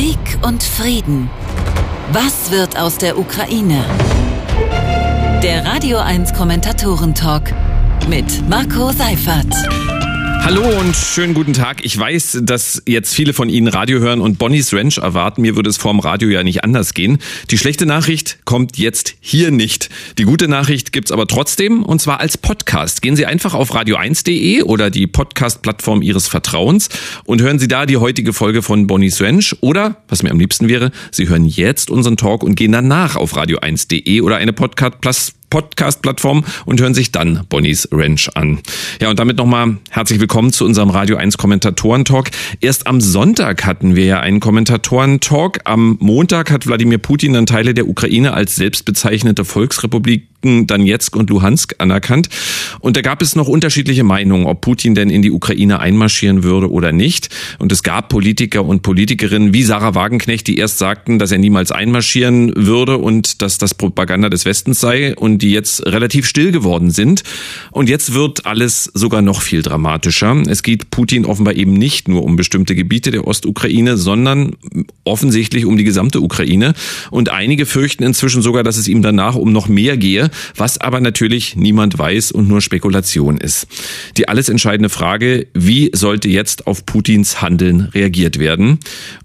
Krieg und Frieden. Was wird aus der Ukraine? Der Radio 1 Kommentatoren-Talk mit Marco Seifert. Hallo und schönen guten Tag. Ich weiß, dass jetzt viele von Ihnen Radio hören und Bonnie's Ranch erwarten. Mir würde es vorm Radio ja nicht anders gehen. Die schlechte Nachricht kommt jetzt hier nicht. Die gute Nachricht gibt's aber trotzdem und zwar als Podcast. Gehen Sie einfach auf radio1.de oder die Podcast-Plattform Ihres Vertrauens und hören Sie da die heutige Folge von Bonnie's Ranch oder, was mir am liebsten wäre, Sie hören jetzt unseren Talk und gehen danach auf radio1.de oder eine Podcast Podcast-Plattform und hören sich dann Bonnies Ranch an. Ja, und damit nochmal herzlich willkommen zu unserem Radio 1 Kommentatoren-Talk. Erst am Sonntag hatten wir ja einen Kommentatoren-Talk. Am Montag hat Wladimir Putin dann Teile der Ukraine als selbstbezeichnete Volksrepublik Donetsk und Luhansk anerkannt. Und da gab es noch unterschiedliche Meinungen, ob Putin denn in die Ukraine einmarschieren würde oder nicht. Und es gab Politiker und Politikerinnen wie Sarah Wagenknecht, die erst sagten, dass er niemals einmarschieren würde und dass das Propaganda des Westens sei und die jetzt relativ still geworden sind. Und jetzt wird alles sogar noch viel dramatischer. Es geht Putin offenbar eben nicht nur um bestimmte Gebiete der Ostukraine, sondern offensichtlich um die gesamte Ukraine. Und einige fürchten inzwischen sogar, dass es ihm danach um noch mehr gehe was aber natürlich niemand weiß und nur Spekulation ist. Die alles entscheidende Frage, wie sollte jetzt auf Putins Handeln reagiert werden?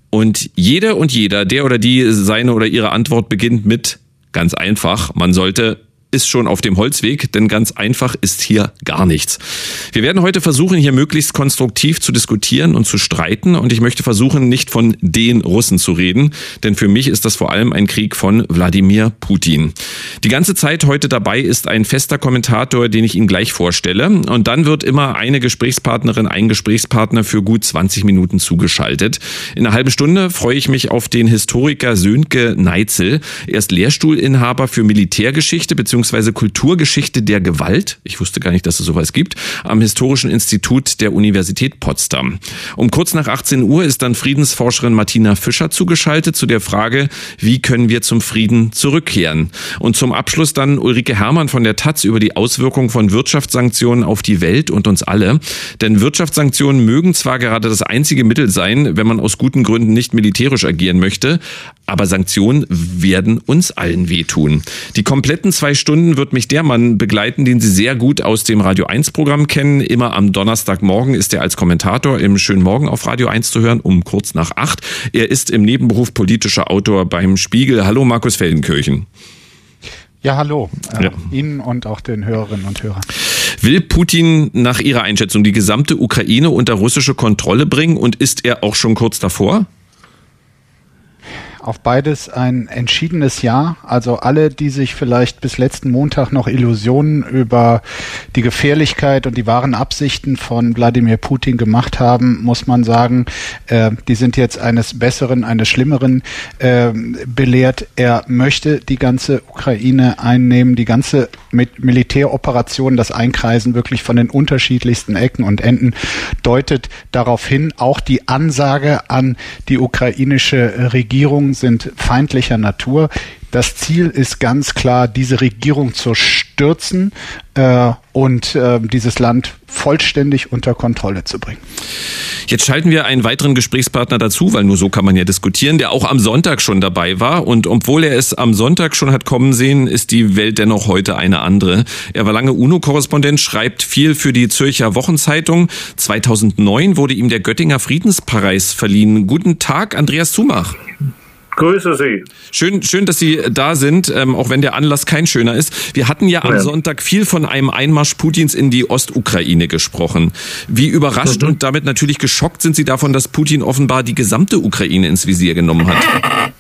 Und jeder und jeder, der oder die seine oder ihre Antwort beginnt mit ganz einfach, man sollte ist schon auf dem Holzweg, denn ganz einfach ist hier gar nichts. Wir werden heute versuchen, hier möglichst konstruktiv zu diskutieren und zu streiten und ich möchte versuchen, nicht von den Russen zu reden, denn für mich ist das vor allem ein Krieg von Wladimir Putin. Die ganze Zeit heute dabei ist ein fester Kommentator, den ich Ihnen gleich vorstelle und dann wird immer eine Gesprächspartnerin, ein Gesprächspartner für gut 20 Minuten zugeschaltet. In einer halben Stunde freue ich mich auf den Historiker Sönke Neitzel. Er ist Lehrstuhlinhaber für Militärgeschichte bzw beziehungsweise Kulturgeschichte der Gewalt, ich wusste gar nicht, dass es sowas gibt, am Historischen Institut der Universität Potsdam. Um kurz nach 18 Uhr ist dann Friedensforscherin Martina Fischer zugeschaltet zu der Frage, wie können wir zum Frieden zurückkehren? Und zum Abschluss dann Ulrike Hermann von der Taz über die Auswirkungen von Wirtschaftssanktionen auf die Welt und uns alle. Denn Wirtschaftssanktionen mögen zwar gerade das einzige Mittel sein, wenn man aus guten Gründen nicht militärisch agieren möchte, aber Sanktionen werden uns allen wehtun. Die kompletten zwei Stunden wird mich der Mann begleiten, den Sie sehr gut aus dem Radio 1 Programm kennen. Immer am Donnerstagmorgen ist er als Kommentator im Schönen Morgen auf Radio 1 zu hören, um kurz nach acht. Er ist im Nebenberuf politischer Autor beim Spiegel. Hallo Markus Feldenkirchen. Ja, hallo. Äh, ja. Ihnen und auch den Hörerinnen und Hörern. Will Putin nach Ihrer Einschätzung die gesamte Ukraine unter russische Kontrolle bringen und ist er auch schon kurz davor? Auf beides ein entschiedenes Ja. Also alle, die sich vielleicht bis letzten Montag noch Illusionen über die Gefährlichkeit und die wahren Absichten von Wladimir Putin gemacht haben, muss man sagen, äh, die sind jetzt eines Besseren, eines Schlimmeren äh, belehrt. Er möchte die ganze Ukraine einnehmen, die ganze mit Militäroperation, das Einkreisen wirklich von den unterschiedlichsten Ecken und Enden deutet darauf hin. Auch die Ansage an die ukrainische Regierung sind feindlicher Natur. Das Ziel ist ganz klar, diese Regierung zu stürzen äh, und äh, dieses Land vollständig unter Kontrolle zu bringen. Jetzt schalten wir einen weiteren Gesprächspartner dazu, weil nur so kann man ja diskutieren, der auch am Sonntag schon dabei war. Und obwohl er es am Sonntag schon hat kommen sehen, ist die Welt dennoch heute eine andere. Er war lange UNO-Korrespondent, schreibt viel für die Zürcher Wochenzeitung. 2009 wurde ihm der Göttinger Friedenspreis verliehen. Guten Tag, Andreas Zumach. Grüße Sie. Schön, schön, dass Sie da sind, ähm, auch wenn der Anlass kein schöner ist. Wir hatten ja am ja. Sonntag viel von einem Einmarsch Putins in die Ostukraine gesprochen. Wie überrascht mhm. und damit natürlich geschockt sind Sie davon, dass Putin offenbar die gesamte Ukraine ins Visier genommen hat?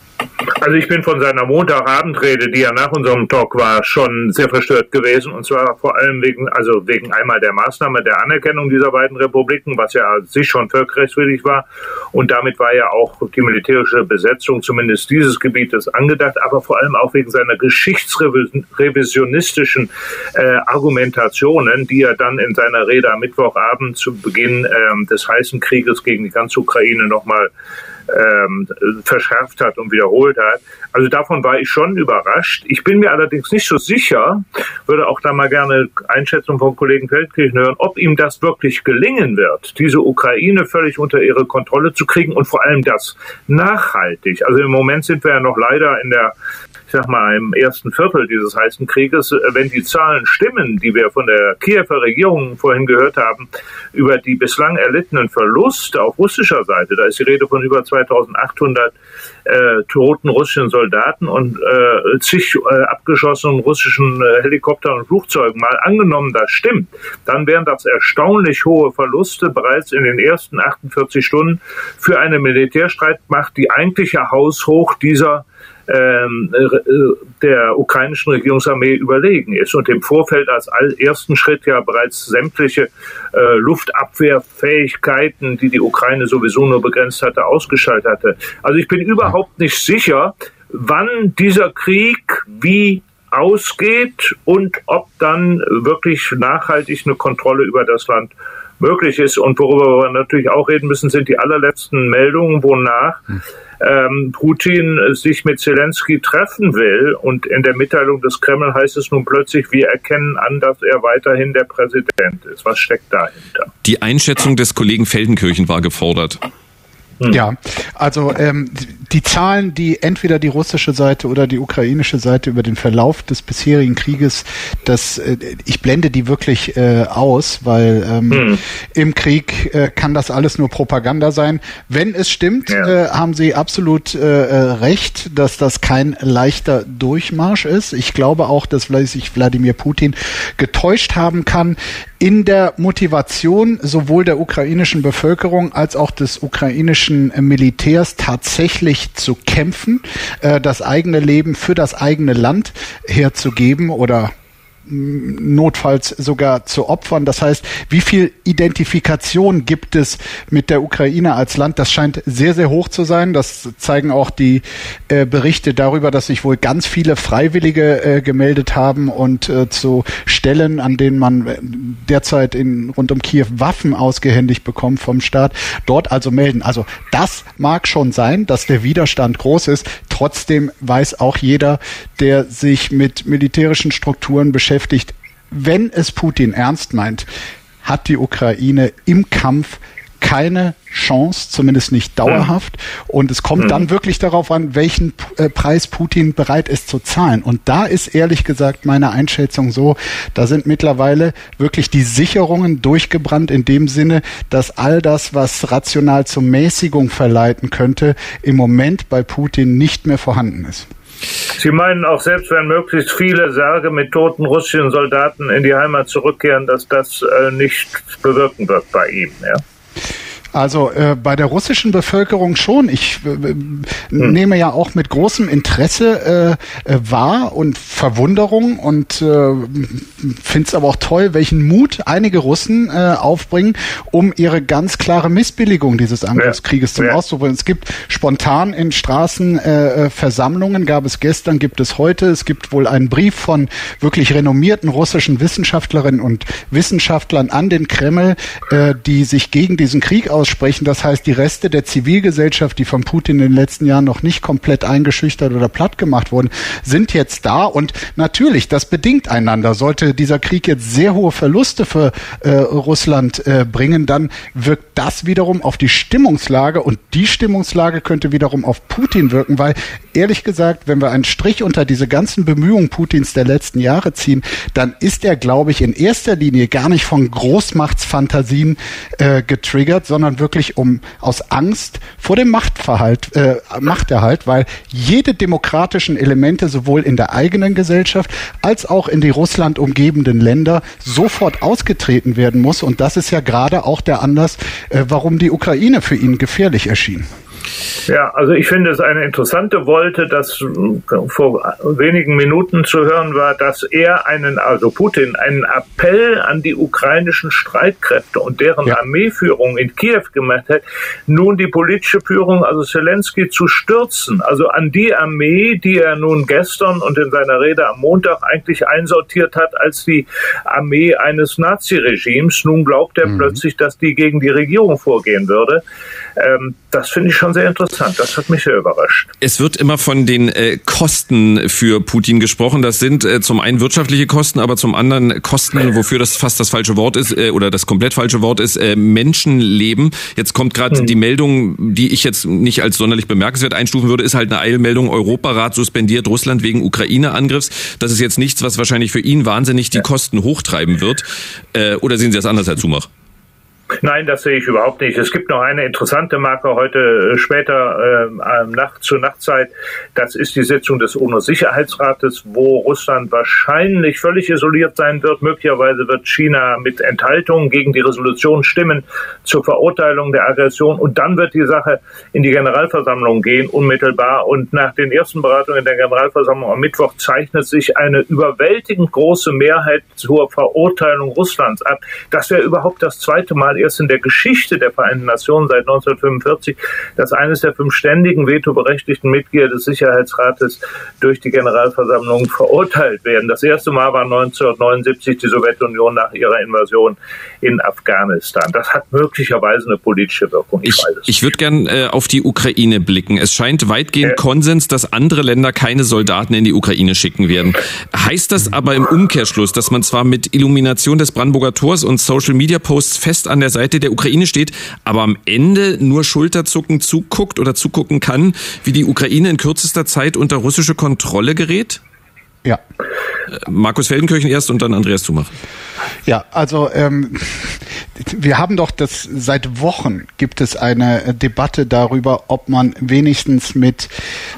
Also ich bin von seiner Montagabendrede, die ja nach unserem Talk war, schon sehr verstört gewesen. Und zwar vor allem wegen, also wegen einmal der Maßnahme der Anerkennung dieser beiden Republiken, was ja sich schon völkerrechtswidrig war. Und damit war ja auch die militärische Besetzung zumindest dieses Gebietes angedacht, aber vor allem auch wegen seiner geschichtsrevisionistischen äh, Argumentationen, die er dann in seiner Rede am Mittwochabend zu Beginn ähm, des heißen Krieges gegen die ganze Ukraine nochmal ähm, verschärft hat und wiederholt hat. Also davon war ich schon überrascht. Ich bin mir allerdings nicht so sicher, würde auch da mal gerne Einschätzung vom Kollegen Feldkirchen hören, ob ihm das wirklich gelingen wird, diese Ukraine völlig unter ihre Kontrolle zu zu kriegen und vor allem das nachhaltig. Also im Moment sind wir ja noch leider in der ich sag mal, im ersten Viertel dieses heißen Krieges, äh, wenn die Zahlen stimmen, die wir von der Kiewer Regierung vorhin gehört haben, über die bislang erlittenen Verluste auf russischer Seite, da ist die Rede von über 2800 äh, toten russischen Soldaten und äh, zig äh, abgeschossenen russischen äh, Helikoptern und Flugzeugen, mal angenommen, das stimmt, dann wären das erstaunlich hohe Verluste bereits in den ersten 48 Stunden für eine Militärstreitmacht, die eigentliche Haushoch dieser der ukrainischen Regierungsarmee überlegen ist und im Vorfeld als ersten Schritt ja bereits sämtliche äh, Luftabwehrfähigkeiten, die die Ukraine sowieso nur begrenzt hatte, ausgeschaltet hatte. Also ich bin überhaupt nicht sicher, wann dieser Krieg wie ausgeht und ob dann wirklich nachhaltig eine Kontrolle über das Land möglich ist. Und worüber wir natürlich auch reden müssen, sind die allerletzten Meldungen, wonach hm ähm, Putin sich mit Zelensky treffen will. Und in der Mitteilung des Kreml heißt es nun plötzlich, wir erkennen an, dass er weiterhin der Präsident ist. Was steckt dahinter? Die Einschätzung des Kollegen Feldenkirchen war gefordert. Hm. Ja, also ähm, die Zahlen, die entweder die russische Seite oder die ukrainische Seite über den Verlauf des bisherigen Krieges, das äh, ich blende die wirklich äh, aus, weil ähm, hm. im Krieg äh, kann das alles nur Propaganda sein. Wenn es stimmt, ja. äh, haben Sie absolut äh, äh recht, dass das kein leichter Durchmarsch ist. Ich glaube auch, dass sich Wladimir Putin getäuscht haben kann in der Motivation sowohl der ukrainischen Bevölkerung als auch des ukrainischen Militärs tatsächlich zu kämpfen, äh, das eigene Leben für das eigene Land herzugeben oder notfalls sogar zu opfern. Das heißt, wie viel Identifikation gibt es mit der Ukraine als Land? Das scheint sehr, sehr hoch zu sein. Das zeigen auch die äh, Berichte darüber, dass sich wohl ganz viele Freiwillige äh, gemeldet haben und äh, zu Stellen, an denen man äh, derzeit in, rund um Kiew Waffen ausgehändigt bekommt vom Staat, dort also melden. Also das mag schon sein, dass der Widerstand groß ist. Trotzdem weiß auch jeder, der sich mit militärischen Strukturen beschäftigt, beschäftigt, wenn es Putin ernst meint, hat die Ukraine im Kampf keine Chance, zumindest nicht dauerhaft. Und es kommt dann wirklich darauf an, welchen äh, Preis Putin bereit ist zu zahlen. Und da ist ehrlich gesagt meine Einschätzung so, da sind mittlerweile wirklich die Sicherungen durchgebrannt in dem Sinne, dass all das, was rational zur Mäßigung verleiten könnte, im Moment bei Putin nicht mehr vorhanden ist. Sie meinen auch, selbst wenn möglichst viele Särge mit toten russischen Soldaten in die Heimat zurückkehren, dass das äh, nicht bewirken wird bei ihm, ja? Also äh, bei der russischen Bevölkerung schon. Ich äh, hm. nehme ja auch mit großem Interesse äh, äh, wahr und Verwunderung und äh, finde es aber auch toll, welchen Mut einige Russen äh, aufbringen, um ihre ganz klare Missbilligung dieses Angriffskrieges ja. zum ja. Ausdruck zu bringen. Es gibt spontan in Straßen äh, äh, Versammlungen, gab es gestern, gibt es heute. Es gibt wohl einen Brief von wirklich renommierten russischen Wissenschaftlerinnen und Wissenschaftlern an den Kreml, äh, die sich gegen diesen Krieg aus aussprechen. Das heißt, die Reste der Zivilgesellschaft, die von Putin in den letzten Jahren noch nicht komplett eingeschüchtert oder platt gemacht wurden, sind jetzt da. Und natürlich, das bedingt einander. Sollte dieser Krieg jetzt sehr hohe Verluste für äh, Russland äh, bringen, dann wirkt das wiederum auf die Stimmungslage und die Stimmungslage könnte wiederum auf Putin wirken, weil ehrlich gesagt, wenn wir einen Strich unter diese ganzen Bemühungen Putins der letzten Jahre ziehen, dann ist er, glaube ich, in erster Linie gar nicht von Großmachtsfantasien äh, getriggert, sondern sondern wirklich um aus Angst vor dem Machtverhalt, äh, Machterhalt, weil jede demokratischen Elemente sowohl in der eigenen Gesellschaft als auch in die Russland umgebenden Länder sofort ausgetreten werden muss. Und das ist ja gerade auch der Anlass, äh, warum die Ukraine für ihn gefährlich erschien. Ja, also ich finde es eine interessante Wolte, dass vor wenigen Minuten zu hören war, dass er einen, also Putin, einen Appell an die ukrainischen Streitkräfte und deren ja. Armeeführung in Kiew gemacht hat, nun die politische Führung, also Zelensky, zu stürzen. Also an die Armee, die er nun gestern und in seiner Rede am Montag eigentlich einsortiert hat als die Armee eines Naziregimes. Nun glaubt er mhm. plötzlich, dass die gegen die Regierung vorgehen würde. Ähm, das finde ich schon sehr interessant. Das hat mich sehr überrascht. Es wird immer von den äh, Kosten für Putin gesprochen. Das sind äh, zum einen wirtschaftliche Kosten, aber zum anderen Kosten, wofür das fast das falsche Wort ist äh, oder das komplett falsche Wort ist, äh, Menschenleben. Jetzt kommt gerade hm. die Meldung, die ich jetzt nicht als sonderlich bemerkenswert einstufen würde, ist halt eine Eilmeldung. Europarat suspendiert Russland wegen Ukraine-Angriffs. Das ist jetzt nichts, was wahrscheinlich für ihn wahnsinnig die Kosten hochtreiben wird. Äh, oder sehen Sie das anders, Herr Zumach? Nein, das sehe ich überhaupt nicht. Es gibt noch eine interessante Marke heute äh, später äh, Nacht zur Nachtzeit. Das ist die Sitzung des UNO-Sicherheitsrates, wo Russland wahrscheinlich völlig isoliert sein wird. Möglicherweise wird China mit Enthaltung gegen die Resolution stimmen zur Verurteilung der Aggression. Und dann wird die Sache in die Generalversammlung gehen, unmittelbar. Und nach den ersten Beratungen der Generalversammlung am Mittwoch zeichnet sich eine überwältigend große Mehrheit zur Verurteilung Russlands ab. Das wäre überhaupt das zweite Mal Mal erst in der Geschichte der Vereinten Nationen seit 1945, dass eines der fünf ständigen vetoberechtigten Mitglieder des Sicherheitsrates durch die Generalversammlung verurteilt werden. Das erste Mal war 1979 die Sowjetunion nach ihrer Invasion in Afghanistan. Das hat möglicherweise eine politische Wirkung. Ich, ich, ich würde gern äh, auf die Ukraine blicken. Es scheint weitgehend äh, Konsens, dass andere Länder keine Soldaten in die Ukraine schicken werden. Heißt das aber im Umkehrschluss, dass man zwar mit Illumination des Brandenburger Tors und Social Media Posts fest an der Seite der Ukraine steht, aber am Ende nur Schulterzucken zuguckt oder zugucken kann, wie die Ukraine in kürzester Zeit unter russische Kontrolle gerät? Ja. Äh, Markus Feldenkirchen erst und dann Andreas Zumach. Ja, also ähm, wir haben doch das seit Wochen gibt es eine Debatte darüber, ob man wenigstens mit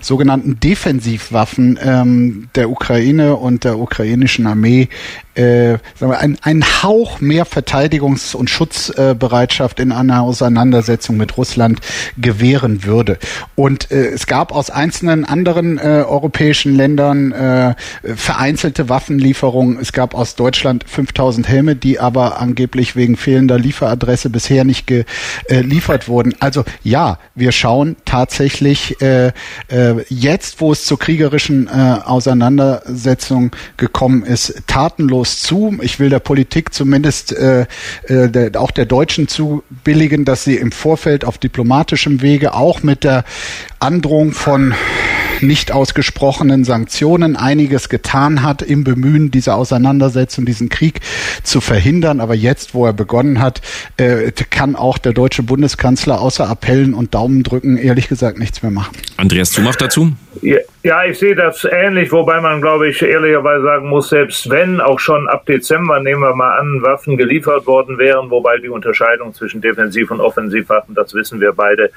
sogenannten Defensivwaffen ähm, der Ukraine und der ukrainischen Armee äh, sagen wir, ein, ein Hauch mehr Verteidigungs- und Schutzbereitschaft äh, in einer Auseinandersetzung mit Russland gewähren würde. Und äh, es gab aus einzelnen anderen äh, europäischen Ländern äh, vereinzelte Waffenlieferungen. Es gab aus Deutschland 5000 Helme, die aber angeblich wegen fehlender Lieferadresse bisher nicht geliefert äh, wurden. Also ja, wir schauen tatsächlich äh, äh, jetzt, wo es zur kriegerischen äh, Auseinandersetzung gekommen ist, tatenlos zu. Ich will der Politik zumindest äh, äh, der, auch der Deutschen zubilligen, dass sie im Vorfeld auf diplomatischem Wege auch mit der Androhung von nicht ausgesprochenen Sanktionen einiges getan hat im Bemühen, diese Auseinandersetzung, diesen Krieg zu verhindern. Aber jetzt, wo er begonnen hat, äh, kann auch der deutsche Bundeskanzler außer Appellen und Daumendrücken ehrlich gesagt nichts mehr machen. Andreas Zumach dazu? Ja, ja, ich sehe das ähnlich, wobei man, glaube ich, ehrlicherweise sagen muss, selbst wenn auch schon ab Dezember, nehmen wir mal an, Waffen geliefert worden wären, wobei die Unterscheidung zwischen Defensiv- und Offensivwaffen, das wissen wir beide,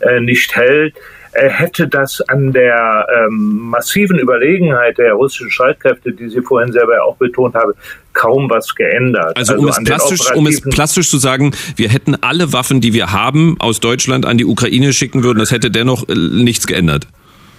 äh, nicht hält, äh, hätte das an der ähm, massiven Überlegenheit der russischen Streitkräfte, die Sie vorhin selber auch betont haben, kaum was geändert. Also, also um, es plastisch, um es plastisch zu sagen, wir hätten alle Waffen, die wir haben, aus Deutschland an die Ukraine schicken würden, das hätte dennoch äh, nichts geändert.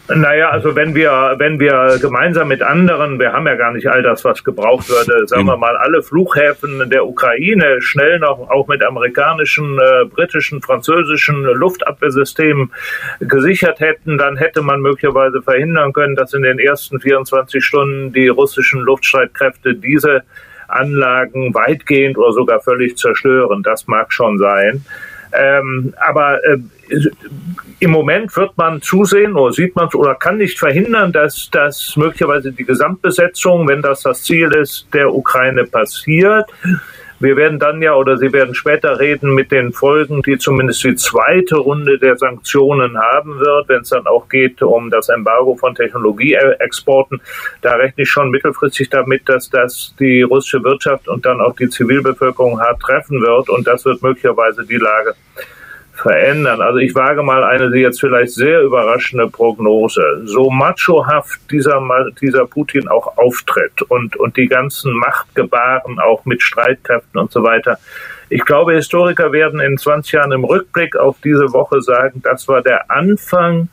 Naja, also wenn wir, wenn wir gemeinsam mit anderen, wir haben ja gar nicht all das, was gebraucht würde, sagen wir mal, alle Flughäfen der Ukraine schnell noch auch mit amerikanischen, äh, britischen, französischen Luftabwehrsystemen gesichert hätten, dann hätte man möglicherweise verhindern können, dass in den ersten 24 Stunden die russischen Luftstreitkräfte diese Anlagen weitgehend oder sogar völlig zerstören. Das mag schon sein. Ähm, aber äh, im Moment wird man zusehen oder sieht man oder kann nicht verhindern, dass das möglicherweise die Gesamtbesetzung, wenn das das Ziel ist, der Ukraine passiert. Wir werden dann ja oder Sie werden später reden mit den Folgen, die zumindest die zweite Runde der Sanktionen haben wird, wenn es dann auch geht um das Embargo von Technologieexporten. Da rechne ich schon mittelfristig damit, dass das die russische Wirtschaft und dann auch die Zivilbevölkerung hart treffen wird und das wird möglicherweise die Lage verändern. Also ich wage mal eine jetzt vielleicht sehr überraschende Prognose. So machohaft dieser, dieser Putin auch auftritt und, und die ganzen Machtgebaren auch mit Streitkräften und so weiter. Ich glaube, Historiker werden in 20 Jahren im Rückblick auf diese Woche sagen, das war der Anfang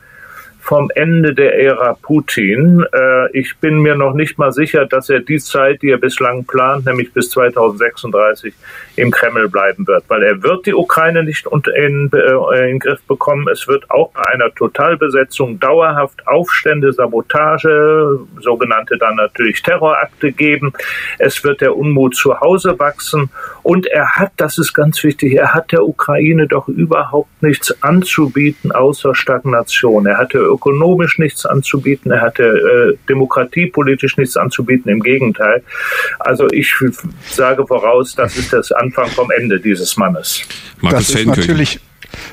vom Ende der Ära Putin. Äh, ich bin mir noch nicht mal sicher, dass er die Zeit, die er bislang plant, nämlich bis 2036, im Kreml bleiben wird, weil er wird die Ukraine nicht in, in, äh, den Griff bekommen. Es wird auch bei einer Totalbesetzung dauerhaft Aufstände, Sabotage, sogenannte dann natürlich Terrorakte geben. Es wird der Unmut zu Hause wachsen und er hat, das ist ganz wichtig, er hat der Ukraine doch überhaupt nichts anzubieten außer Stagnation. Er hatte ökonomisch nichts anzubieten, er hatte äh, demokratiepolitisch nichts anzubieten, im Gegenteil. Also ich sage voraus, das ist das Anfang vom Ende dieses Mannes. Markus das ist natürlich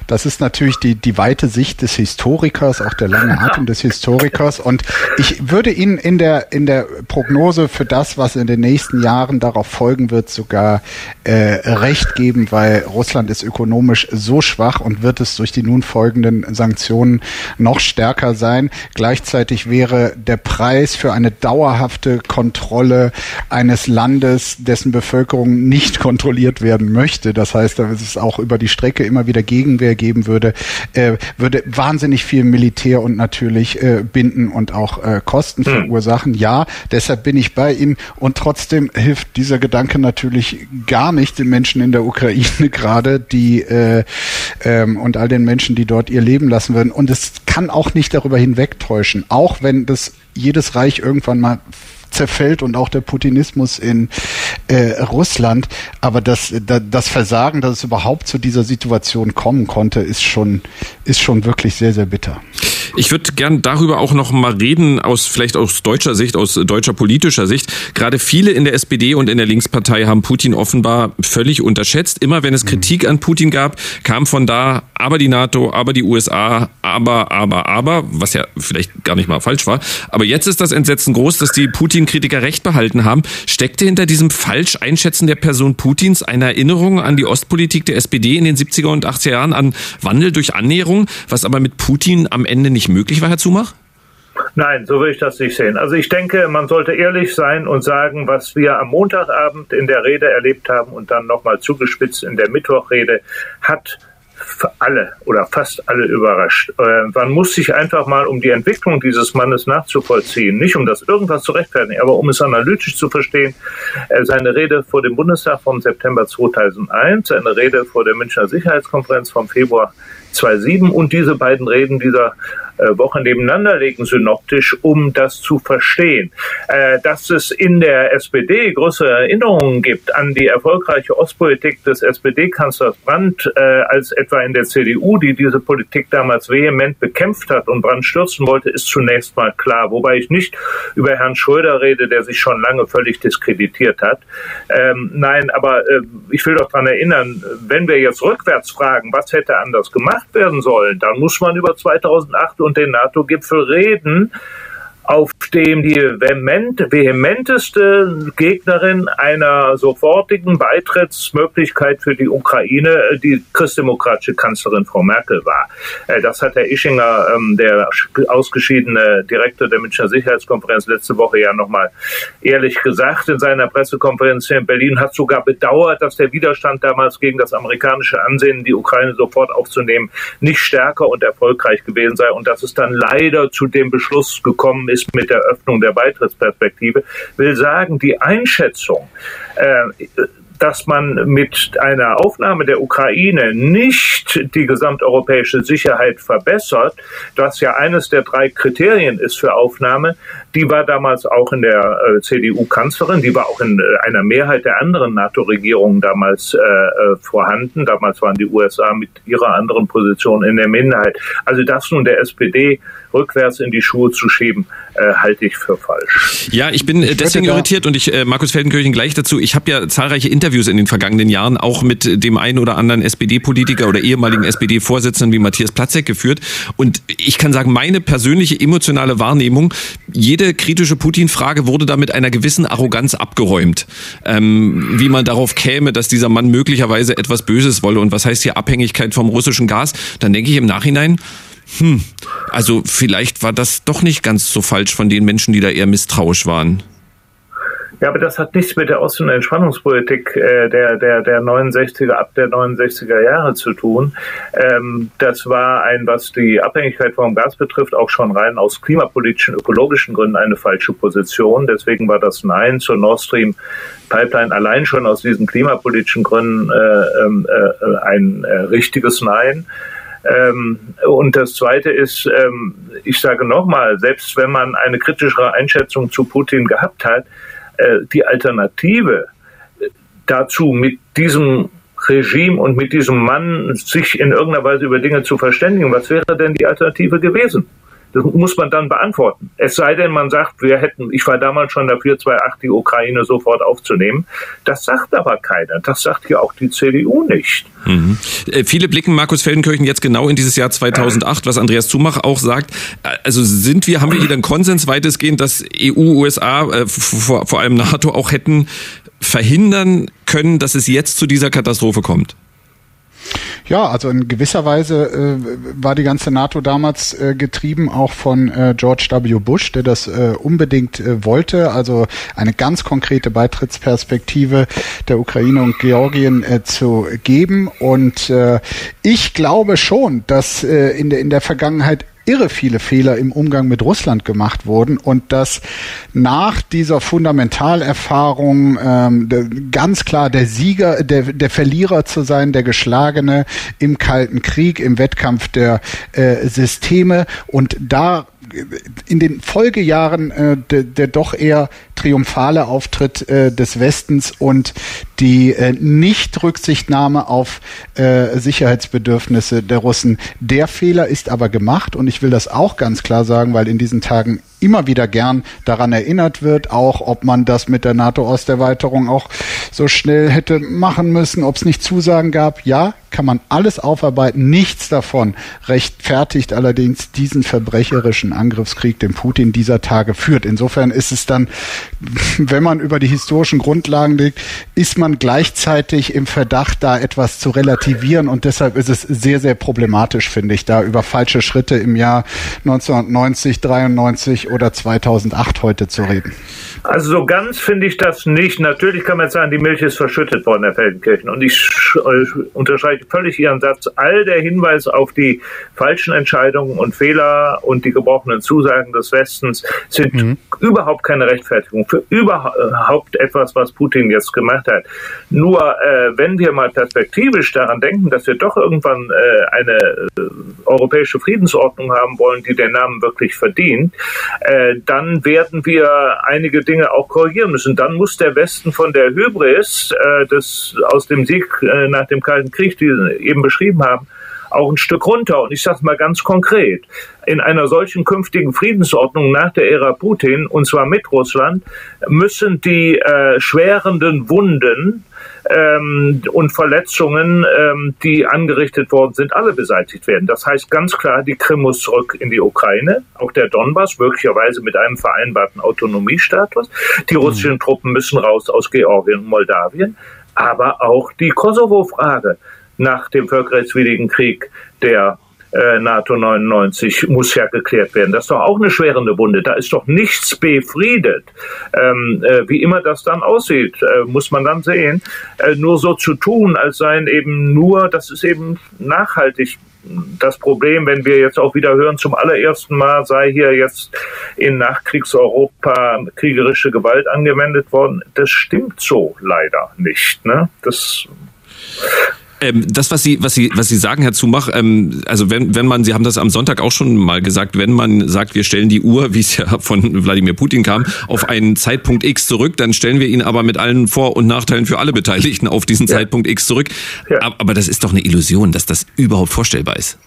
das ist natürlich die, die weite Sicht des Historikers, auch der lange Atem des Historikers. Und ich würde Ihnen in der, in der Prognose für das, was in den nächsten Jahren darauf folgen wird, sogar äh, recht geben, weil Russland ist ökonomisch so schwach und wird es durch die nun folgenden Sanktionen noch stärker sein. Gleichzeitig wäre der Preis für eine dauerhafte Kontrolle eines Landes, dessen Bevölkerung nicht kontrolliert werden möchte, das heißt, da ist es auch über die Strecke immer wieder gegen Gegenwehr geben würde, äh, würde wahnsinnig viel Militär und natürlich äh, binden und auch äh, Kosten hm. verursachen. Ja, deshalb bin ich bei Ihnen und trotzdem hilft dieser Gedanke natürlich gar nicht den Menschen in der Ukraine gerade, die äh, ähm, und all den Menschen, die dort ihr Leben lassen würden. Und es kann auch nicht darüber hinwegtäuschen, auch wenn das jedes Reich irgendwann mal zerfällt und auch der Putinismus in äh, Russland. Aber das, das Versagen, dass es überhaupt zu dieser Situation kommen konnte, ist schon, ist schon wirklich sehr, sehr bitter. Ich würde gern darüber auch noch mal reden, aus vielleicht aus deutscher Sicht, aus deutscher politischer Sicht. Gerade viele in der SPD und in der Linkspartei haben Putin offenbar völlig unterschätzt. Immer wenn es mhm. Kritik an Putin gab, kam von da aber die NATO, aber die USA, aber, aber, aber, was ja vielleicht gar nicht mal falsch war. Aber jetzt ist das Entsetzen groß, dass die Putin-Kritiker recht behalten haben. Steckte hinter diesem falsch Einschätzen der Person Putins eine Erinnerung an die Ostpolitik der SPD in den 70er und 80er Jahren, an Wandel durch Annäherung, was aber mit Putin am Ende nicht möglich war, Herr Zumach? Nein, so will ich das nicht sehen. Also ich denke, man sollte ehrlich sein und sagen, was wir am Montagabend in der Rede erlebt haben und dann nochmal zugespitzt in der Mittwochrede, hat alle oder fast alle überrascht. Äh, man muss sich einfach mal, um die Entwicklung dieses Mannes nachzuvollziehen, nicht um das irgendwas zu rechtfertigen, aber um es analytisch zu verstehen, äh, seine Rede vor dem Bundestag vom September 2001, seine Rede vor der Münchner Sicherheitskonferenz vom Februar 2007 und diese beiden Reden dieser äh, Woche nebeneinander legen, synoptisch, um das zu verstehen. Äh, dass es in der SPD größere Erinnerungen gibt an die erfolgreiche Ostpolitik des SPD-Kanzlers Brandt äh, als etwa in der CDU, die diese Politik damals vehement bekämpft hat und Brandt stürzen wollte, ist zunächst mal klar. Wobei ich nicht über Herrn Schröder rede, der sich schon lange völlig diskreditiert hat. Ähm, nein, aber äh, ich will doch daran erinnern, wenn wir jetzt rückwärts fragen, was hätte anders gemacht werden sollen, dann muss man über 2008 und und den NATO-Gipfel reden, auf dem die vehement, vehementeste Gegnerin einer sofortigen Beitrittsmöglichkeit für die Ukraine die christdemokratische Kanzlerin Frau Merkel war. Äh, das hat Herr Ischinger, ähm, der ausgeschiedene Direktor der Münchner Sicherheitskonferenz, letzte Woche ja nochmal ehrlich gesagt in seiner Pressekonferenz hier in Berlin, hat sogar bedauert, dass der Widerstand damals gegen das amerikanische Ansehen, die Ukraine sofort aufzunehmen, nicht stärker und erfolgreich gewesen sei und dass es dann leider zu dem Beschluss gekommen ist, ist mit der Öffnung der Beitrittsperspektive, will sagen, die Einschätzung, äh, dass man mit einer Aufnahme der Ukraine nicht die gesamteuropäische Sicherheit verbessert, was ja eines der drei Kriterien ist für Aufnahme, die war damals auch in der äh, CDU-Kanzlerin, die war auch in äh, einer Mehrheit der anderen NATO-Regierungen damals äh, vorhanden. Damals waren die USA mit ihrer anderen Position in der Minderheit. Also das nun der SPD rückwärts in die Schuhe zu schieben, äh, halte ich für falsch. Ja, ich bin äh, deswegen irritiert und ich, äh, Markus Feldenkirchen gleich dazu, ich habe ja zahlreiche Interviews in den vergangenen Jahren auch mit dem einen oder anderen SPD-Politiker oder ehemaligen SPD-Vorsitzenden wie Matthias Platzek geführt und ich kann sagen, meine persönliche emotionale Wahrnehmung, jede kritische Putin-Frage wurde da mit einer gewissen Arroganz abgeräumt. Ähm, wie man darauf käme, dass dieser Mann möglicherweise etwas Böses wolle und was heißt hier Abhängigkeit vom russischen Gas, dann denke ich im Nachhinein, hm, also vielleicht war das doch nicht ganz so falsch von den Menschen, die da eher misstrauisch waren. Ja, aber das hat nichts mit der Ost- und Entspannungspolitik äh, der, der, der 69er, ab der 69er Jahre zu tun. Ähm, das war ein, was die Abhängigkeit vom Gas betrifft, auch schon rein aus klimapolitischen, ökologischen Gründen eine falsche Position. Deswegen war das Nein zur Nord Stream Pipeline allein schon aus diesen klimapolitischen Gründen äh, ähm, äh, ein äh, richtiges Nein. Ähm, und das Zweite ist, ähm, ich sage nochmal, selbst wenn man eine kritischere Einschätzung zu Putin gehabt hat, äh, die Alternative dazu, mit diesem Regime und mit diesem Mann sich in irgendeiner Weise über Dinge zu verständigen, was wäre denn die Alternative gewesen? Das muss man dann beantworten. Es sei denn, man sagt, wir hätten, ich war damals schon dafür, 2.8 die Ukraine sofort aufzunehmen. Das sagt aber keiner. Das sagt ja auch die CDU nicht. Mhm. Äh, viele blicken Markus Feldenkirchen jetzt genau in dieses Jahr 2008, was Andreas Zumach auch sagt. Äh, also sind wir, haben wir hier einen Konsens weitestgehend, dass EU, USA, äh, vor, vor allem NATO auch hätten verhindern können, dass es jetzt zu dieser Katastrophe kommt? Ja, also in gewisser Weise äh, war die ganze NATO damals äh, getrieben auch von äh, George W. Bush, der das äh, unbedingt äh, wollte, also eine ganz konkrete Beitrittsperspektive der Ukraine und Georgien äh, zu geben. Und äh, ich glaube schon, dass äh, in, der, in der Vergangenheit irre viele Fehler im Umgang mit Russland gemacht wurden und dass nach dieser Fundamentalerfahrung ähm, ganz klar der Sieger, der, der Verlierer zu sein, der Geschlagene im Kalten Krieg, im Wettkampf der äh, Systeme und da in den Folgejahren äh, der, der doch eher triumphale Auftritt äh, des Westens und die äh, Nicht-Rücksichtnahme auf äh, Sicherheitsbedürfnisse der Russen. Der Fehler ist aber gemacht und ich will das auch ganz klar sagen, weil in diesen Tagen immer wieder gern daran erinnert wird, auch ob man das mit der NATO-Osterweiterung auch so schnell hätte machen müssen, ob es nicht Zusagen gab. Ja, kann man alles aufarbeiten. Nichts davon rechtfertigt allerdings diesen verbrecherischen Angriffskrieg, den Putin dieser Tage führt. Insofern ist es dann, wenn man über die historischen Grundlagen legt, ist man gleichzeitig im Verdacht, da etwas zu relativieren und deshalb ist es sehr, sehr problematisch, finde ich, da über falsche Schritte im Jahr 1990, 93 oder 2008 heute zu reden. Also so ganz finde ich das nicht. Natürlich kann man jetzt sagen, die Milch ist verschüttet worden, Herr Feldenkirchen. Und ich äh, unterscheide völlig Ihren Satz. All der Hinweis auf die falschen Entscheidungen und Fehler und die gebrochenen Zusagen des Westens sind mhm. überhaupt keine Rechtfertigung für überhaupt etwas, was Putin jetzt gemacht hat. Nur äh, wenn wir mal perspektivisch daran denken, dass wir doch irgendwann äh, eine äh, europäische Friedensordnung haben wollen, die den Namen wirklich verdient, äh, dann werden wir einige Dinge auch korrigieren müssen. Dann muss der Westen von der Hybris äh, des, aus dem Sieg äh, nach dem Kalten Krieg, die Sie eben beschrieben haben, auch ein Stück runter. Und ich sage mal ganz konkret, in einer solchen künftigen Friedensordnung nach der Ära Putin, und zwar mit Russland, müssen die äh, schwerenden Wunden ähm, und Verletzungen, ähm, die angerichtet worden sind, alle beseitigt werden. Das heißt ganz klar, die Krim muss zurück in die Ukraine, auch der Donbass, möglicherweise mit einem vereinbarten Autonomiestatus. Die mhm. russischen. Truppen müssen raus aus Georgien und Moldawien, aber auch die Kosovo-Frage nach dem völkerrechtswidrigen Krieg der äh, NATO 99 muss ja geklärt werden. Das ist doch auch eine schwerende Wunde. Da ist doch nichts befriedet. Ähm, äh, wie immer das dann aussieht, äh, muss man dann sehen. Äh, nur so zu tun, als seien eben nur, das ist eben nachhaltig das Problem, wenn wir jetzt auch wieder hören, zum allerersten Mal sei hier jetzt in Nachkriegseuropa kriegerische Gewalt angewendet worden. Das stimmt so leider nicht. Ne? Das ähm, das, was Sie, was Sie, was Sie sagen, Herr Zumach, ähm, also wenn, wenn man, Sie haben das am Sonntag auch schon mal gesagt, wenn man sagt, wir stellen die Uhr, wie es ja von Wladimir Putin kam, auf einen Zeitpunkt X zurück, dann stellen wir ihn aber mit allen Vor- und Nachteilen für alle Beteiligten auf diesen ja. Zeitpunkt X zurück. Ja. Aber das ist doch eine Illusion, dass das überhaupt vorstellbar ist.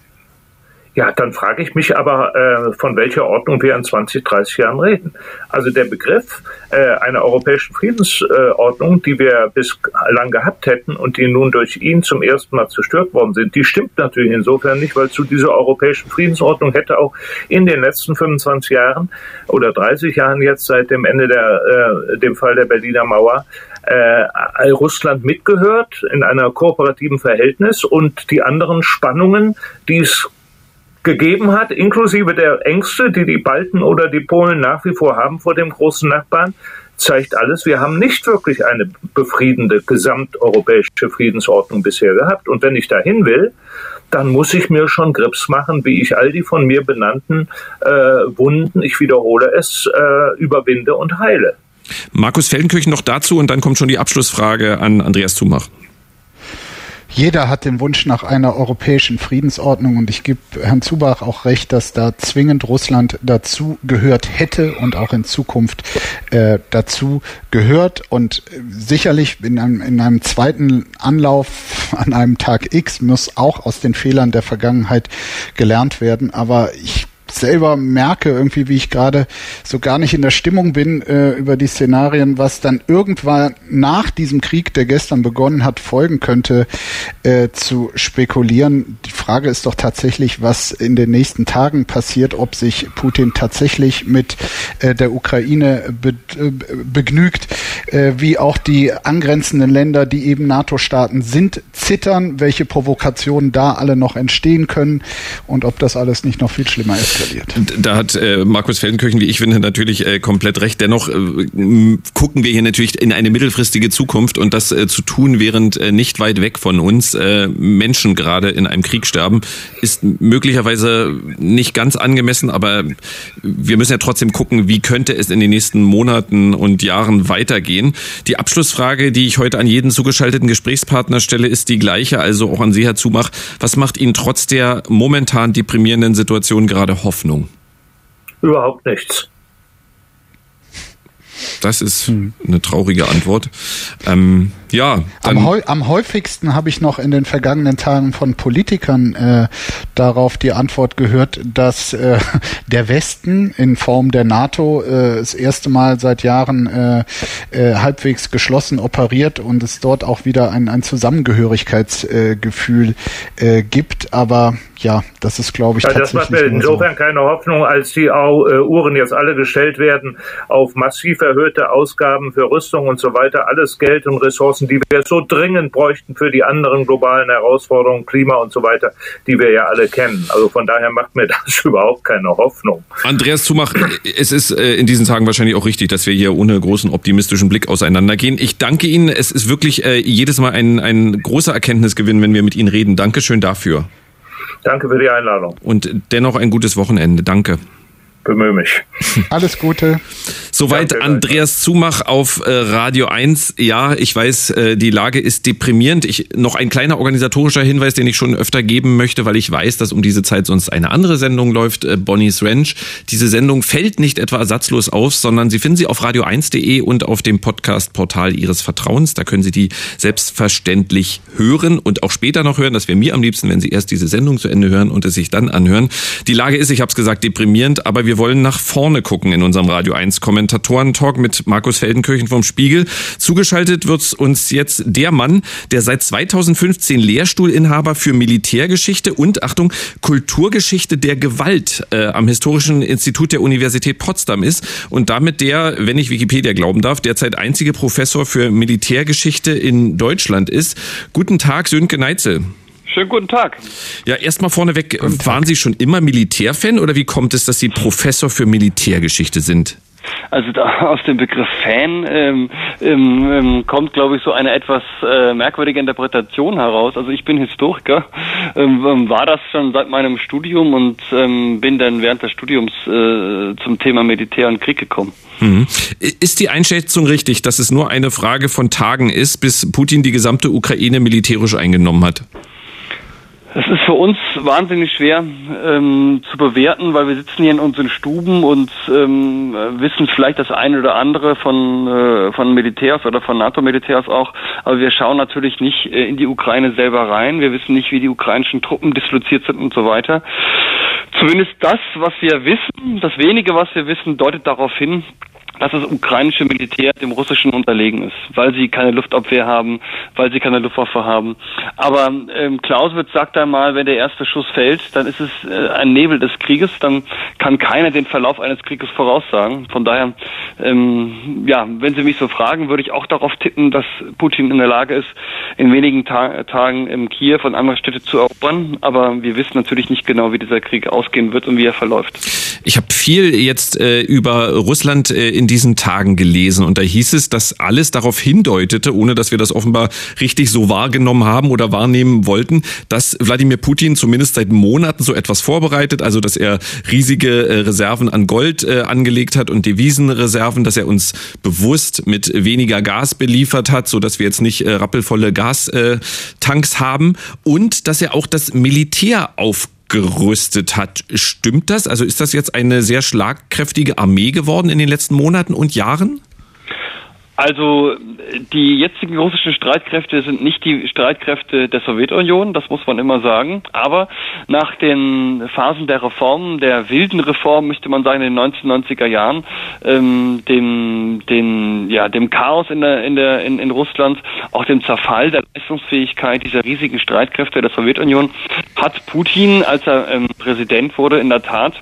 Ja, dann frage ich mich aber, äh, von welcher Ordnung wir in 20, 30 Jahren reden. Also der Begriff äh, einer europäischen Friedensordnung, die wir bislang gehabt hätten und die nun durch ihn zum ersten Mal zerstört worden sind, die stimmt natürlich insofern nicht, weil zu dieser europäischen Friedensordnung hätte auch in den letzten 25 Jahren oder 30 Jahren jetzt seit dem Ende der, äh, dem Fall der Berliner Mauer, äh, Russland mitgehört in einer kooperativen Verhältnis und die anderen Spannungen, die es gegeben hat, inklusive der Ängste, die die Balten oder die Polen nach wie vor haben vor dem großen Nachbarn, zeigt alles, wir haben nicht wirklich eine befriedende gesamteuropäische Friedensordnung bisher gehabt. Und wenn ich dahin will, dann muss ich mir schon Grips machen, wie ich all die von mir benannten äh, Wunden, ich wiederhole es, äh, überwinde und heile. Markus Feldenkirchen noch dazu und dann kommt schon die Abschlussfrage an Andreas Zumach. Jeder hat den Wunsch nach einer europäischen Friedensordnung und ich gebe Herrn Zubach auch recht, dass da zwingend Russland dazu gehört hätte und auch in Zukunft äh, dazu gehört. Und sicherlich in einem, in einem zweiten Anlauf an einem Tag X muss auch aus den Fehlern der Vergangenheit gelernt werden. Aber ich selber merke irgendwie, wie ich gerade so gar nicht in der Stimmung bin äh, über die Szenarien, was dann irgendwann nach diesem Krieg, der gestern begonnen hat, folgen könnte, äh, zu spekulieren. Die Frage ist doch tatsächlich, was in den nächsten Tagen passiert, ob sich Putin tatsächlich mit äh, der Ukraine be äh, begnügt, äh, wie auch die angrenzenden Länder, die eben NATO-Staaten sind, zittern, welche Provokationen da alle noch entstehen können und ob das alles nicht noch viel schlimmer ist verliert. Da hat äh, Markus Feldenkirchen, wie ich finde, natürlich äh, komplett recht. Dennoch äh, gucken wir hier natürlich in eine mittelfristige Zukunft und das äh, zu tun, während äh, nicht weit weg von uns äh, Menschen gerade in einem Krieg sterben, ist möglicherweise nicht ganz angemessen, aber wir müssen ja trotzdem gucken, wie könnte es in den nächsten Monaten und Jahren weitergehen. Die Abschlussfrage, die ich heute an jeden zugeschalteten Gesprächspartner stelle, ist die gleiche, also auch an Sie, Herr Zumach. Was macht Ihnen trotz der momentan deprimierenden Situation gerade Hoffnung? Hoffnung? Überhaupt nichts. Das ist hm. eine traurige Antwort. Ähm, ja. Am, am, häufigsten habe ich noch in den vergangenen Tagen von Politikern äh, darauf die Antwort gehört, dass äh, der Westen in Form der NATO äh, das erste Mal seit Jahren äh, äh, halbwegs geschlossen operiert und es dort auch wieder ein, ein Zusammengehörigkeitsgefühl äh, gibt. Aber ja, das ist, glaube ich, ja, Das macht mir insofern so. keine Hoffnung, als die Uhren jetzt alle gestellt werden auf massiv erhöhte Ausgaben für Rüstung und so weiter, alles Geld und Ressourcen, die wir so dringend bräuchten für die anderen globalen Herausforderungen, Klima und so weiter, die wir ja alle kennen. Also von daher macht mir das überhaupt keine Hoffnung. Andreas Zumach, es ist äh, in diesen Tagen wahrscheinlich auch richtig, dass wir hier ohne großen optimistischen Blick auseinandergehen. Ich danke Ihnen. Es ist wirklich äh, jedes Mal ein, ein großer Erkenntnisgewinn, wenn wir mit Ihnen reden. Dankeschön dafür. Danke für die Einladung. Und dennoch ein gutes Wochenende. Danke bemühe mich. Alles Gute. Soweit danke, Andreas Zumach auf äh, Radio 1. Ja, ich weiß, äh, die Lage ist deprimierend. Ich, noch ein kleiner organisatorischer Hinweis, den ich schon öfter geben möchte, weil ich weiß, dass um diese Zeit sonst eine andere Sendung läuft, äh, Bonnie's Ranch. Diese Sendung fällt nicht etwa ersatzlos auf, sondern Sie finden sie auf radio1.de und auf dem Podcast-Portal Ihres Vertrauens. Da können Sie die selbstverständlich hören und auch später noch hören. Das wäre mir am liebsten, wenn Sie erst diese Sendung zu Ende hören und es sich dann anhören. Die Lage ist, ich habe es gesagt, deprimierend, aber wir wir wollen nach vorne gucken in unserem Radio 1 Kommentatoren-Talk mit Markus Feldenkirchen vom Spiegel. Zugeschaltet wird uns jetzt der Mann, der seit 2015 Lehrstuhlinhaber für Militärgeschichte und, Achtung, Kulturgeschichte der Gewalt äh, am Historischen Institut der Universität Potsdam ist und damit der, wenn ich Wikipedia glauben darf, derzeit einzige Professor für Militärgeschichte in Deutschland ist. Guten Tag, Sönke Neitzel. Schönen guten Tag. Ja, erstmal vorneweg, waren Sie schon immer Militärfan oder wie kommt es, dass Sie Professor für Militärgeschichte sind? Also da aus dem Begriff Fan ähm, ähm, ähm, kommt, glaube ich, so eine etwas äh, merkwürdige Interpretation heraus. Also ich bin Historiker, ähm, ähm, war das schon seit meinem Studium und ähm, bin dann während des Studiums äh, zum Thema Militär und Krieg gekommen. Mhm. Ist die Einschätzung richtig, dass es nur eine Frage von Tagen ist, bis Putin die gesamte Ukraine militärisch eingenommen hat? Es ist für uns wahnsinnig schwer ähm, zu bewerten, weil wir sitzen hier in unseren Stuben und ähm, wissen vielleicht das eine oder andere von, äh, von Militärs oder von NATO-Militärs auch, aber wir schauen natürlich nicht äh, in die Ukraine selber rein. Wir wissen nicht, wie die ukrainischen Truppen disloziert sind und so weiter. Zumindest das, was wir wissen, das wenige, was wir wissen, deutet darauf hin, dass das ukrainische Militär dem russischen unterlegen ist, weil sie keine Luftabwehr haben, weil sie keine Luftwaffe haben. Aber ähm, Clausewitz sagt einmal, wenn der erste Schuss fällt, dann ist es äh, ein Nebel des Krieges, dann kann keiner den Verlauf eines Krieges voraussagen. Von daher, ähm, ja, wenn Sie mich so fragen, würde ich auch darauf tippen, dass Putin in der Lage ist, in wenigen Ta Tagen im Kiew und andere Städte zu erobern. Aber wir wissen natürlich nicht genau, wie dieser Krieg ausgehen wird und wie er verläuft. Ich habe viel jetzt äh, über Russland äh, in diesen Tagen gelesen. Und da hieß es, dass alles darauf hindeutete, ohne dass wir das offenbar richtig so wahrgenommen haben oder wahrnehmen wollten, dass Wladimir Putin zumindest seit Monaten so etwas vorbereitet, also dass er riesige äh, Reserven an Gold äh, angelegt hat und Devisenreserven, dass er uns bewusst mit weniger Gas beliefert hat, so dass wir jetzt nicht äh, rappelvolle Gastanks haben. Und dass er auch das Militär auf gerüstet hat. Stimmt das? Also ist das jetzt eine sehr schlagkräftige Armee geworden in den letzten Monaten und Jahren? Also die jetzigen russischen Streitkräfte sind nicht die Streitkräfte der Sowjetunion, das muss man immer sagen. Aber nach den Phasen der Reformen, der wilden Reform, müsste man sagen, in den 1990er Jahren, ähm, dem, den, ja, dem Chaos in, der, in, der, in, in Russland, auch dem Zerfall der Leistungsfähigkeit dieser riesigen Streitkräfte der Sowjetunion, hat Putin, als er ähm, Präsident wurde, in der Tat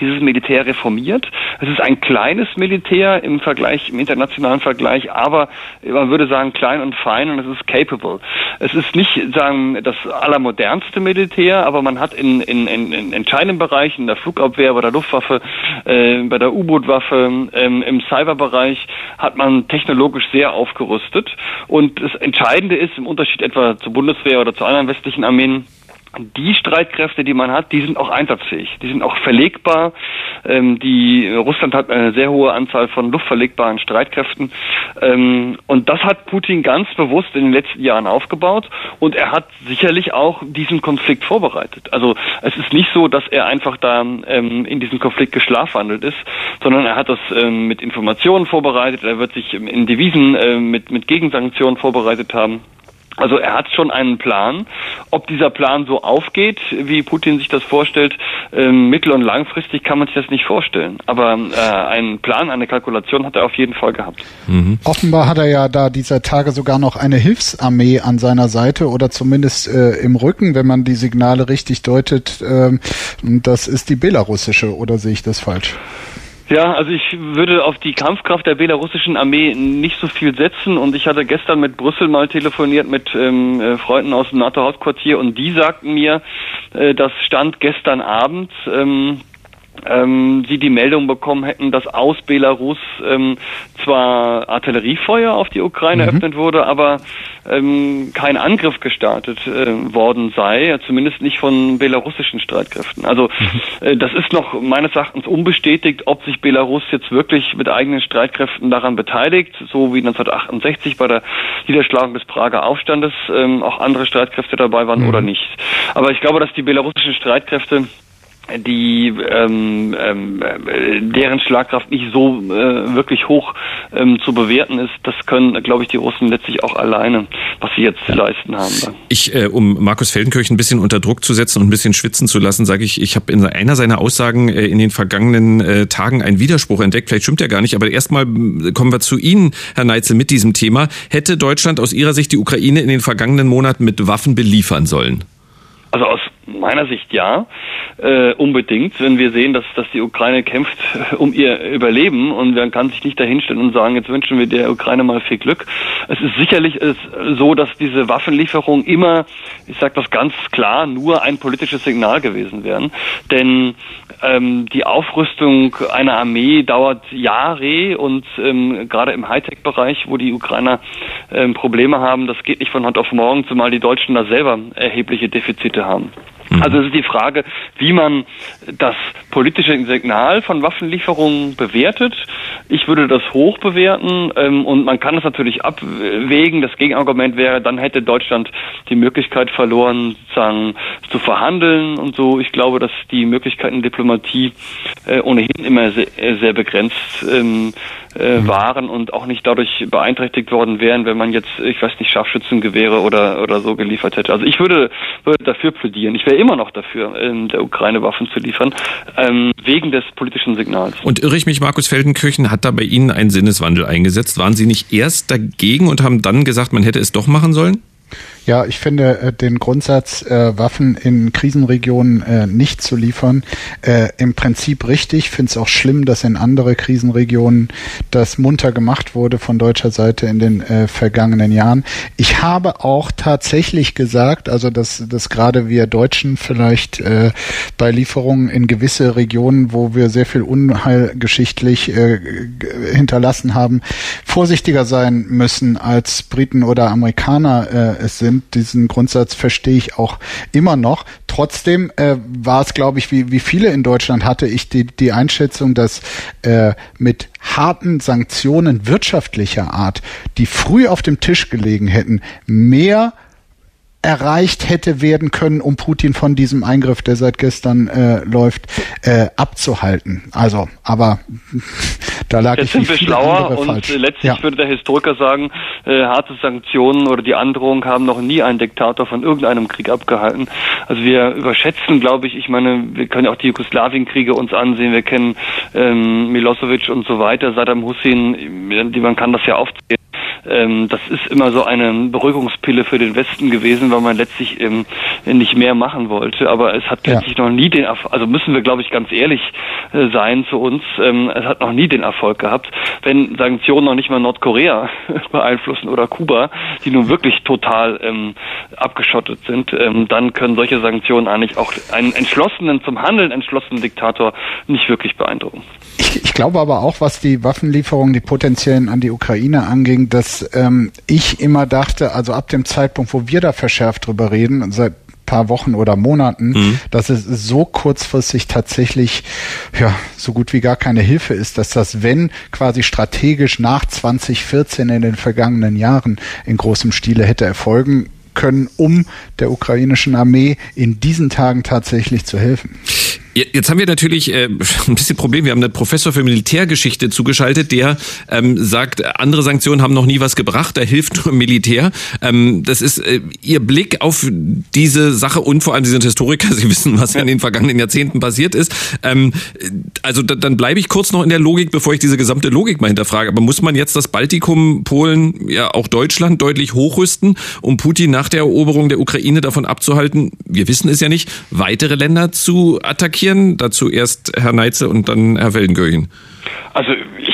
dieses Militär reformiert. Es ist ein kleines Militär im Vergleich, im internationalen Vergleich, aber man würde sagen klein und fein und es ist capable. Es ist nicht sagen das allermodernste Militär, aber man hat in, in, in, in entscheidenden Bereichen, der Flugabwehr, bei der Luftwaffe, äh, bei der U-Boot-Waffe, ähm, im Cyberbereich hat man technologisch sehr aufgerüstet. Und das Entscheidende ist im Unterschied etwa zur Bundeswehr oder zu anderen westlichen Armeen, die Streitkräfte, die man hat, die sind auch einsatzfähig, die sind auch verlegbar. Ähm, die Russland hat eine sehr hohe Anzahl von luftverlegbaren Streitkräften ähm, und das hat Putin ganz bewusst in den letzten Jahren aufgebaut und er hat sicherlich auch diesen Konflikt vorbereitet. Also es ist nicht so, dass er einfach da ähm, in diesem Konflikt geschlafwandelt ist, sondern er hat das ähm, mit Informationen vorbereitet. Er wird sich in Devisen äh, mit mit Gegensanktionen vorbereitet haben. Also er hat schon einen Plan. Ob dieser Plan so aufgeht, wie Putin sich das vorstellt, ähm, mittel- und langfristig kann man sich das nicht vorstellen. Aber äh, einen Plan, eine Kalkulation hat er auf jeden Fall gehabt. Mhm. Offenbar hat er ja da dieser Tage sogar noch eine Hilfsarmee an seiner Seite oder zumindest äh, im Rücken, wenn man die Signale richtig deutet. Ähm, das ist die belarussische, oder sehe ich das falsch? Ja, also ich würde auf die Kampfkraft der belarussischen Armee nicht so viel setzen und ich hatte gestern mit Brüssel mal telefoniert mit ähm, äh, Freunden aus dem NATO-Hauptquartier und die sagten mir, äh, das stand gestern Abend. Ähm, ähm, sie die Meldung bekommen hätten, dass aus Belarus ähm, zwar Artilleriefeuer auf die Ukraine mhm. eröffnet wurde, aber ähm, kein Angriff gestartet äh, worden sei, zumindest nicht von belarussischen Streitkräften. Also mhm. äh, das ist noch meines Erachtens unbestätigt, ob sich Belarus jetzt wirklich mit eigenen Streitkräften daran beteiligt, so wie 1968 bei der Niederschlagung des Prager Aufstandes ähm, auch andere Streitkräfte dabei waren mhm. oder nicht. Aber ich glaube, dass die belarussischen Streitkräfte die ähm, ähm, deren Schlagkraft nicht so äh, wirklich hoch ähm, zu bewerten ist, das können, glaube ich, die Russen letztlich auch alleine, was sie jetzt zu leisten haben. Dann. Ich, äh, um Markus Feldenkirch ein bisschen unter Druck zu setzen und ein bisschen schwitzen zu lassen, sage ich, ich habe in einer seiner Aussagen äh, in den vergangenen äh, Tagen einen Widerspruch entdeckt. Vielleicht stimmt er gar nicht, aber erstmal kommen wir zu Ihnen, Herr Neitzel, mit diesem Thema. Hätte Deutschland aus Ihrer Sicht die Ukraine in den vergangenen Monaten mit Waffen beliefern sollen? Also aus meiner Sicht ja, äh, unbedingt. Wenn wir sehen, dass, dass die Ukraine kämpft um ihr Überleben und man kann sich nicht dahinstellen und sagen, jetzt wünschen wir der Ukraine mal viel Glück. Es ist sicherlich so, dass diese Waffenlieferung immer, ich sage das ganz klar, nur ein politisches Signal gewesen wären. Denn ähm, die Aufrüstung einer Armee dauert Jahre und ähm, gerade im Hightech-Bereich, wo die Ukrainer ähm, Probleme haben, das geht nicht von heute auf morgen, zumal die Deutschen da selber erhebliche Defizite haben. Mhm. Also es ist die Frage, wie man das politische Signal von Waffenlieferungen bewertet. Ich würde das hoch bewerten ähm, und man kann es natürlich abwägen. Das Gegenargument wäre, dann hätte Deutschland die Möglichkeit verloren, sozusagen zu verhandeln und so. Ich glaube, dass die Möglichkeiten Diplomatie äh, ohnehin immer sehr, sehr begrenzt ähm, äh, waren und auch nicht dadurch beeinträchtigt worden wären, wenn man jetzt, ich weiß nicht, Scharfschützengewehre oder oder so geliefert hätte. Also ich würde würde dafür plädieren. Ich wäre immer noch dafür, in der Ukraine Waffen zu liefern, ähm, wegen des politischen Signals. Und irre ich mich, Markus Feldenkirchen hat da bei Ihnen einen Sinneswandel eingesetzt. Waren Sie nicht erst dagegen und haben dann gesagt, man hätte es doch machen sollen? Ja, ich finde äh, den Grundsatz, äh, Waffen in Krisenregionen äh, nicht zu liefern, äh, im Prinzip richtig. Finde es auch schlimm, dass in andere Krisenregionen das munter gemacht wurde von deutscher Seite in den äh, vergangenen Jahren. Ich habe auch tatsächlich gesagt, also dass, dass gerade wir Deutschen vielleicht äh, bei Lieferungen in gewisse Regionen, wo wir sehr viel Unheil geschichtlich äh, hinterlassen haben, vorsichtiger sein müssen, als Briten oder Amerikaner äh, es sind sind. Diesen Grundsatz verstehe ich auch immer noch. Trotzdem äh, war es, glaube ich, wie, wie viele in Deutschland hatte ich die, die Einschätzung, dass äh, mit harten Sanktionen wirtschaftlicher Art, die früh auf dem Tisch gelegen hätten, mehr erreicht hätte werden können, um Putin von diesem Eingriff, der seit gestern äh, läuft, äh, abzuhalten. Also, aber da lag Jetzt ich sind wir schlauer und falsch. letztlich ja. würde der Historiker sagen, äh, harte Sanktionen oder die Androhung haben noch nie einen Diktator von irgendeinem Krieg abgehalten. Also wir überschätzen, glaube ich, ich meine, wir können auch die Jugoslawienkriege uns ansehen, wir kennen ähm, Milosevic und so weiter, Saddam Hussein, man kann das ja aufzählen. Ähm, das ist immer so eine Beruhigungspille für den Westen gewesen, weil man letztlich ähm, nicht mehr machen wollte. Aber es hat letztlich ja. noch nie den, Erfolg, also müssen wir, glaube ich, ganz ehrlich äh, sein zu uns. Ähm, es hat noch nie den Erfolg gehabt. Wenn Sanktionen noch nicht mal Nordkorea beeinflussen oder Kuba, die nun wirklich total ähm, abgeschottet sind, ähm, dann können solche Sanktionen eigentlich auch einen entschlossenen, zum Handeln entschlossenen Diktator nicht wirklich beeindrucken. Ich, ich glaube aber auch, was die Waffenlieferungen, die potenziellen an die Ukraine anging, dass ähm, ich immer dachte, also ab dem Zeitpunkt, wo wir da verschärft drüber reden, seit paar Wochen oder Monaten, mhm. dass es so kurzfristig tatsächlich ja so gut wie gar keine Hilfe ist, dass das wenn quasi strategisch nach 2014 in den vergangenen Jahren in großem Stile hätte erfolgen können, um der ukrainischen Armee in diesen Tagen tatsächlich zu helfen. Jetzt haben wir natürlich äh, ein bisschen Problem. Wir haben einen Professor für Militärgeschichte zugeschaltet, der ähm, sagt, andere Sanktionen haben noch nie was gebracht, da hilft nur Militär. Ähm, das ist äh, Ihr Blick auf diese Sache und vor allem Sie sind Historiker, Sie wissen, was in den vergangenen Jahrzehnten passiert ist. Ähm, also da, dann bleibe ich kurz noch in der Logik, bevor ich diese gesamte Logik mal hinterfrage. Aber muss man jetzt das Baltikum, Polen, ja auch Deutschland deutlich hochrüsten, um Putin nach der Eroberung der Ukraine davon abzuhalten, wir wissen es ja nicht, weitere Länder zu attackieren? Markieren. Dazu erst Herr Neitze und dann Herr Wellengöring. Also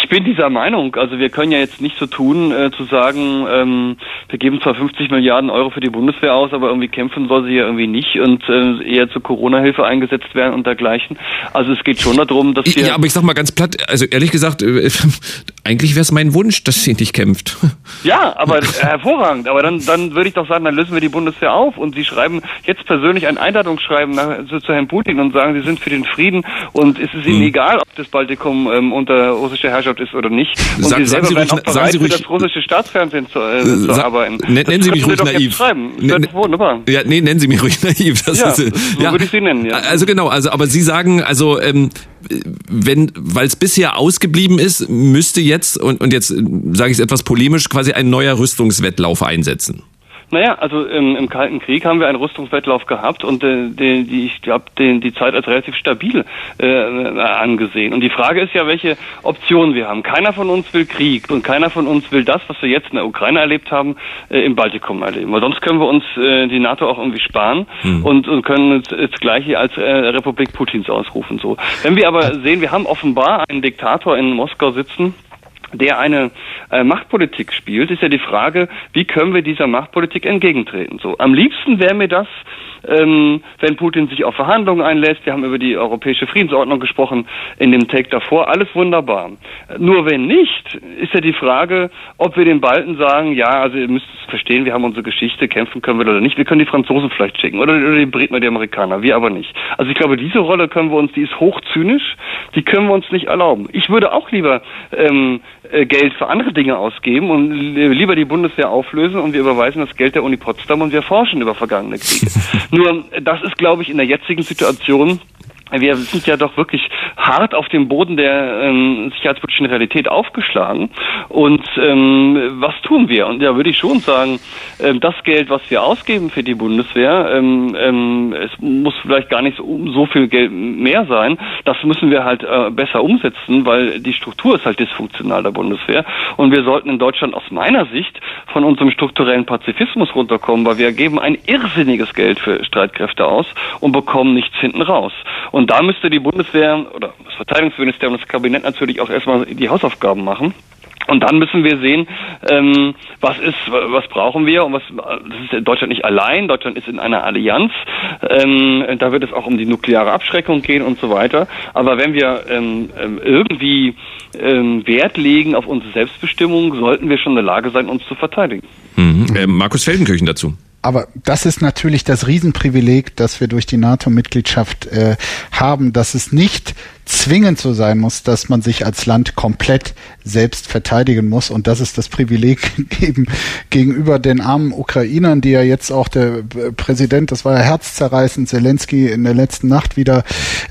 bin dieser Meinung. Also wir können ja jetzt nicht so tun, äh, zu sagen, ähm, wir geben zwar 50 Milliarden Euro für die Bundeswehr aus, aber irgendwie kämpfen soll sie ja irgendwie nicht und äh, eher zur Corona-Hilfe eingesetzt werden und dergleichen. Also es geht schon darum, dass wir... Ja, aber ich sag mal ganz platt, also ehrlich gesagt, äh, eigentlich wäre es mein Wunsch, dass sie nicht kämpft. Ja, aber hervorragend. Aber dann, dann würde ich doch sagen, dann lösen wir die Bundeswehr auf und Sie schreiben jetzt persönlich ein Einladungsschreiben nach, zu, zu, Herrn Putin und sagen, Sie sind für den Frieden und es ist Ihnen hm. egal, ob das Baltikum ähm, unter russischer Herrschaft ist oder nicht. Und Sag, Sie selber ruhig, auch bereit, Sie ruhig, für das russische Staatsfernsehen zu, äh, zu arbeiten. Nennen Sie mich ruhig naiv. Das wunderbar. Ja, nee, nennen Sie mich ruhig naiv. Das ja, ist, äh, so ja. würde ich Sie nennen. Ja. Also genau, also aber Sie sagen, also ähm, wenn, weil es bisher ausgeblieben ist, müsste jetzt und, und jetzt sage ich es etwas polemisch, quasi ein neuer Rüstungswettlauf einsetzen. Naja, also im, im Kalten Krieg haben wir einen Rüstungswettlauf gehabt und äh, die, die, ich habe die Zeit als relativ stabil äh, angesehen. Und die Frage ist ja, welche Optionen wir haben. Keiner von uns will Krieg und keiner von uns will das, was wir jetzt in der Ukraine erlebt haben, äh, im Baltikum erleben. Weil sonst können wir uns äh, die NATO auch irgendwie sparen mhm. und, und können das Gleiche als äh, Republik Putins ausrufen. So, wenn wir aber sehen, wir haben offenbar einen Diktator in Moskau sitzen, der eine äh, Machtpolitik spielt, ist ja die Frage, wie können wir dieser Machtpolitik entgegentreten? So, am liebsten wäre mir das, ähm, wenn Putin sich auf Verhandlungen einlässt. Wir haben über die europäische Friedensordnung gesprochen in dem Take davor. Alles wunderbar. Nur wenn nicht, ist ja die Frage, ob wir den Balten sagen, ja, also ihr müsst es verstehen, wir haben unsere Geschichte, kämpfen können wir oder nicht. Wir können die Franzosen vielleicht schicken oder, oder die Briten oder die Amerikaner, wir aber nicht. Also ich glaube, diese Rolle können wir uns, die ist hochzynisch, die können wir uns nicht erlauben. Ich würde auch lieber ähm, äh, Geld für andere Dinge ausgeben und lieber die Bundeswehr auflösen und wir überweisen das Geld der Uni Potsdam und wir forschen über vergangene Kriege. Nur das ist, glaube ich, in der jetzigen Situation wir sind ja doch wirklich hart auf dem Boden der ähm, sicherheitspolitischen Realität aufgeschlagen. Und ähm, was tun wir? Und da würde ich schon sagen, ähm, das Geld, was wir ausgeben für die Bundeswehr, ähm, ähm, es muss vielleicht gar nicht so, so, viel Geld mehr sein. Das müssen wir halt äh, besser umsetzen, weil die Struktur ist halt dysfunktional der Bundeswehr. Und wir sollten in Deutschland aus meiner Sicht von unserem strukturellen Pazifismus runterkommen, weil wir geben ein irrsinniges Geld für Streitkräfte aus und bekommen nichts hinten raus. Da müsste die Bundeswehr oder das Verteidigungsministerium und das Kabinett natürlich auch erstmal die Hausaufgaben machen. Und dann müssen wir sehen, ähm, was ist, was brauchen wir und was das ist Deutschland nicht allein. Deutschland ist in einer Allianz. Ähm, da wird es auch um die nukleare Abschreckung gehen und so weiter. Aber wenn wir ähm, ähm irgendwie ähm, Wert legen auf unsere Selbstbestimmung, sollten wir schon in der Lage sein, uns zu verteidigen. Mhm. Äh, Markus Feldenkirchen dazu aber das ist natürlich das Riesenprivileg, das wir durch die NATO-Mitgliedschaft äh, haben, dass es nicht zwingend so sein muss, dass man sich als Land komplett selbst verteidigen muss. Und das ist das Privileg eben gegenüber den armen Ukrainern, die ja jetzt auch der Präsident, das war ja herzzerreißend, Zelensky in der letzten Nacht wieder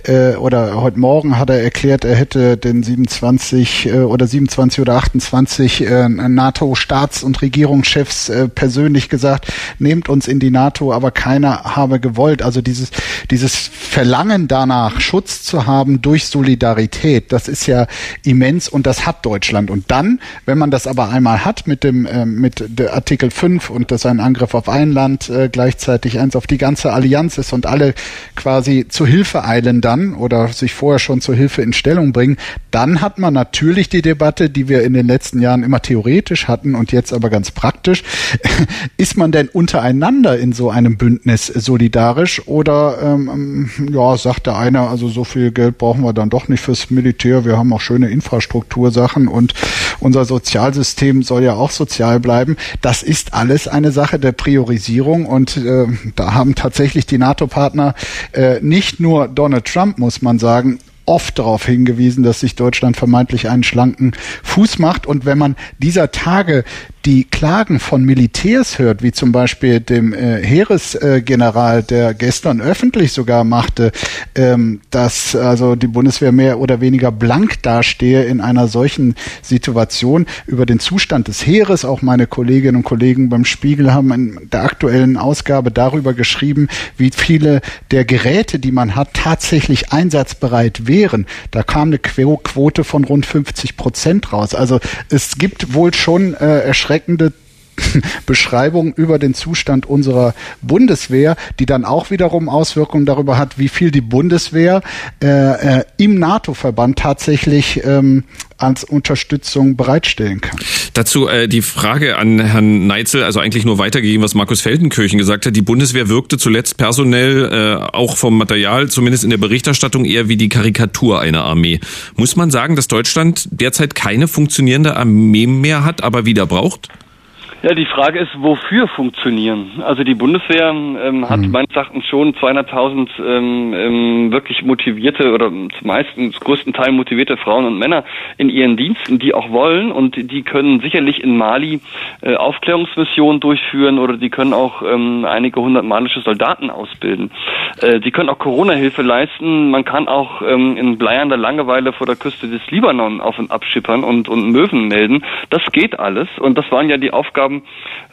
äh, oder heute Morgen hat er erklärt, er hätte den 27 äh, oder 27 oder 28 äh, NATO-Staats- und Regierungschefs äh, persönlich gesagt, nehmt uns in die NATO, aber keiner habe gewollt. Also dieses, dieses Verlangen danach, Schutz zu haben durch Solidarität, das ist ja immens und das hat Deutschland. Und dann, wenn man das aber einmal hat mit dem äh, mit der Artikel 5 und das ein Angriff auf ein Land äh, gleichzeitig eins auf die ganze Allianz ist und alle quasi zu Hilfe eilen dann oder sich vorher schon zur Hilfe in Stellung bringen, dann hat man natürlich die Debatte, die wir in den letzten Jahren immer theoretisch hatten und jetzt aber ganz praktisch. ist man denn untereinander in so einem Bündnis solidarisch oder ähm, ja, sagt der eine, also so viel Geld brauchen wir dann doch nicht fürs Militär. Wir haben auch schöne Infrastruktursachen und unser Sozialsystem soll ja auch sozial bleiben. Das ist alles eine Sache der Priorisierung und äh, da haben tatsächlich die NATO-Partner äh, nicht nur Donald Trump, muss man sagen, oft darauf hingewiesen, dass sich Deutschland vermeintlich einen schlanken Fuß macht. Und wenn man dieser Tage die Klagen von Militärs hört, wie zum Beispiel dem äh, Heeresgeneral, äh, der gestern öffentlich sogar machte, ähm, dass also die Bundeswehr mehr oder weniger blank dastehe in einer solchen Situation über den Zustand des Heeres. Auch meine Kolleginnen und Kollegen beim Spiegel haben in der aktuellen Ausgabe darüber geschrieben, wie viele der Geräte, die man hat, tatsächlich einsatzbereit wären. Da kam eine Quote von rund 50 Prozent raus. Also es gibt wohl schon äh, erschreckend streckende Beschreibung über den Zustand unserer Bundeswehr, die dann auch wiederum Auswirkungen darüber hat, wie viel die Bundeswehr äh, äh, im NATO-Verband tatsächlich ähm, als Unterstützung bereitstellen kann. Dazu äh, die Frage an Herrn Neitzel, also eigentlich nur weitergegeben, was Markus Feldenkirchen gesagt hat. Die Bundeswehr wirkte zuletzt personell, äh, auch vom Material, zumindest in der Berichterstattung, eher wie die Karikatur einer Armee. Muss man sagen, dass Deutschland derzeit keine funktionierende Armee mehr hat, aber wieder braucht? Ja, die Frage ist, wofür funktionieren? Also die Bundeswehr ähm, hat mhm. meines Erachtens schon 200.000 ähm, ähm, wirklich motivierte oder meistens größten Teil motivierte Frauen und Männer in ihren Diensten, die auch wollen und die können sicherlich in Mali äh, Aufklärungsmissionen durchführen oder die können auch ähm, einige hundert malische Soldaten ausbilden. Äh, die können auch Corona-Hilfe leisten. Man kann auch ähm, in bleiernder Langeweile vor der Küste des Libanon auf und abschippern und, und Möwen melden. Das geht alles und das waren ja die Aufgaben Aufgaben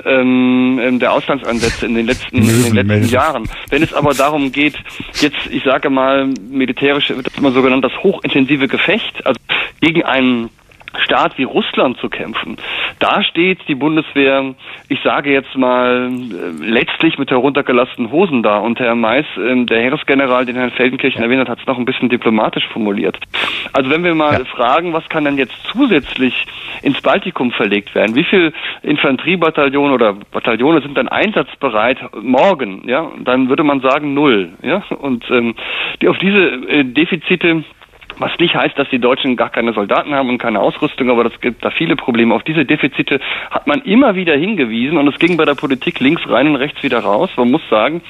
ähm, ähm, der Auslandseinsätze in den letzten, in den letzten Jahren. Wenn es aber darum geht, jetzt, ich sage mal, militärisch wird das immer so genannt, das hochintensive Gefecht, also gegen einen Staat wie Russland zu kämpfen. Da steht die Bundeswehr, ich sage jetzt mal, äh, letztlich mit heruntergelassenen Hosen da. Und Herr Mais, ähm, der Heeresgeneral, den Herrn Feldenkirchen erwähnt hat, hat es noch ein bisschen diplomatisch formuliert. Also wenn wir mal ja. fragen, was kann denn jetzt zusätzlich ins Baltikum verlegt werden? Wie viel Infanteriebataillone oder Bataillone sind dann einsatzbereit morgen? Ja, dann würde man sagen null. Ja, und ähm, die, auf diese äh, Defizite Was nicht heißt, dass die Deutschen gar keine Soldaten haben und keine Ausrüstung, aber das gibt da viele Probleme. Auf diese Defizite hat man immer wieder hingewiesen und es ging bei der Politik links rein und rechts wieder raus. Man muss sagen,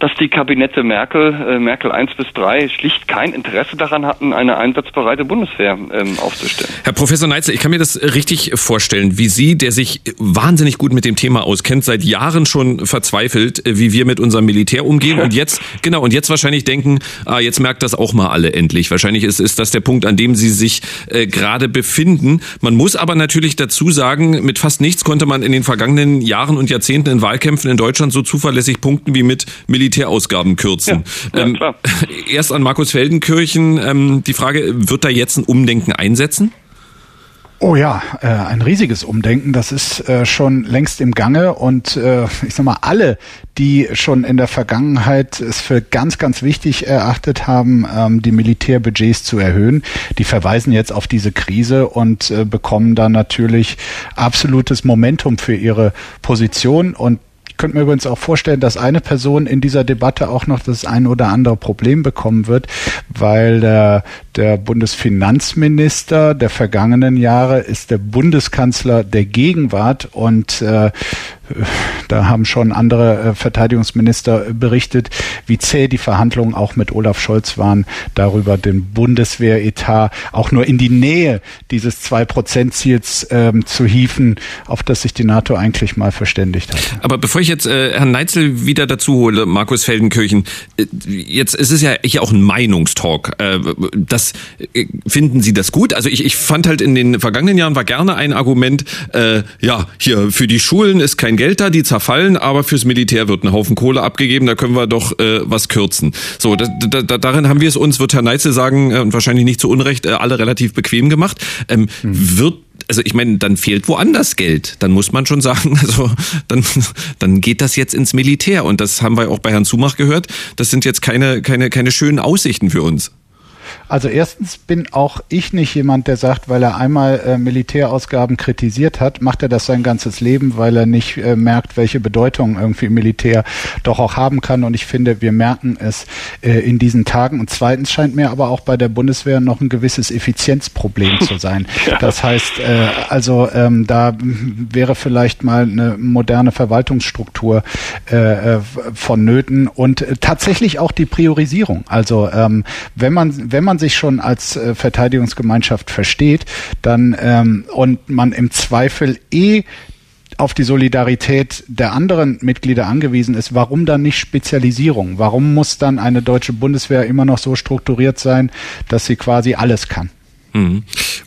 dass die Kabinette Merkel, äh, Merkel 1 bis 3, schlicht kein Interesse daran hatten, eine einsatzbereite Bundeswehr ähm, aufzustellen. Herr Professor Neitzel, ich kann mir das richtig vorstellen, wie Sie, der sich wahnsinnig gut mit dem Thema auskennt, seit Jahren schon verzweifelt, äh, wie wir mit unserem Militär umgehen und jetzt, genau, und jetzt wahrscheinlich denken, ah, jetzt merkt das auch mal alle endlich. Wahrscheinlich ist ist das der Punkt, an dem Sie sich äh, gerade befinden. Man muss aber natürlich dazu sagen, mit fast nichts konnte man in den vergangenen Jahren und Jahrzehnten in Wahlkämpfen in Deutschland so zuverlässig punkten wie mit Militärausgaben kürzen. Ja, ähm, erst an Markus Feldenkirchen ähm, die Frage, wird da jetzt ein Umdenken einsetzen? Oh ja, äh, ein riesiges Umdenken. Das ist äh, schon längst im Gange und äh, ich sag mal, alle, die schon in der Vergangenheit es für ganz, ganz wichtig erachtet haben, ähm, die Militärbudgets zu erhöhen, die verweisen jetzt auf diese Krise und äh, bekommen dann natürlich absolutes Momentum für ihre Position und könnte mir übrigens auch vorstellen, dass eine Person in dieser Debatte auch noch das ein oder andere Problem bekommen wird, weil der, der Bundesfinanzminister der vergangenen Jahre ist der Bundeskanzler der Gegenwart und äh, da haben schon andere äh, Verteidigungsminister berichtet, wie zäh die Verhandlungen auch mit Olaf Scholz waren, darüber den Bundeswehretat auch nur in die Nähe dieses Zwei-Prozent-Ziels ähm, zu hieven, auf das sich die NATO eigentlich mal verständigt hat. Aber bevor ich jetzt äh, Herrn Neitzel wieder dazu hole, Markus Feldenkirchen, äh, jetzt es ist ja hier auch ein Meinungstalk. Äh, das äh, finden Sie das gut? Also ich, ich fand halt in den vergangenen Jahren war gerne ein Argument, äh, ja, hier für die Schulen ist kein Geld da, die zerfallen, aber fürs Militär wird ein Haufen Kohle abgegeben, da können wir doch äh, was kürzen. So, da, da, darin haben wir es uns, wird Herr Neitzel sagen, äh, wahrscheinlich nicht zu Unrecht, äh, alle relativ bequem gemacht. Ähm, mhm. Wird also ich meine, dann fehlt woanders Geld. Dann muss man schon sagen, also dann, dann geht das jetzt ins Militär. Und das haben wir auch bei Herrn Zumach gehört. Das sind jetzt keine, keine, keine schönen Aussichten für uns. Also erstens bin auch ich nicht jemand, der sagt, weil er einmal äh, Militärausgaben kritisiert hat, macht er das sein ganzes Leben, weil er nicht äh, merkt, welche Bedeutung irgendwie Militär doch auch haben kann. Und ich finde, wir merken es äh, in diesen Tagen. Und zweitens scheint mir aber auch bei der Bundeswehr noch ein gewisses Effizienzproblem zu sein. Das heißt, äh, also ähm, da wäre vielleicht mal eine moderne Verwaltungsstruktur äh, äh vonnöten und tatsächlich auch die Priorisierung. Also ähm, wenn man wenn man sich schon als äh, Verteidigungsgemeinschaft versteht, dann ähm, und man im Zweifel eh auf die Solidarität der anderen Mitglieder angewiesen ist, warum dann nicht Spezialisierung? Warum muss dann eine deutsche Bundeswehr immer noch so strukturiert sein, dass sie quasi alles kann? Mhm.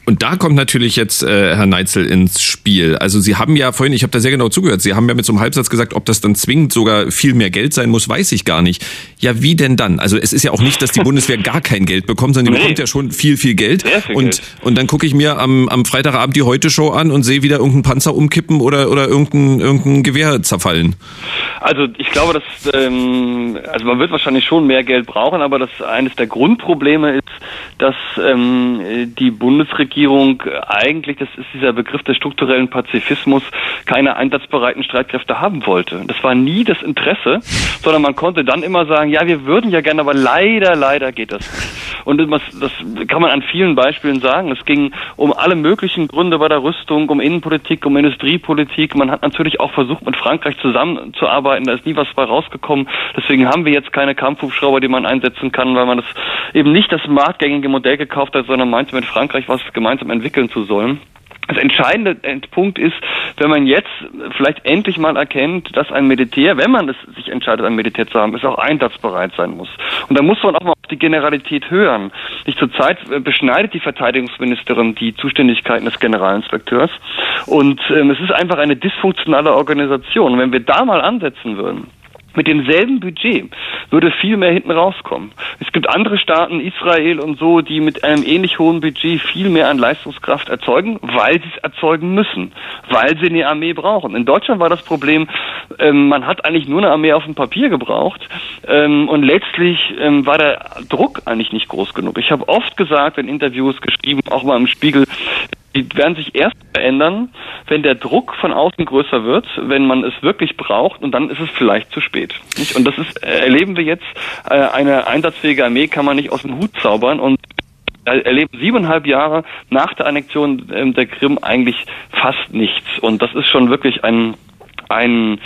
Und da kommt natürlich jetzt äh, Herr Neitzel ins Spiel. Also Sie haben ja vorhin, ich habe da sehr genau zugehört, Sie haben ja mit so einem Halbsatz gesagt, ob das dann zwingend sogar viel mehr Geld sein muss, weiß ich gar nicht. Ja, wie denn dann? Also es ist ja auch nicht, dass die Bundeswehr gar kein Geld bekommt, sondern die nee. bekommt ja schon viel, viel Geld. Viel und, Geld. und dann gucke ich mir am, am Freitagabend die Heute-Show an und sehe wieder irgendeinen Panzer umkippen oder, oder irgendein, irgendein Gewehr zerfallen. Also ich glaube, dass ähm, also man wird wahrscheinlich schon mehr Geld brauchen, aber das eines der Grundprobleme ist, dass ähm, die Bundesregierung eigentlich, das ist dieser Begriff des strukturellen Pazifismus, keine einsatzbereiten Streitkräfte haben wollte. Das war nie das Interesse, sondern man konnte dann immer sagen, ja, wir würden ja gerne, aber leider, leider geht das nicht. Und das, das kann man an vielen Beispielen sagen. Es ging um alle möglichen Gründe bei der Rüstung, um Innenpolitik, um Industriepolitik. Man hat natürlich auch versucht, mit Frankreich zusammenzuarbeiten arbeiten, da ist nie was bei rausgekommen. Deswegen haben wir jetzt keine Kampfhubschrauber, die man einsetzen kann, weil man das eben nicht das marktgängige Modell gekauft hat, sondern meinte mit Frankreich was gemeinsam entwickeln zu sollen. Das entscheidende Punkt ist, wenn man jetzt vielleicht endlich mal erkennt, dass ein Militär, wenn man es sich entscheidet, ein Militär zu haben, es auch einsatzbereit sein muss. Und da muss man auch mal auf die Generalität hören. Nicht zurzeit beschneidet die Verteidigungsministerin die Zuständigkeiten des Generalinspekteurs. Und ähm, es ist einfach eine dysfunktionale Organisation. Und wenn wir da mal ansetzen würden, mit demselben Budget würde viel mehr hinten rauskommen. Es gibt andere Staaten, Israel und so, die mit einem ähnlich hohen Budget viel mehr an Leistungskraft erzeugen, weil sie es erzeugen müssen, weil sie eine Armee brauchen. In Deutschland war das Problem, ähm, man hat eigentlich nur eine Armee auf dem Papier gebraucht ähm, und letztlich ähm, war der Druck eigentlich nicht groß genug. Ich habe oft gesagt in Interviews geschrieben, auch mal im Spiegel, die werden sich erst verändern, wenn der Druck von außen größer wird, wenn man es wirklich braucht und dann ist es vielleicht zu spät. Nicht? Und das ist, äh, erleben wir jetzt, äh, eine einsatzfähige Armee kann man nicht aus dem Hut zaubern und erleben siebeneinhalb Jahre nach der Annexion ähm, der Krim eigentlich fast nichts. Und das ist schon wirklich ein ein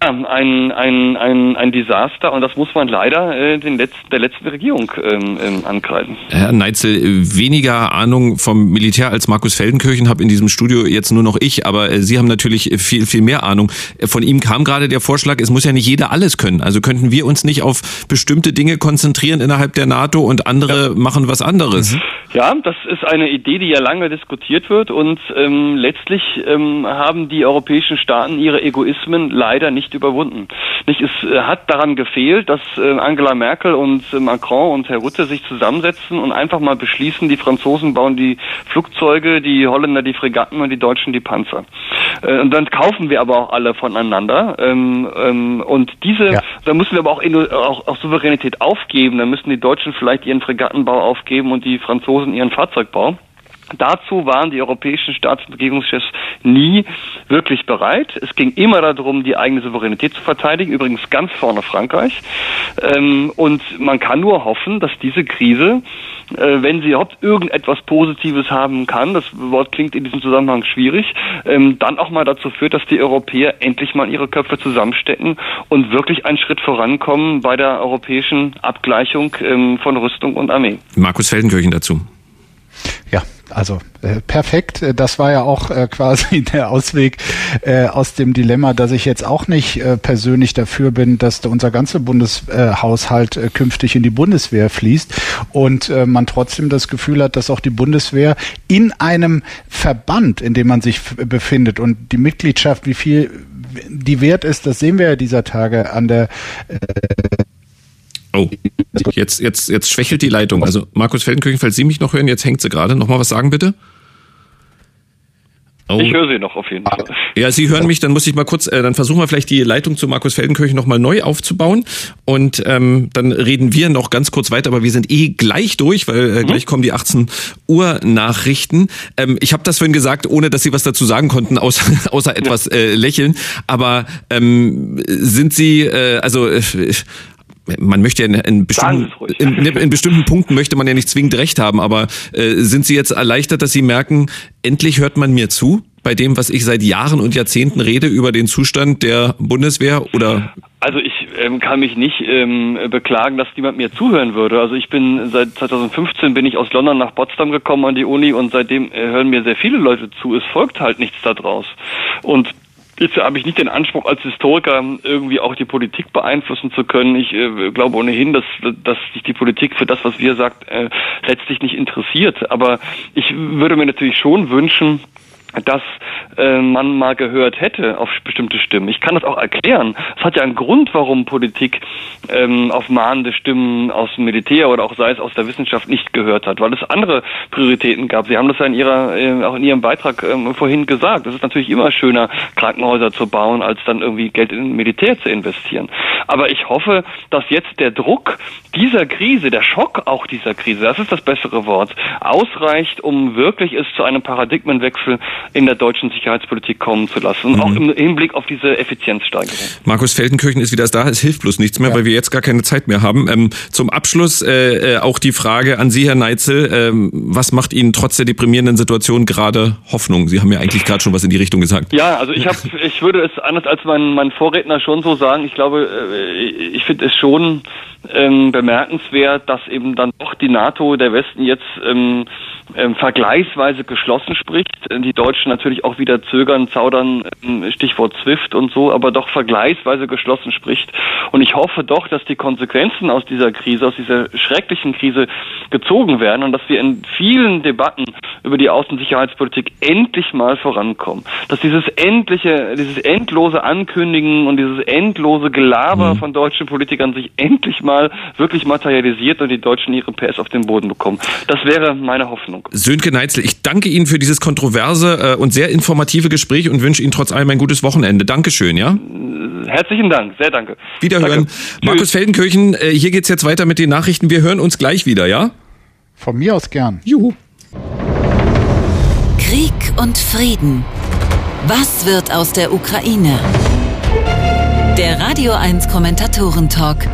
ja ein, ein, ein, ein Desaster und das muss man leider äh, den letzten, der letzten Regierung ähm, ähm, ankreiden. Herr Neitzel, weniger Ahnung vom Militär als Markus Feldenkirchen habe in diesem Studio jetzt nur noch ich, aber äh, Sie haben natürlich viel, viel mehr Ahnung. Von ihm kam gerade der Vorschlag, es muss ja nicht jeder alles können. Also könnten wir uns nicht auf bestimmte Dinge konzentrieren innerhalb der NATO und andere ja. machen was anderes? Mhm. Ja, das ist eine Idee, die ja lange diskutiert wird und ähm, letztlich ähm, haben die europäischen Staaten ihre Egoismen leider nicht überwunden. Nicht, es äh, hat daran gefehlt, dass äh, Angela Merkel und äh, Macron und Herr Rutte sich zusammensetzen und einfach mal beschließen, die Franzosen bauen die Flugzeuge, die Holländer die Fregatten und die Deutschen die Panzer. Und dann kaufen wir aber auch alle voneinander. Ähm, ähm, und diese, ja. da müssen wir aber auch, auch, auch Souveränität aufgeben. Dann müssen die Deutschen vielleicht ihren Fregattenbau aufgeben und die Franzosen ihren Fahrzeugbau. Dazu waren die europäischen Staats- und Regierungschefs nie wirklich bereit. Es ging immer darum, die eigene Souveränität zu verteidigen, übrigens ganz vorne Frankreich. Ähm, und man kann nur hoffen, dass diese Krise, äh, wenn sie überhaupt irgendetwas Positives haben kann, das Wort klingt in diesem Zusammenhang schwierig, ähm, dann auch mal dazu führt, dass die Europäer endlich mal ihre Köpfe zusammenstecken und wirklich einen Schritt vorankommen bei der europäischen Abgleichung ähm, von Rüstung und Armee. Markus Feldenkirchen dazu. Ja, also äh, perfekt. Äh, das war ja auch äh, quasi der Ausweg äh, aus dem Dilemma, dass ich jetzt auch nicht äh, persönlich dafür bin, dass unser ganzer Bundeshaushalt äh, künftig in die Bundeswehr fließt und äh, man trotzdem das Gefühl hat, dass auch die Bundeswehr in einem Verband, in dem man sich befindet und die Mitgliedschaft, wie viel die wert ist, das sehen wir ja dieser Tage an der äh, Oh, jetzt, jetzt, jetzt schwächelt die Leitung. Also Markus Feldenkirchen, falls Sie mich noch hören, jetzt hängt sie gerade. Nochmal was sagen, bitte? Oh. Ich höre Sie noch auf jeden Fall. Ja, Sie hören mich, dann muss ich mal kurz, äh, dann versuchen wir vielleicht die Leitung zu Markus Feldenkirchen nochmal neu aufzubauen und ähm, dann reden wir noch ganz kurz weiter, aber wir sind eh gleich durch, weil äh, mhm. gleich kommen die 18 Uhr Nachrichten. Ähm, ich habe das vorhin gesagt, ohne dass Sie was dazu sagen konnten, außer, außer etwas äh, lächeln, aber ähm, sind Sie, äh, also äh, man möchte ja in, bestimmten, in, in, bestimmten Punkten möchte man ja nicht zwingend recht haben, aber äh, sind Sie jetzt erleichtert, dass Sie merken, endlich hört man mir zu bei dem, was ich seit Jahren und Jahrzehnten rede über den Zustand der Bundeswehr oder? Also ich ähm, kann mich nicht ähm, beklagen, dass niemand mir zuhören würde. Also ich bin seit 2015 bin ich aus London nach Potsdam gekommen an die Uni und seitdem äh, hören mir sehr viele Leute zu. Es folgt halt nichts daraus. Und Jetzt habe ich nicht den Anspruch, als Historiker irgendwie auch die Politik beeinflussen zu können. Ich äh, glaube ohnehin, dass, dass sich die Politik für das, was wir sagt, äh, letztlich nicht interessiert. Aber ich würde mir natürlich schon wünschen, dass äh, man mal gehört hätte auf bestimmte Stimmen. Ich kann das auch erklären. Es hat ja einen Grund, warum Politik ähm, auf mahnende Stimmen aus dem Militär oder auch sei es aus der Wissenschaft nicht gehört hat, weil es andere Prioritäten gab. Sie haben das ja in ihrer, äh, auch in Ihrem Beitrag ähm, vorhin gesagt. Es ist natürlich immer schöner, Krankenhäuser zu bauen, als dann irgendwie Geld in Militär zu investieren. Aber ich hoffe, dass jetzt der Druck dieser Krise, der Schock auch dieser Krise, das ist das bessere Wort, ausreicht, um wirklich es zu einem Paradigmenwechsel in der deutschen Sicherheitspolitik kommen zu lassen. Mhm. Auch im Hinblick auf diese Effizienzsteigerung. Markus Feldenkirchen ist wieder da. Es hilft bloß nichts mehr, ja. weil wir jetzt gar keine Zeit mehr haben. Ähm, zum Abschluss äh, äh, auch die Frage an Sie, Herr Neitzel. Ähm, was macht Ihnen trotz der deprimierenden Situation gerade Hoffnung? Sie haben ja eigentlich gerade schon was in die Richtung gesagt. Ja, also ich habe, ich würde es anders als mein, mein Vorredner schon so sagen. Ich glaube, äh, ich finde es schon ähm, bemerkenswert, dass eben dann doch die NATO, der Westen jetzt ähm, ähm, vergleichsweise geschlossen spricht. Die Deutschen natürlich auch wieder zögern, zaudern, ähm, Stichwort SWIFT und so, aber doch vergleichsweise geschlossen spricht. Und ich hoffe doch, dass die Konsequenzen aus dieser Krise, aus dieser schrecklichen Krise gezogen werden und dass wir in vielen Debatten über die Außensicherheitspolitik endlich mal vorankommen. Dass dieses endliche, dieses endlose Ankündigen und dieses endlose Gelaber mhm. von deutschen Politikern sich endlich mal wirklich materialisiert und die Deutschen ihre PS auf den Boden bekommen. Das wäre meine Hoffnung. Ordnung. Sönke Neitzel, ich danke Ihnen für dieses kontroverse äh, und sehr informative Gespräch und wünsche Ihnen trotz allem ein gutes Wochenende. Dankeschön, ja? Herzlichen Dank, sehr danke. Wiederhören. Danke. Markus Feldenkirchen, äh, hier geht's jetzt weiter mit den Nachrichten. Wir hören uns gleich wieder, ja? Von mir aus gern. Juhu. Krieg und Frieden. Was wird aus der Ukraine? Der Radio 1 Kommentatoren-Talk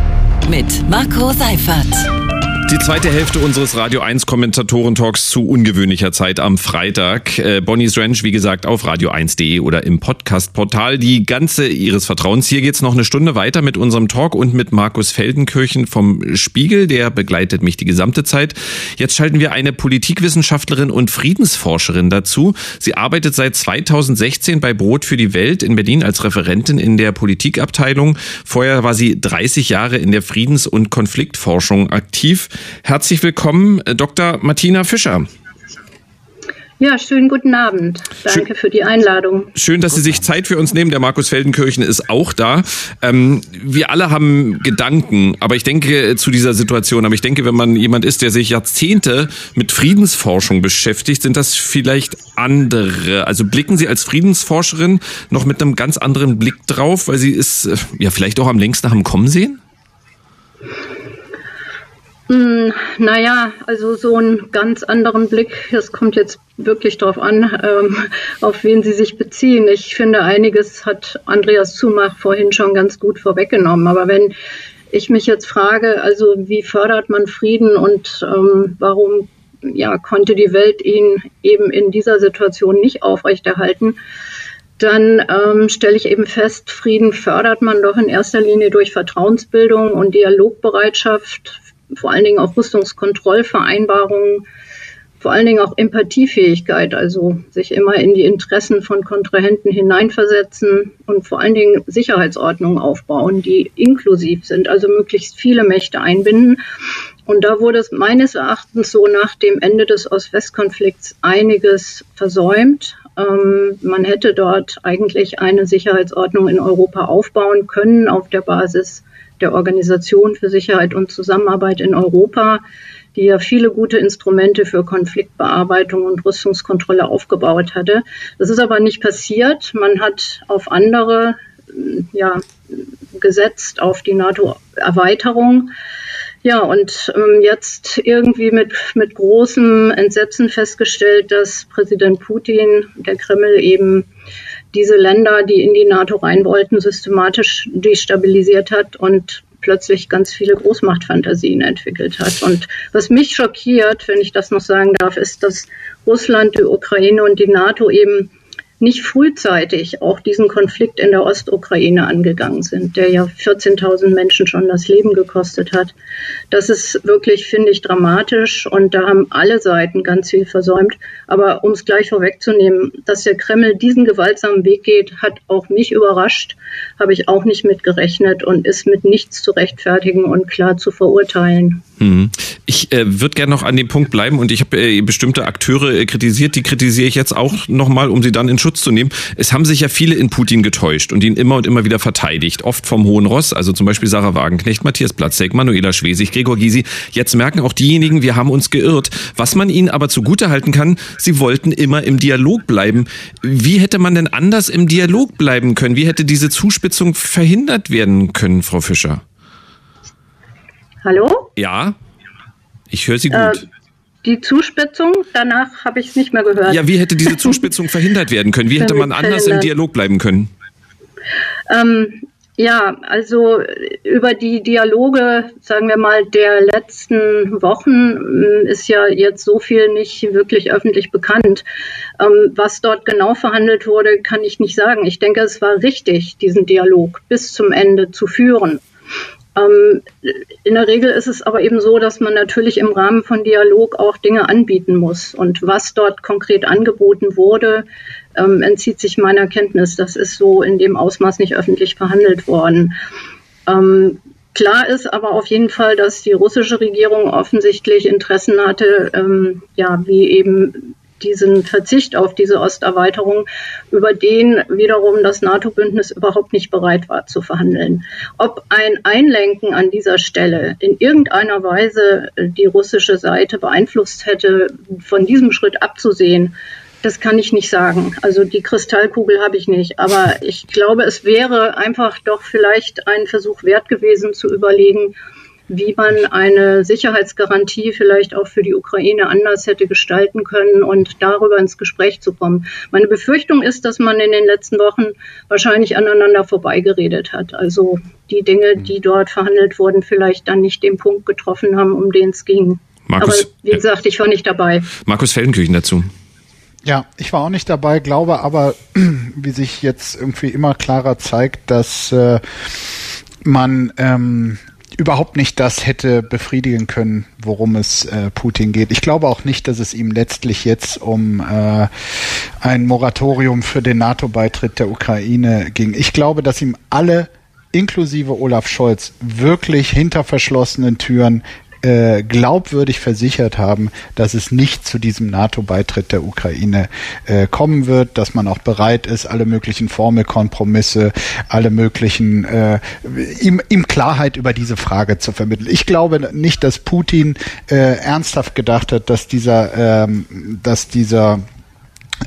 mit Marco Seifert. Die zweite Hälfte unseres Radio 1 Kommentatoren-Talks zu ungewöhnlicher Zeit am Freitag. Äh, Bonnie's Ranch, wie gesagt, auf radio1.de oder im Podcast-Portal. Die ganze Ihres Vertrauens. Hier geht's noch eine Stunde weiter mit unserem Talk und mit Markus Feldenkirchen vom Spiegel. Der begleitet mich die gesamte Zeit. Jetzt schalten wir eine Politikwissenschaftlerin und Friedensforscherin dazu. Sie arbeitet seit 2016 bei Brot für die Welt in Berlin als Referentin in der Politikabteilung. Vorher war sie 30 Jahre in der Friedens- und Konfliktforschung aktiv. Herzlich willkommen, äh, Dr. Martina Fischer. Ja, schönen guten Abend. Danke schön, für die Einladung. Schön, dass Sie sich Zeit für uns nehmen. Der Markus Feldenkirchen ist auch da. Ähm, wir alle haben Gedanken, aber ich denke äh, zu dieser Situation, aber ich denke, wenn man jemand ist, der sich Jahrzehnte mit Friedensforschung beschäftigt, sind das vielleicht andere. Also blicken Sie als Friedensforscherin noch mit einem ganz anderen Blick drauf, weil Sie es äh, ja vielleicht auch am längsten haben kommen sehen? Hm, naja, also so einen ganz anderen Blick, das kommt jetzt wirklich darauf an, ähm, auf wen Sie sich beziehen. Ich finde, einiges hat Andreas Zumach vorhin schon ganz gut vorweggenommen. Aber wenn ich mich jetzt frage, also wie fördert man Frieden und ähm, warum ja, konnte die Welt ihn eben in dieser Situation nicht aufrechterhalten, dann ähm, stelle ich eben fest, Frieden fördert man doch in erster Linie durch Vertrauensbildung und Dialogbereitschaft, vor allen Dingen auch Rüstungskontrollvereinbarungen, vor allen Dingen auch Empathiefähigkeit, also sich immer in die Interessen von Kontrahenten hineinversetzen und vor allen Dingen Sicherheitsordnungen aufbauen, die inklusiv sind, also möglichst viele Mächte einbinden. Und da wurde es meines Erachtens so nach dem Ende des Ost-West-Konflikts einiges versäumt. Ähm, man hätte dort eigentlich eine Sicherheitsordnung in Europa aufbauen können auf der Basis der Organisation für Sicherheit und Zusammenarbeit in Europa, die ja viele gute Instrumente für Konfliktbearbeitung und Rüstungskontrolle aufgebaut hatte. Das ist aber nicht passiert. Man hat auf andere ja, gesetzt, auf die NATO-Erweiterung. Ja, und ähm, jetzt irgendwie mit, mit großem Entsetzen festgestellt, dass Präsident Putin, der Kreml eben diese Länder, die in die NATO rein wollten, systematisch destabilisiert hat und plötzlich ganz viele Großmachtfantasien entwickelt hat. Und was mich schockiert, wenn ich das noch sagen darf, ist, dass Russland, die Ukraine und die NATO eben nicht frühzeitig auch diesen Konflikt in der Ostukraine angegangen sind, der ja 14.000 Menschen schon das Leben gekostet hat. Das ist wirklich, finde ich, dramatisch und da haben alle Seiten ganz viel versäumt. Aber um es gleich vorwegzunehmen, dass der Kreml diesen gewaltsamen Weg geht, hat auch mich überrascht, habe ich auch nicht mitgerechnet und ist mit nichts zu rechtfertigen und klar zu verurteilen. Mhm. Ich äh, würde gerne noch an dem Punkt bleiben und ich habe äh, bestimmte Akteure äh, kritisiert, die kritisiere ich jetzt auch nochmal, um sie dann in Schutz zu nehmen. Es haben sich ja viele in Putin getäuscht und ihn immer und immer wieder verteidigt, oft vom Hohen Ross, also zum Beispiel Sarah Wagenknecht, Matthias Platzek, Manuela Schwesig, Gregor Gysi. Jetzt merken auch diejenigen, wir haben uns geirrt. Was man ihnen aber zugutehalten kann, sie wollten immer im Dialog bleiben. Wie hätte man denn anders im Dialog bleiben können? Wie hätte diese Zuspitzung verhindert werden können, Frau Fischer? Hallo? Ja, ich höre Sie gut. Äh, die Zuspitzung, danach habe ich es nicht mehr gehört. Ja, wie hätte diese Zuspitzung verhindert werden können? Wie hätte man anders im Dialog bleiben können? Ähm, ja, also über die Dialoge, sagen wir mal, der letzten Wochen mm, ist ja jetzt so viel nicht wirklich öffentlich bekannt. Ähm, was dort genau verhandelt wurde, kann ich nicht sagen. Ich denke, es war richtig, diesen Dialog bis zum Ende zu führen. Ähm, in der Regel ist es aber eben so, dass man natürlich im Rahmen von Dialog auch Dinge anbieten muss. Und was dort konkret angeboten wurde, ähm, entzieht sich meiner Kenntnis. Das ist so in dem Ausmaß nicht öffentlich verhandelt worden. Ähm, Klar ist aber auf jeden Fall, dass die russische Regierung offensichtlich Interessen hatte, ähm, ja, wie eben diesen Verzicht auf diese Osterweiterung, über den wiederum das NATO-Bündnis überhaupt nicht bereit war zu verhandeln. Ob ein Einlenken an dieser Stelle in irgendeiner Weise die russische Seite beeinflusst hätte, von diesem Schritt abzusehen, das kann ich nicht sagen. Also die Kristallkugel habe ich nicht. Aber ich glaube, es wäre einfach doch vielleicht ein Versuch wert gewesen zu überlegen, wie man eine Sicherheitsgarantie vielleicht auch für die Ukraine anders hätte gestalten können und darüber ins Gespräch zu kommen. Meine Befürchtung ist, dass man in den letzten Wochen wahrscheinlich aneinander vorbeigeredet hat. Also die Dinge, die dort verhandelt wurden, vielleicht dann nicht den Punkt getroffen haben, um den es ging. Markus, Aber wie gesagt, ich war nicht dabei. Markus Feldenkirchen dazu. Ja, ich war auch nicht dabei, glaube aber, wie sich jetzt irgendwie immer klarer zeigt, dass äh, man ähm, überhaupt nicht das hätte befriedigen können, worum es äh, Putin geht. Ich glaube auch nicht, dass es ihm letztlich jetzt um äh, ein Moratorium für den NATO-Beitritt der Ukraine ging. Ich glaube, dass ihm alle inklusive Olaf Scholz wirklich hinter verschlossenen Türen äh, glaubwürdig versichert haben, dass es nicht zu diesem NATO-Beitritt der Ukraine äh, kommen wird, dass man auch bereit ist, alle möglichen Formelkompromisse, alle möglichen äh, ihm, ihm Klarheit über diese Frage zu vermitteln. Ich glaube nicht, dass Putin äh, ernsthaft gedacht hat, dass dieser, ähm, dass dieser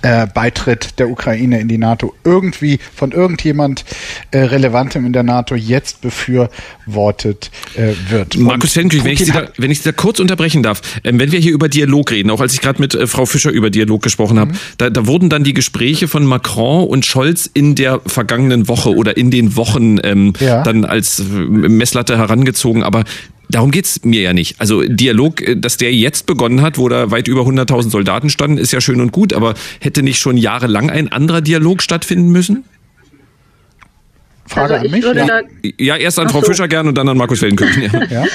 äh, Beitritt der Ukraine in die NATO irgendwie von irgendjemand äh, Relevantem in der NATO jetzt befürwortet äh, wird. Markus Fenklich, wenn, ich Sie da, wenn ich Sie da kurz unterbrechen darf, ähm, wenn wir hier über Dialog reden, auch als ich gerade mit äh, Frau Fischer über Dialog gesprochen habe, mhm. da, da wurden dann die Gespräche von Macron und Scholz in der vergangenen Woche oder in den Wochen ähm, ja. dann als äh, Messlatte herangezogen. Aber Darum geht's mir ja nicht. Also Dialog, äh, dass der jetzt begonnen hat, wo da weit über 100.000 Soldaten standen, ist ja schön und gut, aber hätte nicht schon jahrelang ein anderer Dialog stattfinden müssen? Frage also an mich. Ja. ja. erst an Ach Frau so. Fischer gern und dann an Markus Feldenkirchen. Ja. ja.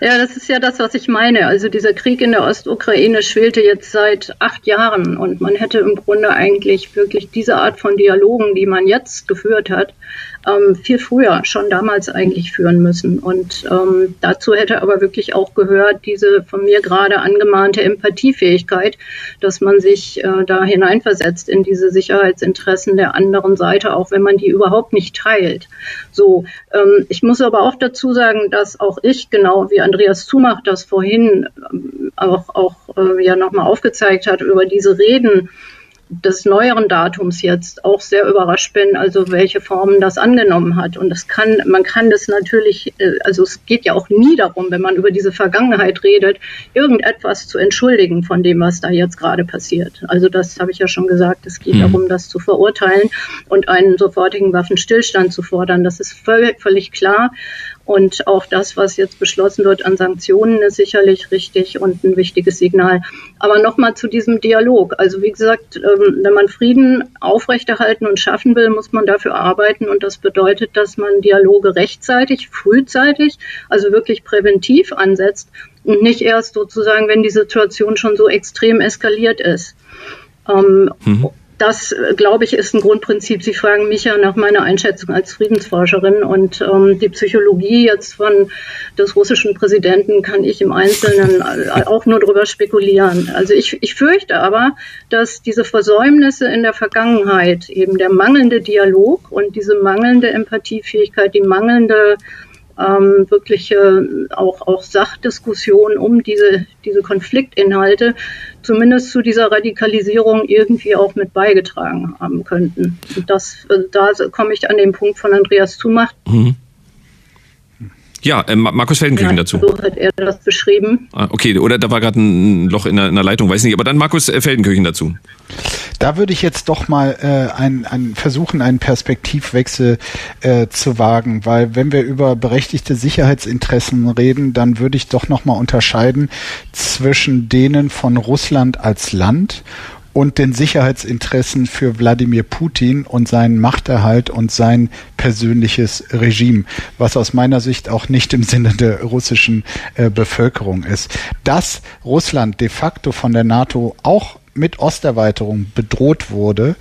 ja, das ist ja das, was ich meine. Also dieser Krieg in der Ostukraine schwelte jetzt seit acht Jahren und man hätte im Grunde eigentlich wirklich diese Art von Dialogen, die man jetzt geführt hat, ähm, viel früher, schon damals eigentlich führen müssen. Und ähm, dazu hätte aber wirklich auch gehört, diese von mir gerade angemahnte Empathiefähigkeit, dass man sich äh, da hineinversetzt in diese Sicherheitsinteressen der anderen Seite, auch wenn man die überhaupt nicht teilt. So, ähm, ich muss aber auch dazu sagen, dass auch ich, genau wie Andreas Zumach das vorhin ähm, auch, auch äh, ja nochmal aufgezeigt hat, über diese Reden, des neueren Datums jetzt auch sehr überrascht bin, also welche Formen das angenommen hat. Und das kann, man kann das natürlich, äh, also es geht ja auch nie darum, wenn man über diese Vergangenheit redet, irgendetwas zu entschuldigen von dem, was da jetzt gerade passiert. Also das habe ich ja schon gesagt, es geht mhm. darum, das zu verurteilen und einen sofortigen Waffenstillstand zu fordern. Das ist völlig, völlig klar. Und auch das, was jetzt beschlossen wird an Sanktionen, ist sicherlich richtig und ein wichtiges Signal. Aber nochmal zu diesem Dialog. Also wie gesagt, ähm, wenn man Frieden aufrechterhalten und schaffen will, muss man dafür arbeiten. Und das bedeutet, dass man Dialoge rechtzeitig, frühzeitig, also wirklich präventiv ansetzt und nicht erst sozusagen, wenn die Situation schon so extrem eskaliert ist. Ähm, mhm das, glaube ich, ist ein Grundprinzip. Sie fragen mich ja nach meiner Einschätzung als Friedensforscherin und ähm, die Psychologie jetzt von des russischen Präsidenten kann ich im Einzelnen auch nur darüber spekulieren. Also ich, ich fürchte aber, dass diese Versäumnisse in der Vergangenheit, eben der mangelnde Dialog und diese mangelnde Empathiefähigkeit, die mangelnde ähm, wirkliche auch, auch Sachdiskussion um diese, diese Konfliktinhalte zumindest zu dieser Radikalisierung irgendwie auch mit beigetragen haben könnten. Und das, äh, da komme ich an den Punkt von Andreas Zumacht. Mhm. Ja, äh, Markus Feldenkirchen dazu. So hat er das beschrieben. Ah, okay, oder da war gerade ein Loch in der, in der, Leitung, weiß nicht. Aber dann Markus äh, Feldenkirchen dazu. Da würde ich jetzt doch mal äh, ein, ein versuchen, einen Perspektivwechsel äh, zu wagen, weil wenn wir über berechtigte Sicherheitsinteressen reden, dann würde ich doch noch mal unterscheiden zwischen denen von Russland als Land und den Sicherheitsinteressen für Wladimir Putin und seinen Machterhalt und sein persönliches Regime, was aus meiner Sicht auch nicht im Sinne der russischen äh, Bevölkerung ist. Dass Russland de facto von der NATO auch mit Osterweiterung bedroht wurde,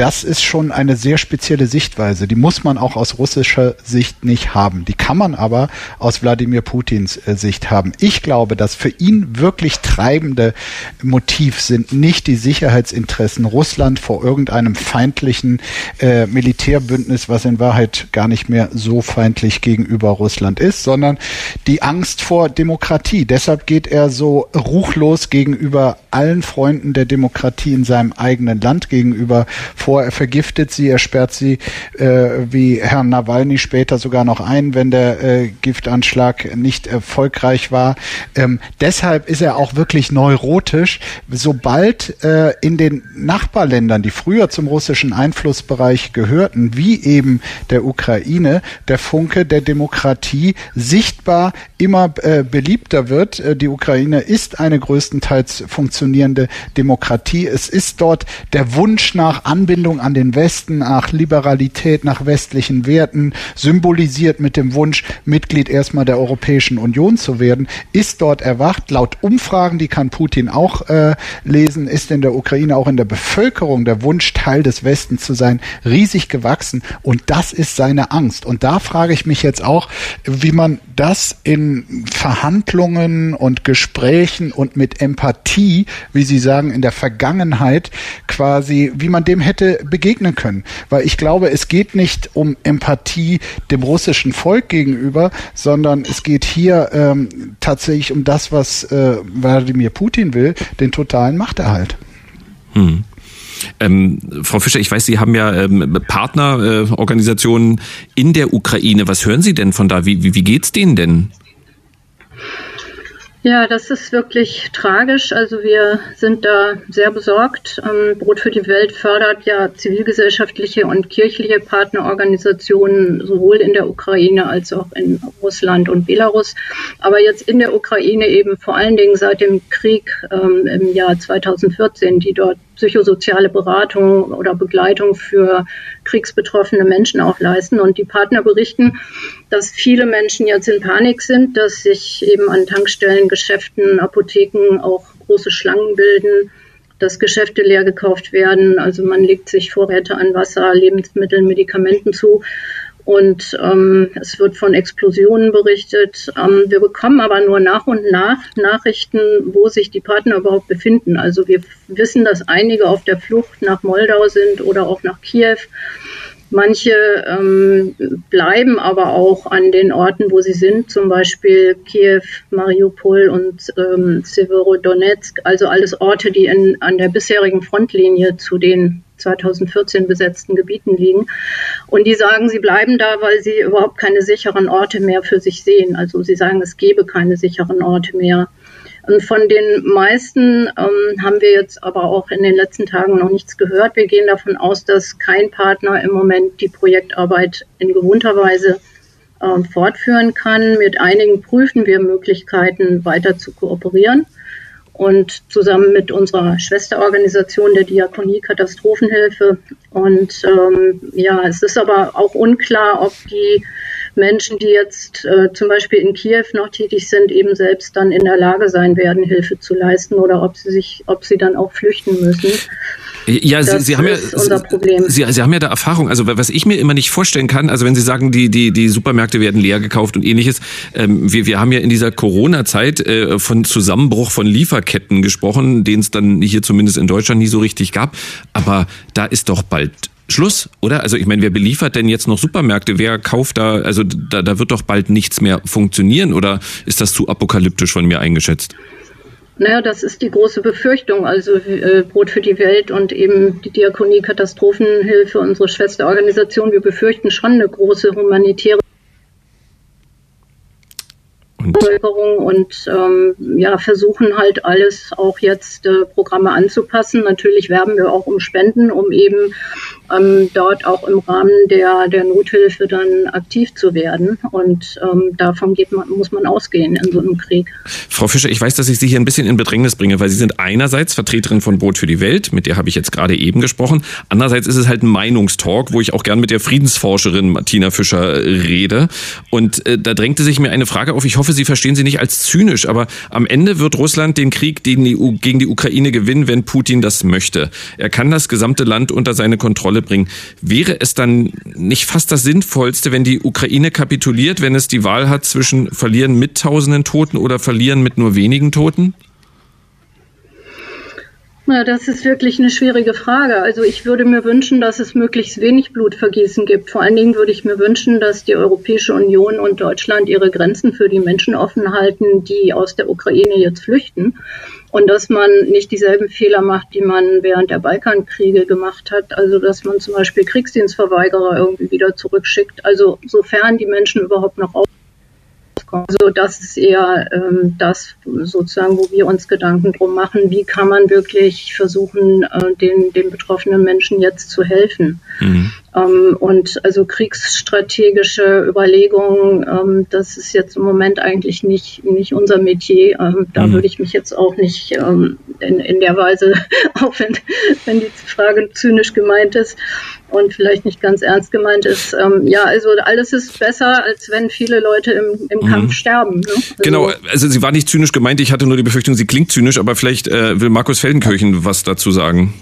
das ist schon eine sehr spezielle Sichtweise. Die muss man auch aus russischer Sicht nicht haben. Die kann man aber aus Wladimir Putins äh, Sicht haben. Ich glaube, das für ihn wirklich treibende Motiv sind nicht die Sicherheitsinteressen Russland vor irgendeinem feindlichen äh, Militärbündnis, was in Wahrheit gar nicht mehr so feindlich gegenüber Russland ist, sondern die Angst vor Demokratie. Deshalb geht er so ruchlos gegenüber allen Freunden der Demokratie in seinem eigenen Land gegenüber vor vor, er vergiftet sie, er sperrt sie äh, wie Herrn Nawalny später sogar noch ein, wenn der äh, Giftanschlag nicht erfolgreich war. Ähm, deshalb ist er auch wirklich neurotisch. Sobald äh, in den Nachbarländern, die früher zum russischen Einflussbereich gehörten, wie eben der Ukraine, der Funke der Demokratie sichtbar immer äh, beliebter wird. Äh, die Ukraine ist eine größtenteils funktionierende Demokratie. Es ist dort der Wunsch nach Anbindung an den Westen, nach Liberalität, nach westlichen Werten, symbolisiert mit dem Wunsch, Mitglied erstmal der Europäischen Union zu werden, ist dort erwacht. Laut Umfragen, die kann Putin auch äh, lesen, ist in der Ukraine auch in der Bevölkerung der Wunsch, Teil des Westens zu sein, riesig gewachsen. Und das ist seine Angst. Und da frage ich mich jetzt auch, wie man das in Verhandlungen und Gesprächen und mit Empathie, wie Sie sagen, in der Vergangenheit quasi, wie man dem hätte begegnen können. Weil ich glaube, es geht nicht um Empathie dem russischen Volk gegenüber, sondern es geht hier ähm, tatsächlich um das, was äh, Wladimir Putin will, den totalen Machterhalt. Hm. Ähm, Frau Fischer, ich weiß, Sie haben ja ähm, Partnerorganisationen äh, in der Ukraine. Was hören Sie denn von da? Wie, wie, wie geht's denen denn? Ja, das ist wirklich tragisch. Also wir sind da sehr besorgt. Ähm, Brot für die Welt fördert ja zivilgesellschaftliche und kirchliche Partnerorganisationen sowohl in der Ukraine als auch in Russland und Belarus. Aber jetzt in der Ukraine eben vor allen Dingen seit dem Krieg ähm, im Jahr 2014, die dort psychosoziale Beratung oder Begleitung für kriegsbetroffene Menschen auch leisten. Und die Partner berichten, dass viele Menschen jetzt in Panik sind, dass sich eben an Tankstellen, Geschäften, Apotheken auch große Schlangen bilden, dass Geschäfte leer gekauft werden. Also man legt sich Vorräte an Wasser, Lebensmitteln, Medikamenten zu. Und ähm, es wird von Explosionen berichtet. Ähm, wir bekommen aber nur nach und nach Nachrichten, wo sich die Partner überhaupt befinden. Also wir wissen, dass einige auf der Flucht nach Moldau sind oder auch nach Kiew. Manche ähm, bleiben aber auch an den Orten, wo sie sind, zum Beispiel Kiew, Mariupol und ähm, Severodonetsk, also alles Orte, die in, an der bisherigen Frontlinie zu den 2014 besetzten Gebieten liegen. Und die sagen, sie bleiben da, weil sie überhaupt keine sicheren Orte mehr für sich sehen. Also sie sagen, es gebe keine sicheren Orte mehr. Und von den meisten ähm, haben wir jetzt aber auch in den letzten Tagen noch nichts gehört. Wir gehen davon aus, dass kein Partner im Moment die Projektarbeit in gewohnter Weise äh, fortführen kann. Mit einigen prüfen wir Möglichkeiten, weiter zu kooperieren und zusammen mit unserer Schwesterorganisation der Diakonie Katastrophenhilfe. Und ähm, ja, es ist aber auch unklar, ob die Menschen, die jetzt äh, zum Beispiel in Kiew noch tätig sind, eben selbst dann in der Lage sein werden, Hilfe zu leisten oder ob sie sich, ob sie dann auch flüchten müssen. Ja, Sie, Sie haben ja, Sie, Sie haben ja da Erfahrung. Also was ich mir immer nicht vorstellen kann, also wenn Sie sagen, die die die Supermärkte werden leer gekauft und ähnliches, ähm, wir wir haben ja in dieser Corona-Zeit äh, von Zusammenbruch von Lieferketten gesprochen, den es dann hier zumindest in Deutschland nie so richtig gab. Aber da ist doch bald Schluss, oder? Also ich meine, wer beliefert denn jetzt noch Supermärkte? Wer kauft da? Also da, da wird doch bald nichts mehr funktionieren, oder ist das zu apokalyptisch von mir eingeschätzt? Naja, das ist die große Befürchtung. Also äh, Brot für die Welt und eben die Diakonie Katastrophenhilfe, unsere Schwesterorganisation, wir befürchten schon eine große humanitäre und und ähm, ja, versuchen halt alles auch jetzt äh, Programme anzupassen. Natürlich werben wir auch um Spenden, um eben ähm, dort auch im Rahmen der, der Nothilfe dann aktiv zu werden. Und ähm, davon geht man, muss man ausgehen in so einem Krieg. Frau Fischer, ich weiß, dass ich Sie hier ein bisschen in Bedrängnis bringe, weil Sie sind einerseits Vertreterin von Brot für die Welt, mit der habe ich jetzt gerade eben gesprochen. Andererseits ist es halt ein Meinungstalk, wo ich auch gern mit der Friedensforscherin Martina Fischer rede. Und äh, da drängte sich mir eine Frage auf. Ich hoffe, Sie verstehen sie nicht als zynisch, aber am Ende wird Russland den Krieg gegen die, gegen die Ukraine gewinnen, wenn Putin das möchte. Er kann das gesamte Land unter seine Kontrolle bringen. Wäre es dann nicht fast das Sinnvollste, wenn die Ukraine kapituliert, wenn es die Wahl hat zwischen verlieren mit tausenden Toten oder verlieren mit nur wenigen Toten? Na, das ist wirklich eine schwierige Frage. Also ich würde mir wünschen, dass es möglichst wenig Blutvergießen gibt. Vor allen Dingen würde ich mir wünschen, dass die Europäische Union und Deutschland ihre Grenzen für die Menschen offen halten, die aus der Ukraine jetzt flüchten. Und dass man nicht dieselben Fehler macht, die man während der Balkankriege gemacht hat. Also dass man zum Beispiel Kriegsdienstverweigerer irgendwie wieder zurückschickt. Also sofern die Menschen überhaupt noch rauskommen. Also das ist eher ähm, das sozusagen, wo wir uns Gedanken drum machen, wie kann man wirklich versuchen, äh, den, den betroffenen Menschen jetzt zu helfen. Mhm. Ähm, und also kriegsstrategische Überlegungen, ähm, das ist jetzt im Moment eigentlich nicht, nicht unser Metier. Ähm, da mhm. würde ich mich jetzt auch nicht ähm, in, in der Weise, auch wenn, wenn die Frage zynisch gemeint ist und vielleicht nicht ganz ernst gemeint ist. Ähm, ja, also alles ist besser, als wenn viele Leute im, im mhm. Kampf sterben. Ne? Also genau, also sie war nicht zynisch gemeint, ich hatte nur die Befürchtung, sie klingt zynisch, aber vielleicht äh, will Markus Feldenkirchen was dazu sagen.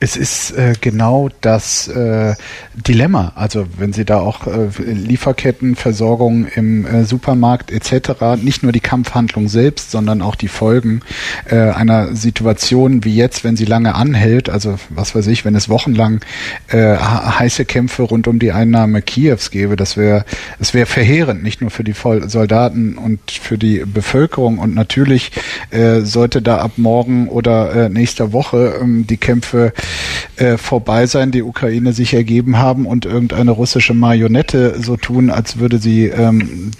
Es ist äh, genau das äh, Dilemma. Also wenn Sie da auch äh, Lieferketten, Versorgung im äh, Supermarkt etc., nicht nur die Kampfhandlung selbst, sondern auch die Folgen äh, einer Situation wie jetzt, wenn sie lange anhält, also was weiß ich, wenn es wochenlang äh, heiße Kämpfe rund um die Einnahme Kiews gäbe, das wäre es wäre verheerend, nicht nur für die Soldaten und für die Bevölkerung. Und natürlich äh, sollte da ab morgen oder äh, nächster Woche ähm, die Kämpfe äh, vorbei sein, die Ukraine sich ergeben haben und irgendeine russische Marionette so tun, als würde sie ähm,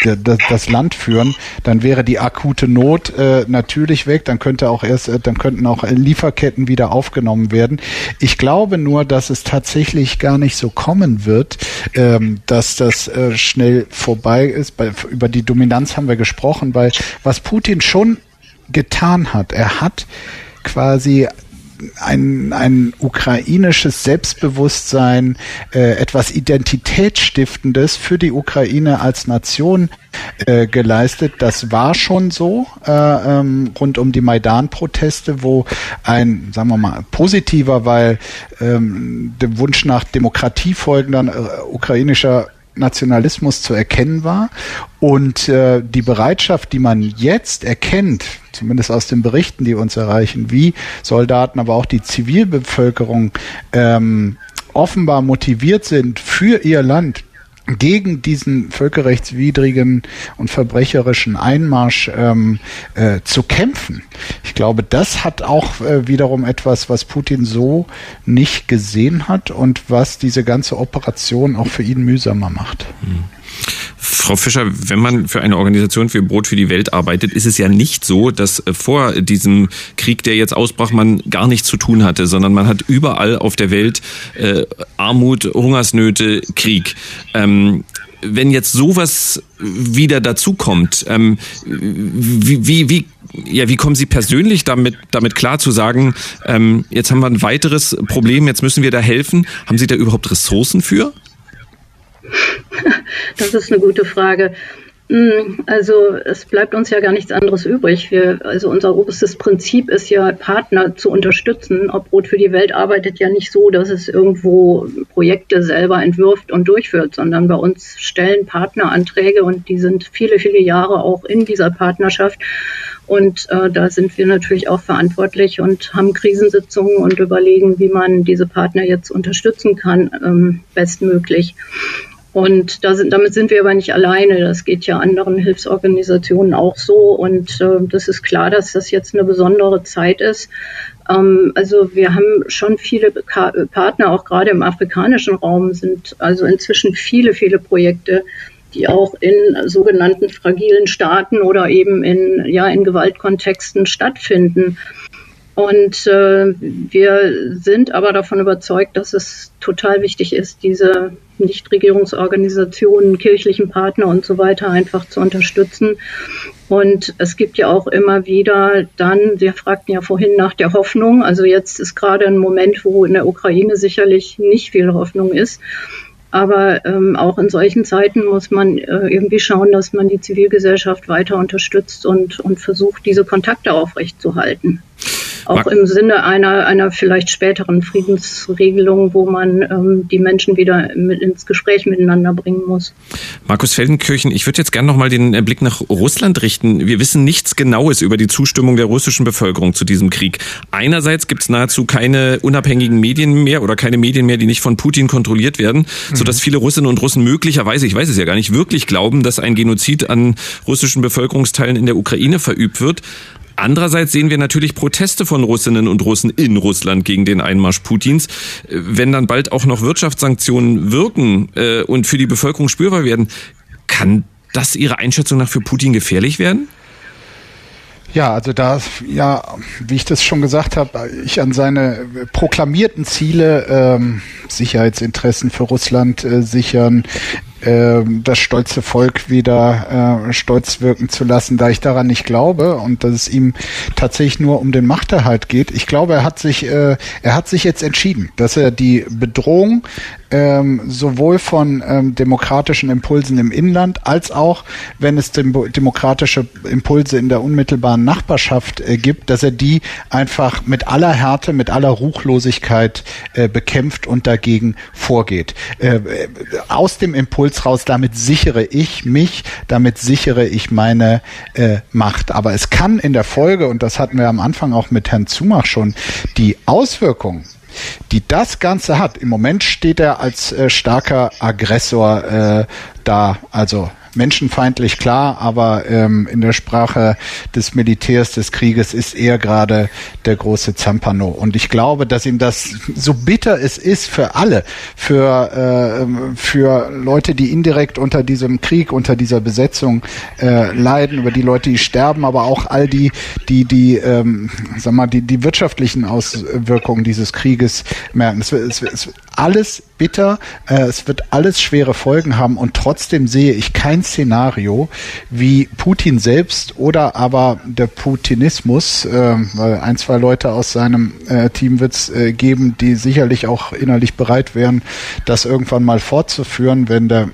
das Land führen, dann wäre die akute Not äh, natürlich weg. Dann könnte auch erst, äh, dann könnten auch Lieferketten wieder aufgenommen werden. Ich glaube nur, dass es tatsächlich gar nicht so kommen wird, ähm, dass das äh, schnell vorbei ist. Bei, über die Dominanz haben wir gesprochen, weil was Putin schon getan hat, er hat quasi ein, ein ukrainisches Selbstbewusstsein, äh, etwas Identitätsstiftendes für die Ukraine als Nation äh, geleistet. Das war schon so äh, ähm, rund um die Maidan-Proteste, wo ein, sagen wir mal, positiver, weil ähm, dem Wunsch nach Demokratie folgender äh, ukrainischer Nationalismus zu erkennen war. Und äh, die Bereitschaft, die man jetzt erkennt, zumindest aus den Berichten, die uns erreichen, wie Soldaten, aber auch die Zivilbevölkerung ähm, offenbar motiviert sind für ihr Land, gegen diesen völkerrechtswidrigen und verbrecherischen Einmarsch ähm, äh, zu kämpfen. Ich glaube, das hat auch äh, wiederum etwas, was Putin so nicht gesehen hat und was diese ganze Operation auch für ihn mühsamer macht. Mhm. Frau Fischer, wenn man für eine Organisation für Brot für die Welt arbeitet, ist es ja nicht so, dass äh, vor diesem Krieg, der jetzt ausbrach, man gar nichts zu tun hatte, sondern man hat überall auf der Welt äh, Armut, Hungersnöte, Krieg. Ähm, wenn jetzt sowas wieder dazukommt, ähm, wie, wie, wie, ja, wie kommen Sie persönlich damit, damit klar zu sagen, ähm, jetzt haben wir ein weiteres Problem, jetzt müssen wir da helfen? Haben Sie da überhaupt Ressourcen für? Das ist eine gute Frage. Hm, also es bleibt uns ja gar nichts anderes übrig. Wir, also unser oberstes Prinzip ist ja, Partner zu unterstützen. Ob Brot für die Welt arbeitet ja nicht so, dass es irgendwo Projekte selber entwirft und durchführt, sondern bei uns stellen Partner Anträge und die sind viele, viele Jahre auch in dieser Partnerschaft. Und äh, da sind wir natürlich auch verantwortlich und haben Krisensitzungen und überlegen, wie man diese Partner jetzt unterstützen kann, ähm, bestmöglich. Und da sind, damit sind wir aber nicht alleine. Das geht ja anderen Hilfsorganisationen auch so. Und äh, das ist klar, dass das jetzt eine besondere Zeit ist. Ähm, also wir haben schon viele Ka Partner, auch gerade im afrikanischen Raum sind also inzwischen viele, viele Projekte, die auch in sogenannten fragilen Staaten oder eben in, ja, in Gewaltkontexten stattfinden. Und äh, wir sind aber davon überzeugt, dass es total wichtig ist, diese Nichtregierungsorganisationen, kirchlichen Partner und so weiter einfach zu unterstützen. Und es gibt ja auch immer wieder dann, Sie fragten ja vorhin nach der Hoffnung. Also jetzt ist gerade ein Moment, wo in der Ukraine sicherlich nicht viel Hoffnung ist. Aber ähm, auch in solchen Zeiten muss man äh, irgendwie schauen, dass man die Zivilgesellschaft weiter unterstützt und, und versucht, diese Kontakte aufrechtzuerhalten. Auch im Sinne einer, einer vielleicht späteren Friedensregelung, wo man ähm, die Menschen wieder mit ins Gespräch miteinander bringen muss. Markus Feldenkirchen, ich würde jetzt gerne noch mal den äh, Blick nach Russland richten. Wir wissen nichts Genaues über die Zustimmung der russischen Bevölkerung zu diesem Krieg. Einerseits gibt es nahezu keine unabhängigen Medien mehr oder keine Medien mehr, die nicht von Putin kontrolliert werden, mhm. sodass viele Russinnen und Russen möglicherweise, ich weiß es ja gar nicht, wirklich glauben, dass ein Genozid an russischen Bevölkerungsteilen in der Ukraine verübt wird. Andererseits sehen wir natürlich Proteste von Russinnen und Russen in Russland gegen den Einmarsch Putins. Wenn dann bald auch noch Wirtschaftssanktionen wirken äh, und für die Bevölkerung spürbar werden, kann das Ihrer Einschätzung nach für Putin gefährlich werden? Ja, also da, ja, wie ich das schon gesagt habe, ich an seine proklamierten Ziele, ähm, Sicherheitsinteressen für Russland äh, sichern, das stolze Volk wieder äh, stolz wirken zu lassen, da ich daran nicht glaube und dass es ihm tatsächlich nur um den Machterhalt geht. Ich glaube, er hat sich, äh, er hat sich jetzt entschieden, dass er die Bedrohung ähm, sowohl von ähm, demokratischen Impulsen im Inland als auch, wenn es dem, demokratische Impulse in der unmittelbaren Nachbarschaft äh, gibt, dass er die einfach mit aller Härte, mit aller Ruchlosigkeit äh, bekämpft und dagegen vorgeht. Äh, aus dem Impuls raus, damit sichere ich mich, damit sichere ich meine äh, Macht. Aber es kann in der Folge, und das hatten wir am Anfang auch mit Herrn Zumach schon, die Auswirkungen die das Ganze hat. Im Moment steht er als äh, starker Aggressor äh, da. Also menschenfeindlich klar, aber ähm, in der Sprache des Militärs des Krieges ist er gerade der große Zampano. Und ich glaube, dass ihm das so bitter es ist für alle, für, äh, für Leute, die indirekt unter diesem Krieg, unter dieser Besetzung äh, leiden, über die Leute, die sterben, aber auch all die, die, die, ähm, sag mal, die, die wirtschaftlichen Auswirkungen dieses Krieges merken. Es, es, es, alles bitter, äh, es wird alles schwere Folgen haben und trotzdem sehe ich kein Szenario, wie Putin selbst oder aber der Putinismus, äh, weil ein, zwei Leute aus seinem äh, Team wird es äh, geben, die sicherlich auch innerlich bereit wären, das irgendwann mal fortzuführen, wenn der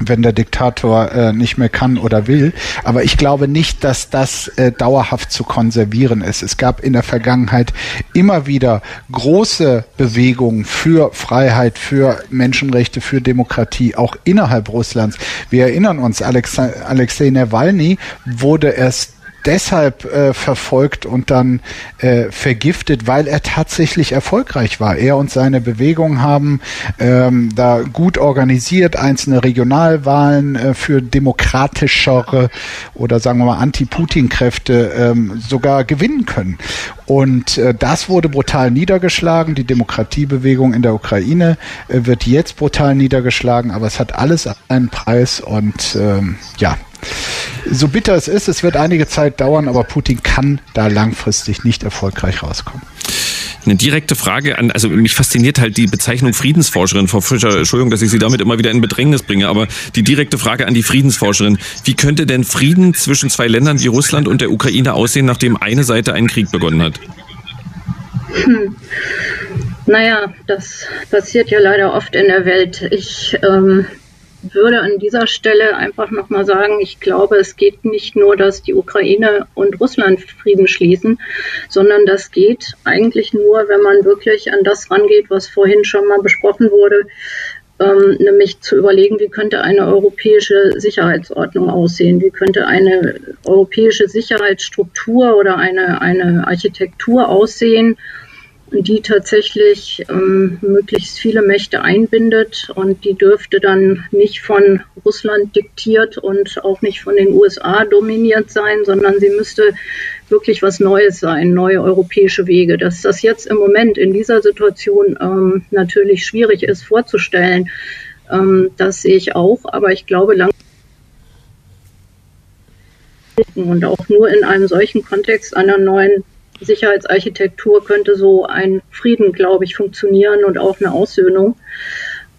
wenn der Diktator äh, nicht mehr kann oder will. Aber ich glaube nicht, dass das äh, dauerhaft zu konservieren ist. Es gab in der Vergangenheit immer wieder große Bewegungen für Freiheit, für Menschenrechte, für Demokratie, auch innerhalb Russlands. Wir erinnern uns, Alexei, Nawalny wurde erst deshalb äh, verfolgt und dann äh, vergiftet, weil er tatsächlich erfolgreich war. Er und seine Bewegung haben ähm, da gut organisiert einzelne Regionalwahlen äh, für demokratischere oder sagen wir mal Anti-Putin-Kräfte ähm, sogar gewinnen können. Und äh, das wurde brutal niedergeschlagen. Die Demokratiebewegung in der Ukraine äh, wird jetzt brutal niedergeschlagen, aber es hat alles einen Preis und ähm, ja, so bitter es ist, es wird einige Zeit dauern, aber Putin kann da langfristig nicht erfolgreich rauskommen. Eine direkte Frage an, also mich fasziniert halt die Bezeichnung Friedensforscherin, Frau Fischer, Entschuldigung, dass ich Sie damit immer wieder in Bedrängnis bringe, aber die direkte Frage an die Friedensforscherin. Wie könnte denn Frieden zwischen zwei Ländern wie Russland und der Ukraine aussehen, nachdem eine Seite einen Krieg begonnen hat? Hm. Naja, das passiert ja leider oft in der Welt. Ich ähm, würde an dieser Stelle einfach nochmal sagen, ich glaube, es geht nicht nur, dass die Ukraine und Russland Frieden schließen, sondern das geht eigentlich nur, wenn man wirklich an das rangeht, was vorhin schon mal besprochen wurde, ähm, nämlich zu überlegen, wie könnte eine europäische Sicherheitsordnung aussehen, wie könnte eine europäische Sicherheitsstruktur oder eine, eine Architektur aussehen, die tatsächlich ähm, möglichst viele Mächte einbindet und die dürfte dann nicht von Russland diktiert und auch nicht von den USA dominiert sein, sondern sie müsste wirklich was Neues sein, neue europäische Wege. Dass das jetzt im Moment in dieser Situation ähm, natürlich schwierig ist vorzustellen, ähm, das sehe ich auch, aber ich glaube lang und auch nur in einem solchen Kontext einer neuen Sicherheitsarchitektur könnte so ein Frieden, glaube ich, funktionieren und auch eine Aussöhnung,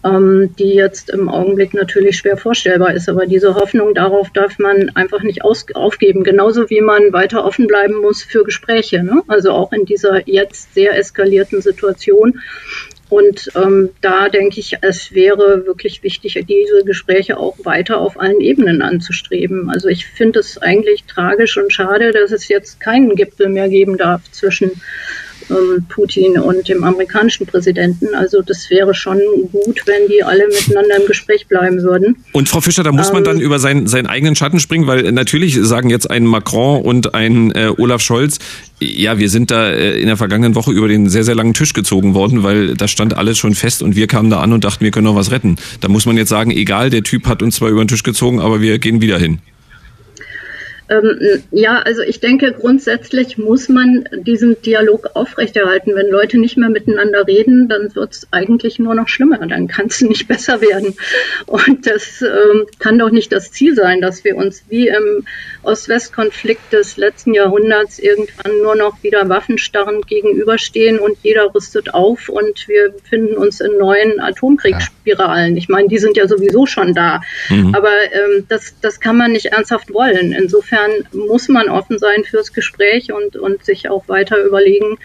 ähm, die jetzt im Augenblick natürlich schwer vorstellbar ist. Aber diese Hoffnung darauf darf man einfach nicht aufgeben, genauso wie man weiter offen bleiben muss für Gespräche. Ne? Also auch in dieser jetzt sehr eskalierten Situation Und ähm, da denke ich, es wäre wirklich wichtig, diese Gespräche auch weiter auf allen Ebenen anzustreben. Also ich finde es eigentlich tragisch und schade, dass es jetzt keinen Gipfel mehr geben darf zwischen ähm, Putin und dem amerikanischen Präsidenten. Also das wäre schon gut, wenn die alle miteinander im Gespräch bleiben würden. Und Frau Fischer, da muss ähm, man dann über seinen, seinen eigenen Schatten springen, weil natürlich sagen jetzt ein Macron und ein äh, Olaf Scholz, ja, wir sind da äh, in der vergangenen Woche über den sehr, sehr langen Tisch gezogen worden, weil da stand alles schon fest und wir kamen da an und dachten, wir können noch was retten. Da muss man jetzt sagen, egal, der Typ hat uns zwar über den Tisch gezogen, aber wir gehen wieder hin. Ähm, ja, also ich denke, grundsätzlich muss man diesen Dialog aufrechterhalten. Wenn Leute nicht mehr miteinander reden, dann wird es eigentlich nur noch schlimmer. Dann kann es nicht besser werden. Und das ähm, kann doch nicht das Ziel sein, dass wir uns wie im Ost-West-Konflikt des letzten Jahrhunderts irgendwann nur noch wieder waffenstarrend gegenüberstehen und jeder rüstet auf und wir befinden uns in neuen Atomkriegsspiralen. Ich meine, die sind ja sowieso schon da. Mhm. Aber ähm, das, das kann man nicht ernsthaft wollen. Insofern insofern muss man offen sein fürs Gespräch und, und sich auch weiter überlegen,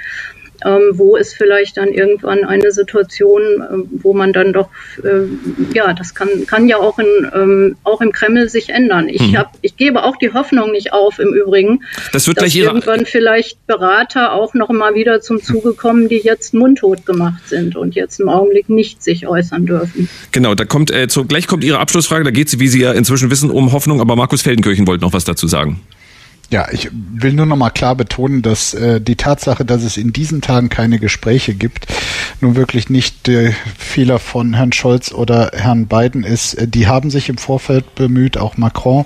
ähm, wo ist vielleicht dann irgendwann eine Situation, äh, wo man dann doch, äh, ja, das kann, kann ja auch, in, ähm, auch im Kreml sich ändern. Ich, mhm. hab, ich gebe auch die Hoffnung nicht auf im Übrigen, das wird dass irgendwann vielleicht Berater auch noch mal wieder zum Zuge kommen, die jetzt mundtot gemacht sind und jetzt im Augenblick nicht sich äußern dürfen. Genau, da kommt, äh, zu, gleich kommt Ihre Abschlussfrage, da geht es, wie Sie ja inzwischen wissen, um Hoffnung, aber Markus Feldenkirchen wollte noch was dazu sagen. Ja, ich will nur noch mal klar betonen, dass äh, die Tatsache, dass es in diesen Tagen keine Gespräche gibt, nun wirklich nicht der Fehler von Herrn Scholz oder Herrn Biden ist. Äh, die haben sich im Vorfeld bemüht, auch Macron.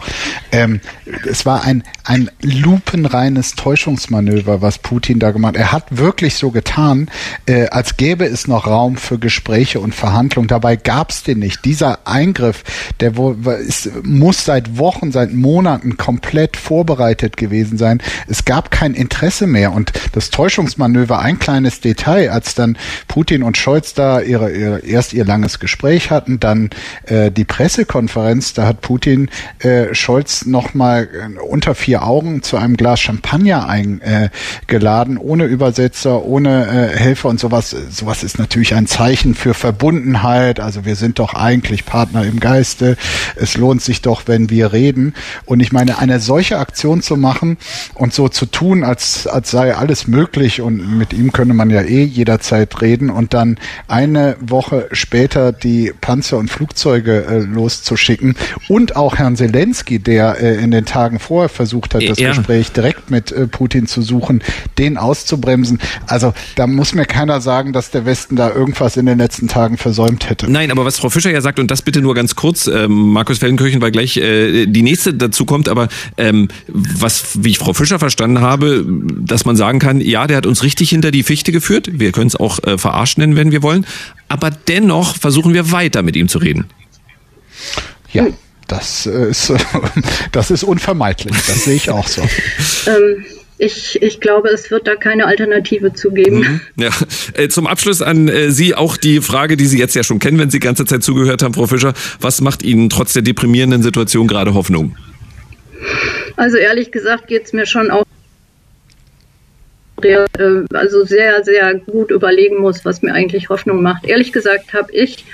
Ähm, es war ein, ein lupenreines Täuschungsmanöver, was Putin da gemacht hat. Er hat wirklich so getan, äh, als gäbe es noch Raum für Gespräche und Verhandlungen. Dabei gab es den nicht. Dieser Eingriff, der wo, ist, muss seit Wochen, seit Monaten komplett vorbereitet vorbereitet gewesen sein. Es gab kein Interesse mehr und das Täuschungsmanöver, ein kleines Detail, als dann Putin und Scholz da ihre, ihre erst ihr langes Gespräch hatten, dann äh, die Pressekonferenz, da hat Putin äh, Scholz nochmal äh, unter vier Augen zu einem Glas Champagner eingeladen, äh, ohne Übersetzer, ohne äh, Helfer und sowas. Sowas ist natürlich ein Zeichen für Verbundenheit. Also wir sind doch eigentlich Partner im Geiste. Es lohnt sich doch, wenn wir reden. Und ich meine, eine solche Aktion zum machen und so zu tun, als, als sei alles möglich und mit ihm könne man ja eh jederzeit reden und dann eine Woche später die Panzer und Flugzeuge äh, loszuschicken und auch Herrn Zelensky, der äh, in den Tagen vorher versucht hat, das ja. Gespräch direkt mit äh, Putin zu suchen, den auszubremsen. Also da muss mir keiner sagen, dass der Westen da irgendwas in den letzten Tagen versäumt hätte. Nein, aber was Frau Fischer ja sagt, und das bitte nur ganz kurz, äh, Markus Feldenkirchen, weil gleich äh, die nächste dazu kommt, aber ähm, was was, wie ich Frau Fischer verstanden habe, dass man sagen kann, ja, der hat uns richtig hinter die Fichte geführt. Wir können es auch äh, verarscht nennen, wenn wir wollen. Aber dennoch versuchen wir weiter mit ihm zu reden. Ja. Das ist, das ist unvermeidlich. Das sehe ich auch so. ähm, ich, ich glaube, es wird da keine Alternative zu geben. Mhm. Ja. Äh, zum Abschluss an äh, Sie auch die Frage, die Sie jetzt ja schon kennen, wenn Sie die ganze Zeit zugehört haben, Frau Fischer. Was macht Ihnen trotz der deprimierenden Situation gerade Hoffnung? Also ehrlich gesagt geht es mir schon auch äh, also sehr, sehr gut überlegen muss, was mir eigentlich Hoffnung macht. Ehrlich gesagt habe ich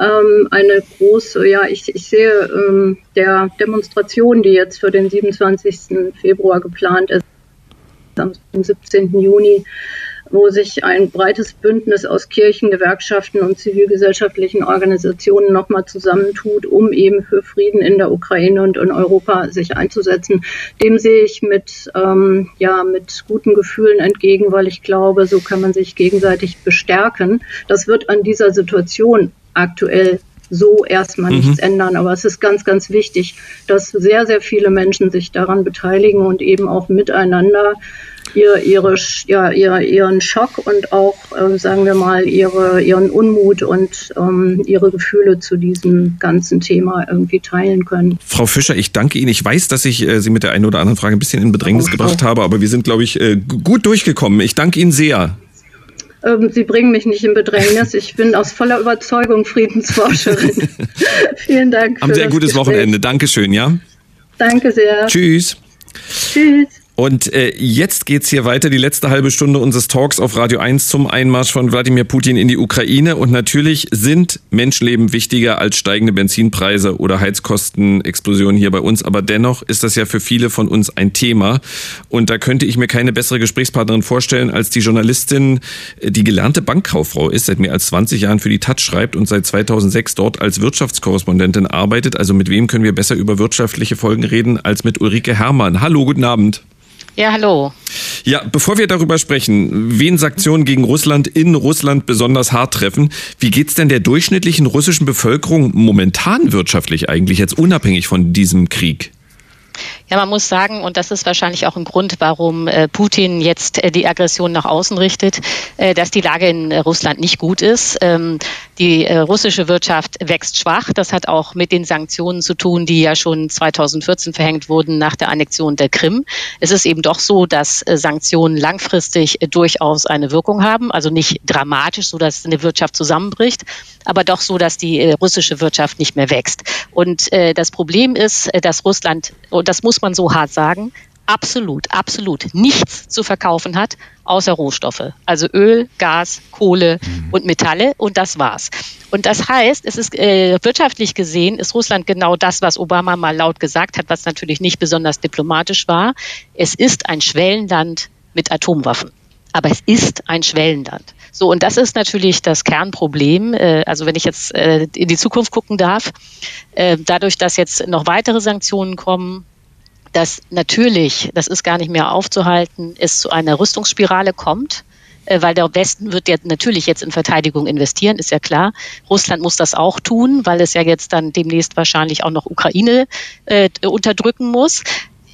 ähm, eine große, ja, ich, ich sehe ähm, der Demonstration, die jetzt für den 27. Februar geplant ist, am 17. Juni, wo sich ein breites Bündnis aus Kirchen, Gewerkschaften und zivilgesellschaftlichen Organisationen nochmal zusammentut, um eben für Frieden in der Ukraine und in Europa sich einzusetzen. Dem sehe ich mit, ähm, ja, mit guten Gefühlen entgegen, weil ich glaube, so kann man sich gegenseitig bestärken. Das wird an dieser Situation aktuell so erstmal mhm. nichts ändern. Aber es ist ganz, ganz wichtig, dass sehr, sehr viele Menschen sich daran beteiligen und eben auch miteinander ihr, ihre, ja, ihr, ihren Schock und auch, äh, sagen wir mal, ihre, ihren Unmut und ähm, ihre Gefühle zu diesem ganzen Thema irgendwie teilen können. Frau Fischer, ich danke Ihnen. Ich weiß, dass ich äh, Sie mit der einen oder anderen Frage ein bisschen in Bedrängnis oh, gebracht oh. habe, aber wir sind, glaube ich, äh, gut durchgekommen. Ich danke Ihnen sehr. Ähm, Sie bringen mich nicht in Bedrängnis. Ich bin aus voller Überzeugung Friedensforscherin. Vielen Dank. Haben Sie ein gutes Gespräch. Wochenende. Dankeschön, ja? Danke sehr. Tschüss. Tschüss. Und äh, jetzt geht's hier weiter, die letzte halbe Stunde unseres Talks auf Radio 1 zum Einmarsch von Wladimir Putin in die Ukraine. Und natürlich sind Menschenleben wichtiger als steigende Benzinpreise oder Heizkostenexplosionen hier bei uns. Aber dennoch ist das ja für viele von uns ein Thema. Und da könnte ich mir keine bessere Gesprächspartnerin vorstellen als die Journalistin, äh, die gelernte Bankkauffrau ist, seit mehr als 20 Jahren für die Taz schreibt und seit 2006 dort als Wirtschaftskorrespondentin arbeitet. Also mit wem können wir besser über wirtschaftliche Folgen reden als mit Ulrike Herrmann? Hallo, guten Abend. Ja, hallo. Ja, bevor wir darüber sprechen, wen Sanktionen gegen Russland in Russland besonders hart treffen, wie geht's denn der durchschnittlichen russischen Bevölkerung momentan wirtschaftlich eigentlich, jetzt unabhängig von diesem Krieg? Ja, man muss sagen, und das ist wahrscheinlich auch ein Grund, warum äh, Putin jetzt äh, die Aggression nach außen richtet, äh, dass die Lage in Russland nicht gut ist. Ähm, die russische Wirtschaft wächst schwach. Das hat auch mit den Sanktionen zu tun, die ja schon 2014 verhängt wurden nach der Annexion der Krim. Es ist eben doch so, dass Sanktionen langfristig durchaus eine Wirkung haben. Also nicht dramatisch, so dass eine Wirtschaft zusammenbricht, aber doch so, dass die russische Wirtschaft nicht mehr wächst. Und das Problem ist, dass Russland, und das muss man so hart sagen, absolut, absolut nichts zu verkaufen hat, außer Rohstoffe. Also Öl, Gas, Kohle mhm. und Metalle und das war's. Und das heißt, es ist äh, wirtschaftlich gesehen, ist Russland genau das, was Obama mal laut gesagt hat, was natürlich nicht besonders diplomatisch war. Es ist ein Schwellenland mit Atomwaffen. Aber es ist ein Schwellenland. So, und das ist natürlich das Kernproblem. Äh, also wenn ich jetzt äh, in die Zukunft gucken darf, äh, dadurch, dass jetzt noch weitere Sanktionen kommen, dass natürlich, das ist gar nicht mehr aufzuhalten, es zu einer Rüstungsspirale kommt äh, weil der Westen wird ja natürlich jetzt in Verteidigung investieren, ist ja klar. Russland muss das auch tun, weil es ja jetzt dann demnächst wahrscheinlich auch noch Ukraine äh, unterdrücken muss.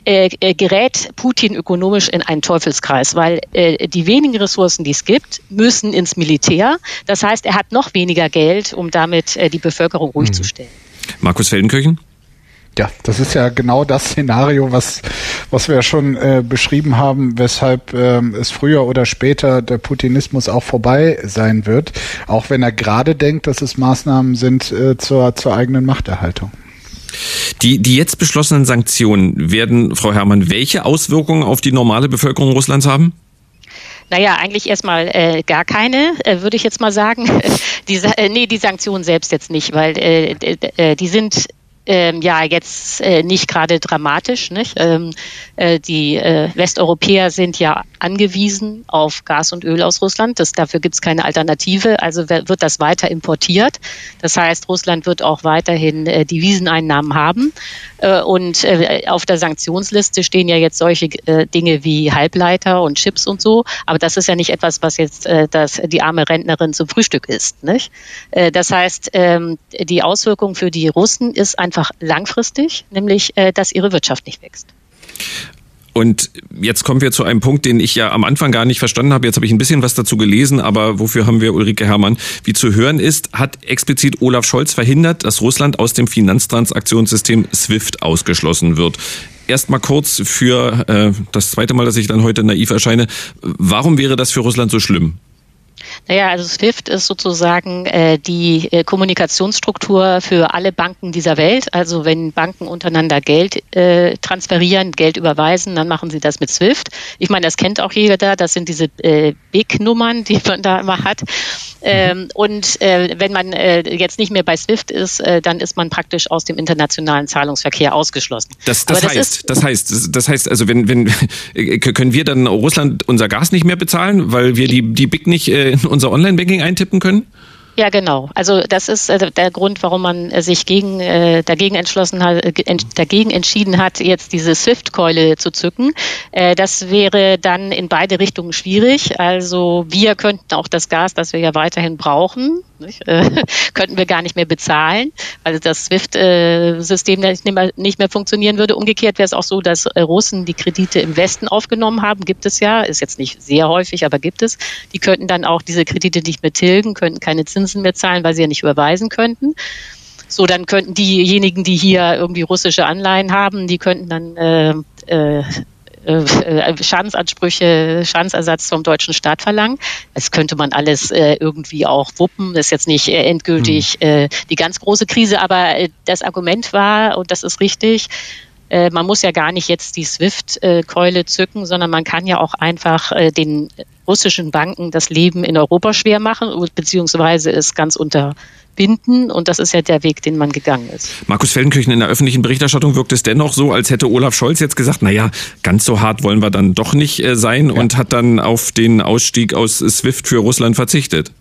Äh, äh, gerät Putin ökonomisch in einen Teufelskreis, weil äh, die wenigen Ressourcen, die es gibt, müssen ins Militär. Das heißt, er hat noch weniger Geld, um damit äh, die Bevölkerung ruhig mhm. zu stellen. Markus Feldenkirchen? Ja, das ist ja genau das Szenario, was, was wir schon äh, beschrieben haben, weshalb ähm, es früher oder später der Putinismus auch vorbei sein wird, auch wenn er gerade denkt, dass es Maßnahmen sind äh, zur, zur eigenen Machterhaltung. Die, die jetzt beschlossenen Sanktionen werden, Frau Herrmann, welche Auswirkungen auf die normale Bevölkerung Russlands haben? Naja, eigentlich erstmal äh, gar keine, äh, würde ich jetzt mal sagen. die, äh, nee, die Sanktionen selbst jetzt nicht, weil äh, äh, die sind ähm, ja jetzt äh, nicht gerade dramatisch. Nicht? Ähm, äh, die äh, Westeuropäer sind ja angewiesen auf Gas und Öl aus Russland. Das, dafür gibt es keine Alternative. Also wird das weiter importiert. Das heißt, Russland wird auch weiterhin äh, Deviseneinnahmen haben. Äh, und äh, auf der Sanktionsliste stehen ja jetzt solche äh, Dinge wie Halbleiter und Chips und so. Aber das ist ja nicht etwas, was jetzt äh, das, die arme Rentnerin zum Frühstück isst. Nicht? Äh, das heißt, ähm, die Auswirkung für die Russen ist einfach langfristig, nämlich, äh, dass ihre Wirtschaft nicht wächst. Und jetzt kommen wir zu einem Punkt, den ich ja am Anfang gar nicht verstanden habe. Jetzt habe ich ein bisschen was dazu gelesen, aber wofür haben wir Ulrike Herrmann? Wie zu hören ist, hat explizit Olaf Scholz verhindert, dass Russland aus dem Finanztransaktionssystem SWIFT ausgeschlossen wird. Erstmal kurz für äh, das zweite Mal, dass ich dann heute naiv erscheine. Warum wäre das für Russland so schlimm? Naja, also SWIFT ist sozusagen äh, die äh, Kommunikationsstruktur für alle Banken dieser Welt. Also wenn Banken untereinander Geld äh, transferieren, Geld überweisen, dann machen sie das mit SWIFT. Ich meine, das kennt auch jeder. Das sind diese äh, Big-Nummern, die man da immer hat. Ähm, und äh, wenn man äh, jetzt nicht mehr bei SWIFT ist, äh, dann ist man praktisch aus dem internationalen Zahlungsverkehr ausgeschlossen. Das, das, das heißt, das heißt, das heißt, also wenn, wenn können wir dann Russland unser Gas nicht mehr bezahlen, weil wir die die Big nicht äh, in unser Online-Banking eintippen können? Ja, genau. Also das ist äh, der Grund, warum man äh, sich gegen, äh, dagegen entschlossen hat, äh, dagegen entschieden hat, jetzt diese Swift-Keule zu zücken. Das wäre dann in beide Richtungen schwierig. Also wir könnten auch das Gas, das wir ja weiterhin brauchen, äh, könnten wir gar nicht mehr bezahlen, weil das SWIFT-System nicht mehr, nicht funktionieren würde. Umgekehrt wäre es auch so, dass Russen die Kredite im Westen aufgenommen haben, gibt es ja, ist jetzt nicht sehr häufig, aber gibt es. Die könnten dann auch diese Kredite nicht mehr tilgen, könnten keine Zinsen mehr zahlen, weil sie ja nicht überweisen könnten. So, dann könnten diejenigen, die hier irgendwie russische Anleihen haben, die könnten dann äh, äh, äh, Schadensansprüche, Schadensersatz vom deutschen Staat verlangen. Das könnte man alles äh, irgendwie auch wuppen. Das ist jetzt nicht äh, endgültig hm. äh, die ganz große Krise, aber das Argument war, und das ist richtig, äh, man muss ja gar nicht jetzt die SWIFT-Keule zücken, sondern man kann ja auch einfach äh, den russischen Banken das Leben in Europa schwer machen, beziehungsweise es ganz unterbinden. Und das ist ja der Weg, den man gegangen ist. Markus Feldenkirchen, in der öffentlichen Berichterstattung wirkt es dennoch so, als hätte Olaf Scholz jetzt gesagt, naja, ganz so hart wollen wir dann doch nicht äh, sein ja. und hat dann auf den Ausstieg aus SWIFT für Russland verzichtet.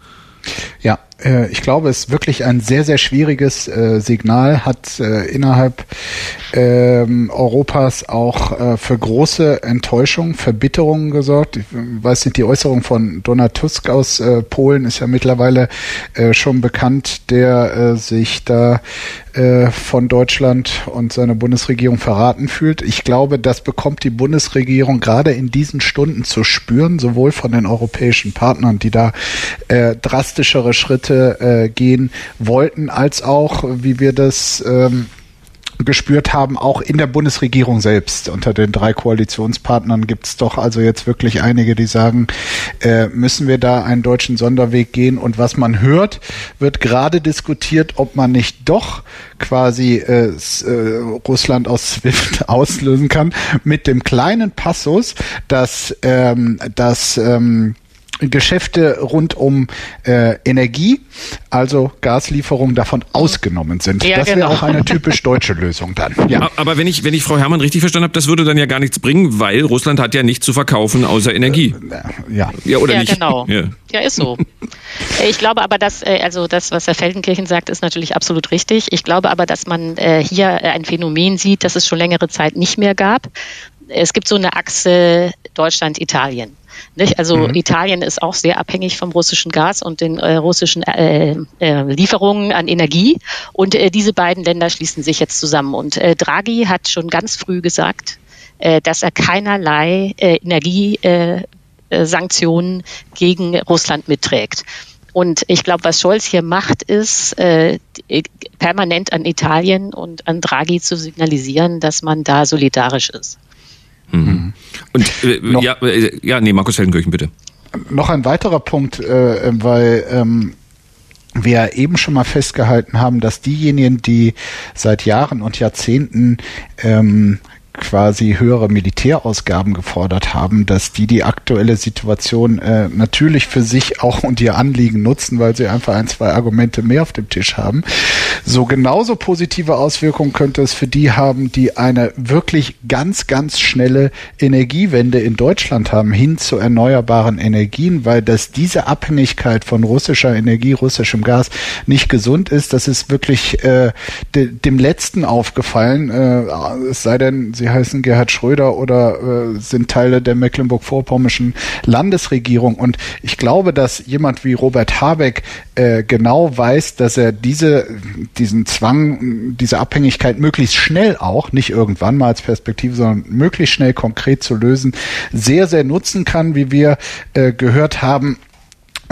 Ja, äh, ich glaube, es ist wirklich ein sehr, sehr schwieriges äh, Signal, hat äh, innerhalb ähm, Europas auch äh, für große Enttäuschung, Verbitterungen gesorgt. Ich weiß nicht, die Äußerung von Donald Tusk aus äh, Polen ist ja mittlerweile äh, schon bekannt, der äh, sich da äh, von Deutschland und seiner Bundesregierung verraten fühlt. Ich glaube, das bekommt die Bundesregierung gerade in diesen Stunden zu spüren, sowohl von den europäischen Partnern, die da äh, drastischere Schritte äh, gehen wollten, als auch, wie wir das ähm, gespürt haben, auch in der Bundesregierung selbst. Unter den drei Koalitionspartnern gibt es doch also jetzt wirklich einige, die sagen, äh, müssen wir da einen deutschen Sonderweg gehen? Und was man hört, wird gerade diskutiert, ob man nicht doch quasi äh, äh, Russland aus SWIFT auslösen kann, mit dem kleinen Passus, dass, ähm, dass ähm, Geschäfte rund um äh, Energie, also Gaslieferungen davon ausgenommen sind. Ja, das wäre genau. auch eine typisch deutsche Lösung dann. Ja. Aber wenn ich, wenn ich Frau Herrmann richtig verstanden habe, das würde dann ja gar nichts bringen, weil Russland hat ja nichts zu verkaufen außer Energie. Äh, ja. Ja, oder ja, nicht? Genau. Ja. ja, ist so. Ich glaube aber, dass, äh, also das, was Herr Feldenkirchen sagt, ist natürlich absolut richtig. Ich glaube aber, dass man äh, hier ein Phänomen sieht, das es schon längere Zeit nicht mehr gab. Es gibt so eine Achse Deutschland-Italien. Nicht? Also mhm. Italien ist auch sehr abhängig vom russischen Gas und den äh, russischen äh, äh, Lieferungen an Energie. Und äh, diese beiden Länder schließen sich jetzt zusammen. Und äh, Draghi hat schon ganz früh gesagt, äh, dass er keinerlei Energiesanktionen gegen Russland mitträgt. Und ich glaube, was Scholz hier macht, ist äh, permanent an Italien und an Draghi zu signalisieren, dass man da solidarisch ist. Mhm. Und äh, ja, äh, ja, nee, Markus Feldenkirchen, bitte. Noch ein weiterer Punkt, äh, weil ähm, wir eben schon mal festgehalten haben, dass diejenigen, die seit Jahren und Jahrzehnten ähm, quasi höhere Militärausgaben gefordert haben, dass die die aktuelle Situation äh, natürlich für sich auch und ihr Anliegen nutzen, weil sie einfach ein, zwei Argumente mehr auf dem Tisch haben. So genauso positive Auswirkungen könnte es für die haben, die eine wirklich ganz, ganz schnelle Energiewende in Deutschland haben, hin zu erneuerbaren Energien, weil dass diese Abhängigkeit von russischer Energie, russischem Gas nicht gesund ist. Das ist wirklich äh, de, dem Letzten aufgefallen, äh, es sei denn, sie heißen Gerhard Schröder oder äh, sind Teile der Mecklenburg-Vorpommischen Landesregierung. Und ich glaube, dass jemand wie Robert Habeck äh, genau weiß, dass er diese, diesen Zwang, diese Abhängigkeit möglichst schnell auch, nicht irgendwann mal als Perspektive, sondern möglichst schnell konkret zu lösen, sehr, sehr nutzen kann, wie wir äh, gehört haben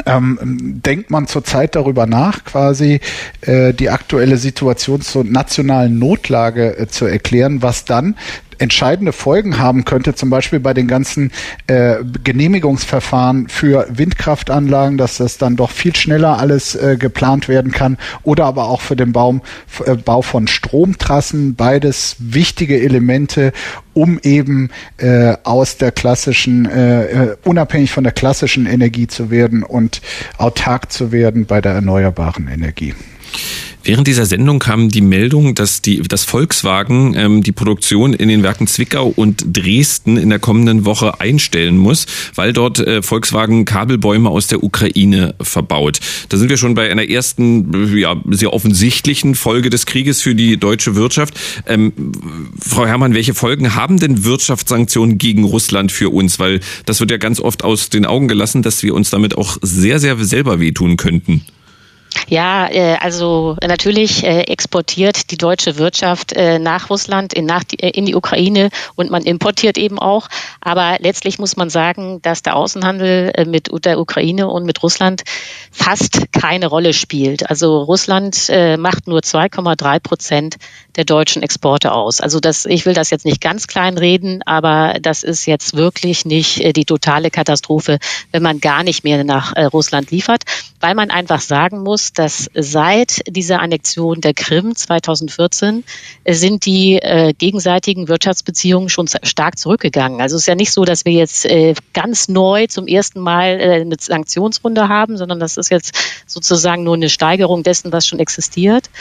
ähm, denkt man zurzeit darüber nach, quasi äh, die aktuelle Situation zur nationalen Notlage äh, zu erklären, was dann entscheidende Folgen haben könnte, zum Beispiel bei den ganzen äh, Genehmigungsverfahren für Windkraftanlagen, dass das dann doch viel schneller alles äh, geplant werden kann oder aber auch für den Baum, äh, Bau von Stromtrassen, beides wichtige Elemente, um eben äh, aus der klassischen, äh, äh unabhängig von der klassischen Energie zu werden und autark zu werden bei der erneuerbaren Energie. Während dieser Sendung kam die Meldung, dass die, dass Volkswagen ähm, die Produktion in den Werken Zwickau und Dresden in der kommenden Woche einstellen muss, weil dort äh, Volkswagen Kabelbäume aus der Ukraine verbaut. Da sind wir schon bei einer ersten, ja, sehr offensichtlichen Folge des Krieges für die deutsche Wirtschaft. Ähm, Frau Herrmann, welche Folgen haben denn Wirtschaftssanktionen gegen Russland für uns? Weil das wird ja ganz oft aus den Augen gelassen, dass wir uns damit auch sehr, sehr selber wehtun könnten. Ja, äh, also natürlich äh, exportiert die deutsche Wirtschaft äh, nach Russland, in, nach die, in die Ukraine und man importiert eben auch. Aber letztlich muss man sagen, dass der Außenhandel mit der Ukraine und mit Russland fast keine Rolle spielt. Also Russland macht nur 2,3 Prozent der deutschen Exporte aus. Also das, ich will das jetzt nicht ganz klein reden, aber das ist jetzt wirklich nicht die totale Katastrophe, wenn man gar nicht mehr nach Russland liefert, weil man einfach sagen muss, muss, dass seit dieser Annexion der Krim 2014 äh, sind die äh, gegenseitigen Wirtschaftsbeziehungen schon stark zurückgegangen. Also es ist ja nicht so, dass wir jetzt äh, ganz neu zum ersten Mal äh, eine Sanktionsrunde haben, sondern das ist jetzt sozusagen nur eine Steigerung dessen, was schon existiert.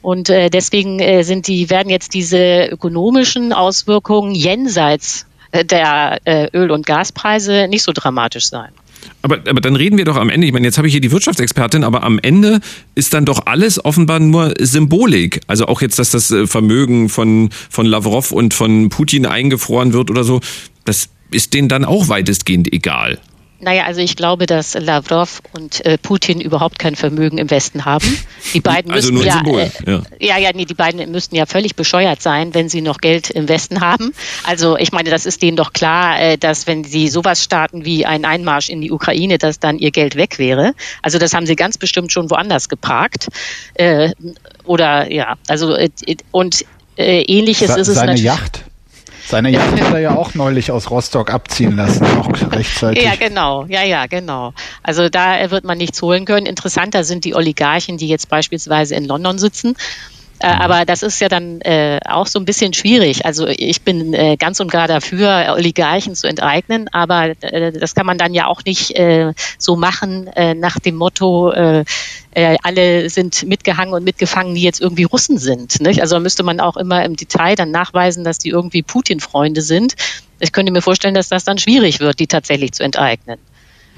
Und äh, deswegen äh, sind die, werden jetzt diese ökonomischen Auswirkungen jenseits äh, der äh, Öl- und Gaspreise nicht so dramatisch sein. Aber, aber dann reden wir doch am Ende, ich meine, jetzt habe ich hier die Wirtschaftsexpertin, aber am Ende ist dann doch alles offenbar nur Symbolik. Also auch jetzt, dass das äh, Vermögen von, von Lavrov und von Putin eingefroren wird oder so, das ist denen dann auch weitestgehend egal. Naja, also ich glaube, dass Lavrov und äh, Putin überhaupt kein Vermögen im Westen haben. Die beiden also müssten nur ja, äh, ja, ja, ja, nee, die beiden müssten ja völlig bescheuert sein, wenn sie noch Geld im Westen haben. Also ich meine, das ist denen doch klar, äh, dass wenn sie sowas starten wie ein Einmarsch in die Ukraine, dass dann ihr Geld weg wäre. Also das haben sie ganz bestimmt schon woanders geparkt. Äh, oder ja, also äh, und äh, ähnliches Se ist es seine natürlich. Yacht. Seine Yacht hat er ja auch neulich aus Rostock abziehen lassen, auch rechtzeitig. Ja, genau. Ja, ja, genau. Also da wird man nichts holen können. Interessanter sind die Oligarchen, die jetzt beispielsweise in London sitzen. Äh, aber das ist ja dann äh, auch so ein bisschen schwierig. Also ich bin äh, ganz und gar dafür, Oligarchen zu enteignen, aber äh, das kann man dann ja auch nicht äh, so machen äh, nach dem Motto, äh, äh, alle sind mitgehangen und mitgefangen, die jetzt irgendwie Russen sind. Nicht? Also müsste man auch immer im Detail dann nachweisen, dass die irgendwie Putin-Freunde sind. Ich könnte mir vorstellen, dass das dann schwierig wird, die tatsächlich zu enteignen.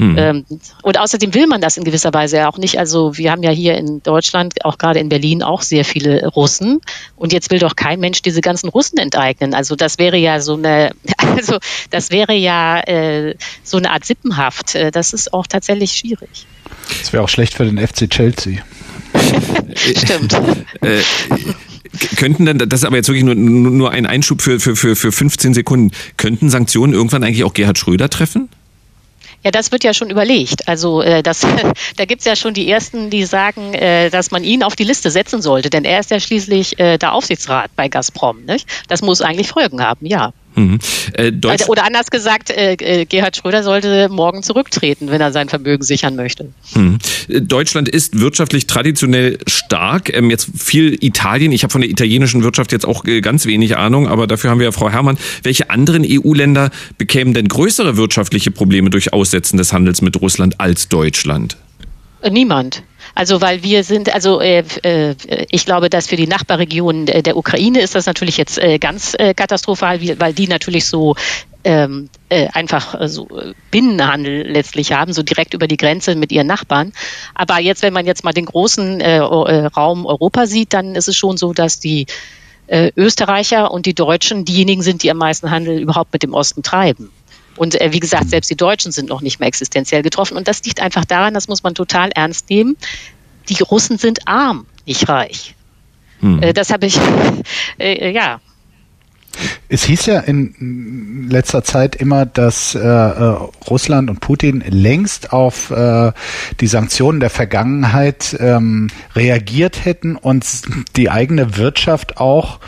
Hm. Ähm, und außerdem will man das in gewisser Weise ja auch nicht. Also wir haben ja hier in Deutschland, auch gerade in Berlin, auch sehr viele Russen. Und jetzt will doch kein Mensch diese ganzen Russen enteignen. Also das wäre ja so eine, also das wäre ja äh, so eine Art Sippenhaft. Äh, Das ist auch tatsächlich schwierig. Das wäre auch schlecht für den FC Chelsea. Stimmt. Äh, könnten denn, das ist aber jetzt wirklich nur, nur ein Einschub für, für, für, für 15 Sekunden, könnten Sanktionen irgendwann eigentlich auch Gerhard Schröder treffen? Ja, das wird ja schon überlegt. Also äh, das, da gibt's ja schon die Ersten, die sagen, äh, dass man ihn auf die Liste setzen sollte, denn er ist ja schließlich äh, der Aufsichtsrat bei Gazprom. Nicht? Das muss eigentlich Folgen haben, ja. Mhm. Äh, Oder anders gesagt, äh, äh, Gerhard Schröder sollte morgen zurücktreten, wenn er sein Vermögen sichern möchte. Mhm. Deutschland ist wirtschaftlich traditionell stark. Ähm, jetzt viel Italien. Ich habe von der italienischen Wirtschaft jetzt auch äh, ganz wenig Ahnung, aber dafür haben wir ja Frau Herrmann. Welche anderen EU-Länder bekämen denn größere wirtschaftliche Probleme durch Aussetzen des Handels mit Russland als Deutschland? Äh, Niemand. Also weil wir sind, also äh, äh, ich glaube, dass für die Nachbarregionen der, der Ukraine ist das natürlich jetzt äh, ganz äh, katastrophal, weil die natürlich so ähm, äh, einfach äh, so äh, Binnenhandel letztlich haben, so direkt über die Grenze mit ihren Nachbarn. Aber jetzt, wenn man jetzt mal den großen äh, äh, Raum Europa sieht, dann ist es schon so, dass die äh, Österreicher und die Deutschen diejenigen sind, die am meisten Handel überhaupt mit dem Osten treiben. Und äh, wie gesagt, selbst die Deutschen sind noch nicht mehr existenziell getroffen. Und das liegt einfach daran, das muss man total ernst nehmen. Die Russen sind arm, nicht reich. Hm. Äh, das habe ich, äh, ja, Es hieß ja in letzter Zeit immer, dass äh, äh, Russland und Putin längst auf äh, die Sanktionen der Vergangenheit ähm, reagiert hätten und die eigene Wirtschaft auch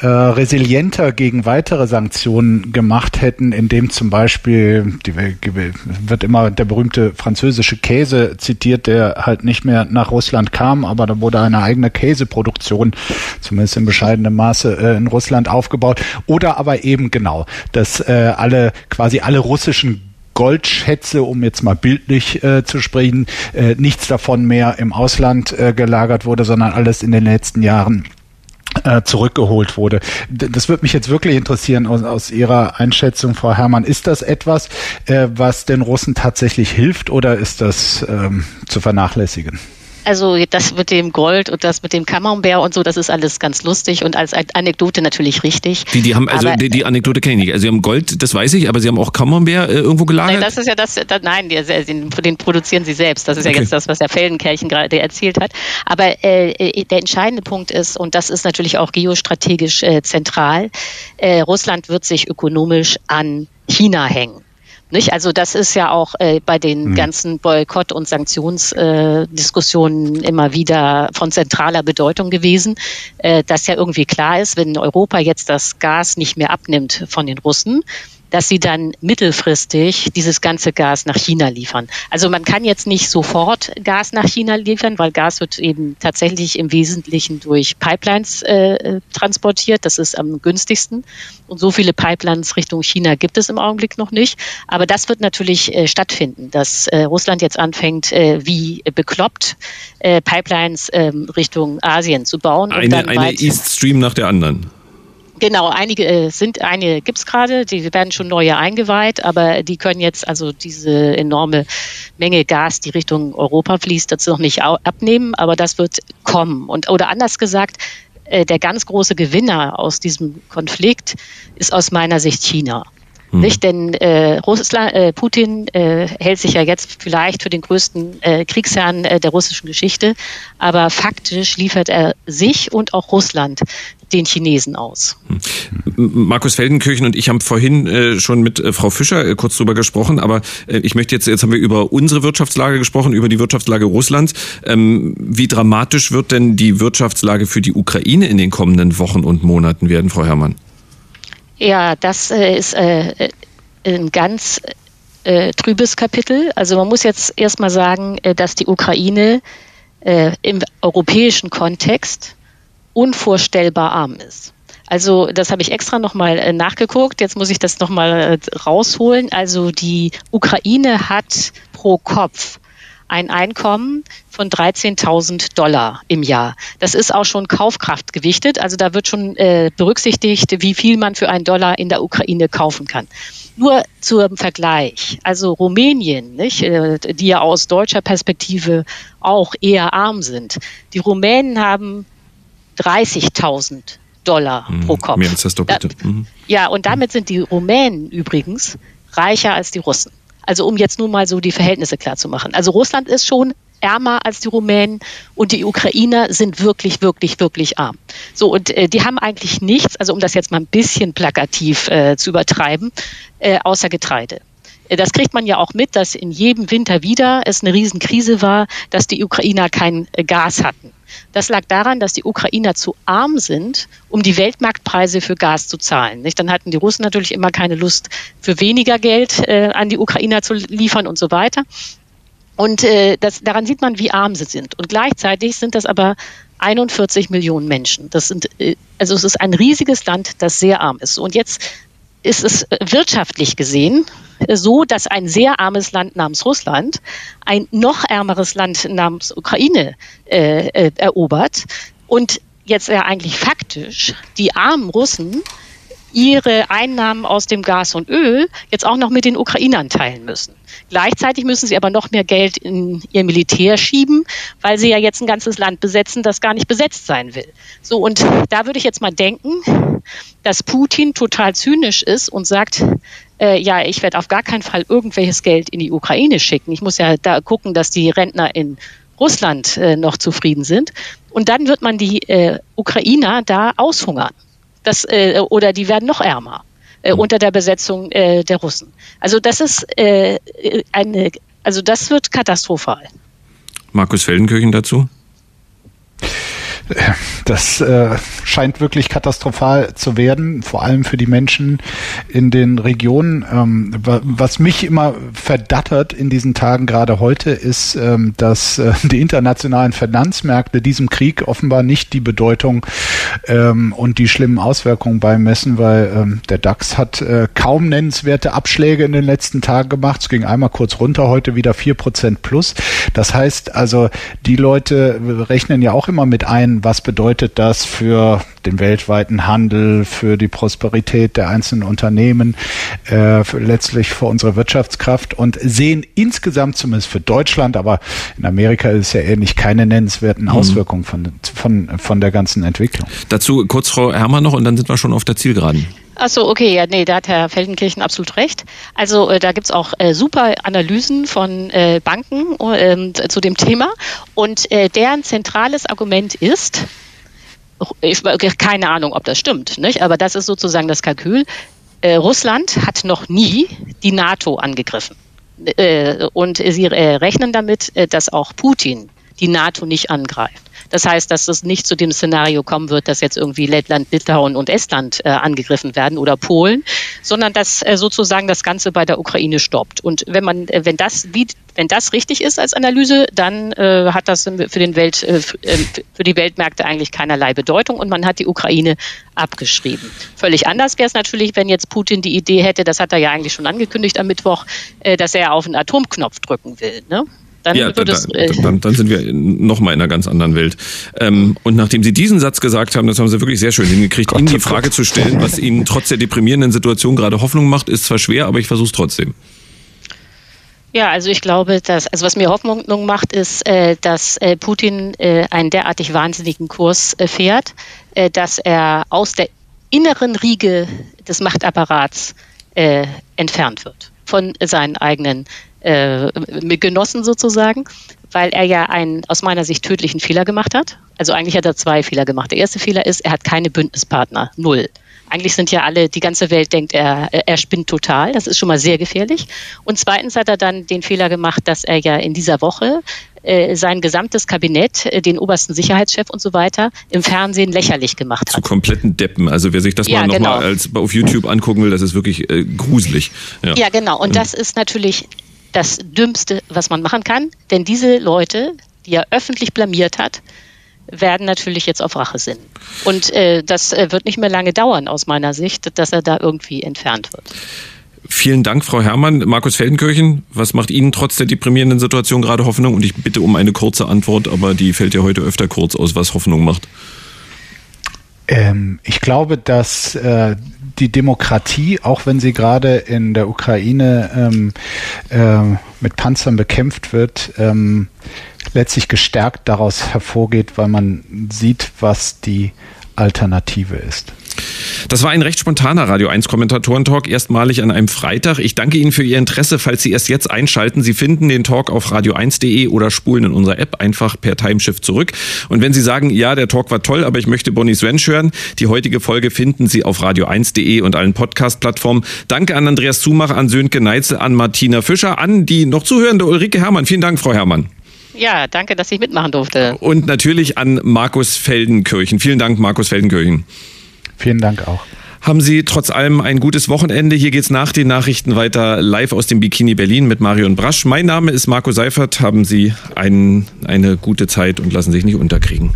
äh, resilienter gegen weitere Sanktionen gemacht hätten, indem zum Beispiel, die wird immer der berühmte französische Käse zitiert, der halt nicht mehr nach Russland kam, aber da wurde eine eigene Käseproduktion, zumindest in bescheidenem Maße, äh, in Russland aufgebaut. Oder aber eben genau, dass äh, alle, quasi alle russischen Goldschätze, um jetzt mal bildlich äh, zu sprechen, äh, nichts davon mehr im Ausland äh, gelagert wurde, sondern alles in den letzten Jahren zurückgeholt wurde. Das würde mich jetzt wirklich interessieren aus, aus Ihrer Einschätzung, Frau Herrmann. Ist das etwas, äh, was den Russen tatsächlich hilft oder ist das ähm, zu vernachlässigen? Also das mit dem Gold und das mit dem Camembert und so, das ist alles ganz lustig und als Anekdote natürlich richtig. Die, die haben, also Aber- die, die Anekdote kenne ich nicht. Also sie haben Gold, das weiß ich, aber sie haben auch Camembert äh, irgendwo gelagert. Nein, das ist ja das, das nein, die, den, den produzieren sie selbst. Das ist ja Okay. jetzt das, was der Feldenkärchen gerade erzählt hat. Aber äh, äh, der entscheidende Punkt ist, und das ist natürlich auch geostrategisch äh, zentral, äh, Russland wird sich ökonomisch an China hängen. Nicht? Also das ist ja auch äh, bei den ganzen Boykott- und Sanktionsdiskussionen äh, immer wieder von zentraler Bedeutung gewesen, äh, dass ja irgendwie klar ist, wenn Europa jetzt das Gas nicht mehr abnimmt von den Russen, dass sie dann mittelfristig dieses ganze Gas nach China liefern. Also man kann jetzt nicht sofort Gas nach China liefern, weil Gas wird eben tatsächlich im Wesentlichen durch Pipelines äh, transportiert. Das ist am günstigsten. Und so viele Pipelines Richtung China gibt es im Augenblick noch nicht. Aber das wird natürlich äh, stattfinden, dass äh, Russland jetzt anfängt, äh, wie bekloppt äh, Pipelines ähm, Richtung Asien zu bauen. Eine, eine East Stream nach der anderen. Genau, einige äh, sind, eine gibt's gerade, die werden schon neue eingeweiht, aber die können jetzt also diese enorme Menge Gas, die Richtung Europa fließt, dazu noch nicht abnehmen, aber das wird kommen. Und oder anders gesagt, äh, der ganz große Gewinner aus diesem Konflikt ist aus meiner Sicht China. Mhm. Nicht, denn äh, Russland, äh, Putin äh, hält sich ja jetzt vielleicht für den größten äh, Kriegsherrn äh, der russischen Geschichte, aber faktisch liefert er sich und auch Russland den Chinesen aus. Hm. Markus Feldenkirchen und ich haben vorhin äh, schon mit äh, Frau Fischer äh, kurz drüber gesprochen, aber ich möchte jetzt, jetzt haben wir über unsere Wirtschaftslage gesprochen, über die Wirtschaftslage Russlands. Ähm, wie dramatisch wird denn die Wirtschaftslage für die Ukraine in den kommenden Wochen und Monaten werden, Frau Herrmann? Ja, das ist ein ganz trübes Kapitel. Also man muss jetzt erstmal sagen, dass die Ukraine im europäischen Kontext unvorstellbar arm ist. Also das habe ich extra nochmal äh, nachgeguckt. Jetzt muss ich das nochmal äh, rausholen. Also die Ukraine hat pro Kopf ein Einkommen von 13.000 Dollar im Jahr. Das ist auch schon Kaufkraft gewichtet. Also da wird schon äh, berücksichtigt, wie viel man für einen Dollar in der Ukraine kaufen kann. Nur zum Vergleich. Also Rumänien, nicht, äh, die ja aus deutscher Perspektive auch eher arm sind. Die Rumänen haben 30.000 Dollar mhm, pro Kopf. Mehr als das Doppelte. Mhm. Ja, und damit sind die Rumänen übrigens reicher als die Russen. Also um jetzt nur mal so die Verhältnisse klar zu machen. Also Russland ist schon ärmer als die Rumänen und die Ukrainer sind wirklich, wirklich, wirklich arm. So, und äh, die haben eigentlich nichts, also um das jetzt mal ein bisschen plakativ äh, zu übertreiben, äh, außer Getreide. Äh, das kriegt man ja auch mit, dass in jedem Winter wieder es eine Riesenkrise war, dass die Ukrainer kein äh, Gas hatten. Das lag daran, dass die Ukrainer zu arm sind, um die Weltmarktpreise für Gas zu zahlen. Nicht? Dann hatten die Russen natürlich immer keine Lust, für weniger Geld äh, an die Ukrainer zu liefern und so weiter. Und äh, das, daran sieht man, wie arm sie sind. Und gleichzeitig sind das aber 41 Millionen Menschen. Das sind, äh, also es ist ein riesiges Land, das sehr arm ist. Und jetzt ist es wirtschaftlich gesehen so, dass ein sehr armes Land namens Russland ein noch ärmeres Land namens Ukraine äh, äh, erobert. Und jetzt ja eigentlich faktisch die armen Russen ihre Einnahmen aus dem Gas und Öl jetzt auch noch mit den Ukrainern teilen müssen. Gleichzeitig müssen sie aber noch mehr Geld in ihr Militär schieben, weil sie ja jetzt ein ganzes Land besetzen, das gar nicht besetzt sein will. So, und da würde ich jetzt mal denken, dass Putin total zynisch ist und sagt, äh, ja, ich werde auf gar keinen Fall irgendwelches Geld in die Ukraine schicken. Ich muss ja da gucken, dass die Rentner in Russland äh, noch zufrieden sind. Und dann wird man die äh, Ukrainer da aushungern. Das, äh, oder die werden noch ärmer äh, mhm. unter der Besetzung äh, der Russen. Also das ist äh, eine, also das wird katastrophal. Markus Feldenkirchen dazu? Das äh, scheint wirklich katastrophal zu werden, vor allem für die Menschen in den Regionen. Ähm, was mich immer verdattert in diesen Tagen, gerade heute, ist, ähm, dass äh, die internationalen Finanzmärkte diesem Krieg offenbar nicht die Bedeutung ähm, und die schlimmen Auswirkungen beimessen, weil ähm, der DAX hat äh, kaum nennenswerte Abschläge in den letzten Tagen gemacht. Es ging einmal kurz runter, heute wieder vier Prozent plus. Das heißt also, die Leute rechnen ja auch immer mit ein, was bedeutet das für den weltweiten Handel, für die Prosperität der einzelnen Unternehmen, äh, für letztlich für unsere Wirtschaftskraft und sehen insgesamt zumindest für Deutschland, aber in Amerika ist es ja ähnlich, keine nennenswerten mhm. Auswirkungen von, von, von der ganzen Entwicklung. Dazu kurz Frau Herrmann noch und dann sind wir schon auf der Zielgeraden. Achso, okay, ja, nee, da hat Herr Feldenkirchen absolut recht. Also äh, da gibt's auch äh, super Analysen von äh, Banken äh, zu dem Thema. Und äh, deren zentrales Argument ist, ich keine Ahnung, ob das stimmt, nicht? aber das ist sozusagen das Kalkül. Äh, Russland hat noch nie die NATO angegriffen. Äh, und sie äh, rechnen damit, äh, dass auch Putin die NATO nicht angreift. Das heißt, dass es nicht zu dem Szenario kommen wird, dass jetzt irgendwie Lettland, Litauen und Estland äh, angegriffen werden oder Polen, sondern dass äh, sozusagen das Ganze bei der Ukraine stoppt. Und wenn man, äh, wenn das wie, wenn das richtig ist als Analyse, dann äh, hat das für den Welt, äh, äh, für die Weltmärkte eigentlich keinerlei Bedeutung und man hat die Ukraine abgeschrieben. Völlig anders wäre es natürlich, wenn jetzt Putin die Idee hätte, das hat er ja eigentlich schon angekündigt am Mittwoch, äh, dass er auf den Atomknopf drücken will. Ne? Dann, ja, dann, es, äh, dann, dann, sind wir noch mal in einer ganz anderen Welt. Ähm, und nachdem Sie diesen Satz gesagt haben, das haben Sie wirklich sehr schön hingekriegt, Ihnen die Frage zu stellen, was Ihnen trotz der deprimierenden Situation gerade Hoffnung macht, ist zwar schwer, aber ich versuche es trotzdem. Ja, also ich glaube, dass, also was mir Hoffnung macht, ist, äh, dass äh, Putin äh, einen derartig wahnsinnigen Kurs äh, fährt, äh, dass er aus der inneren Riege des Machtapparats äh, entfernt wird von seinen eigenen äh, genossen sozusagen, weil er ja einen aus meiner Sicht tödlichen Fehler gemacht hat. Also eigentlich hat er zwei Fehler gemacht. Der erste Fehler ist, er hat keine Bündnispartner. Null. Eigentlich sind ja alle, die ganze Welt denkt, er, er spinnt total. Das ist schon mal sehr gefährlich. Und zweitens hat er dann den Fehler gemacht, dass er ja in dieser Woche äh, sein gesamtes Kabinett, äh, den obersten Sicherheitschef und so weiter, im Fernsehen lächerlich gemacht hat. Zu kompletten Deppen. Also wer sich das ja, mal genau. nochmal als auf YouTube angucken will, das ist wirklich äh, gruselig. Ja. ja, genau. Und das ist natürlich das Dümmste, was man machen kann. Denn diese Leute, die er öffentlich blamiert hat, werden natürlich jetzt auf Rache sinnen. Und äh, das äh, wird nicht mehr lange dauern aus meiner Sicht, dass er da irgendwie entfernt wird. Vielen Dank, Frau Herrmann. Markus Feldenkirchen, was macht Ihnen trotz der deprimierenden Situation gerade Hoffnung? Und ich bitte um eine kurze Antwort, aber die fällt ja heute öfter kurz aus, was Hoffnung macht. Ähm, ich glaube, dass äh, die Demokratie, auch wenn sie gerade in der Ukraine ähm, äh, mit Panzern bekämpft wird, ähm, letztlich gestärkt daraus hervorgeht, weil man sieht, was die Alternative ist. Das war ein recht spontaner Radio 1 Kommentatoren-Talk, erstmalig an einem Freitag. Ich danke Ihnen für Ihr Interesse, falls Sie erst jetzt einschalten. Sie finden den Talk auf radio1.de oder spulen in unserer App einfach per Timeshift zurück. Und wenn Sie sagen, ja, der Talk war toll, aber ich möchte Bonnie Swensch hören, die heutige Folge finden Sie auf radio1.de und allen Podcast-Plattformen. Danke an Andreas Zumach, an Sönke Neitzel, an Martina Fischer, an die noch zuhörende Ulrike Herrmann. Vielen Dank, Frau Herrmann. Ja, danke, dass ich mitmachen durfte. Und natürlich an Markus Feldenkirchen. Vielen Dank, Markus Feldenkirchen. Vielen Dank auch. Haben Sie trotz allem ein gutes Wochenende. Hier geht's nach den Nachrichten weiter live aus dem Bikini Berlin mit Marion Brasch. Mein Name ist Marco Seifert. Haben Sie ein, eine gute Zeit und lassen sich nicht unterkriegen.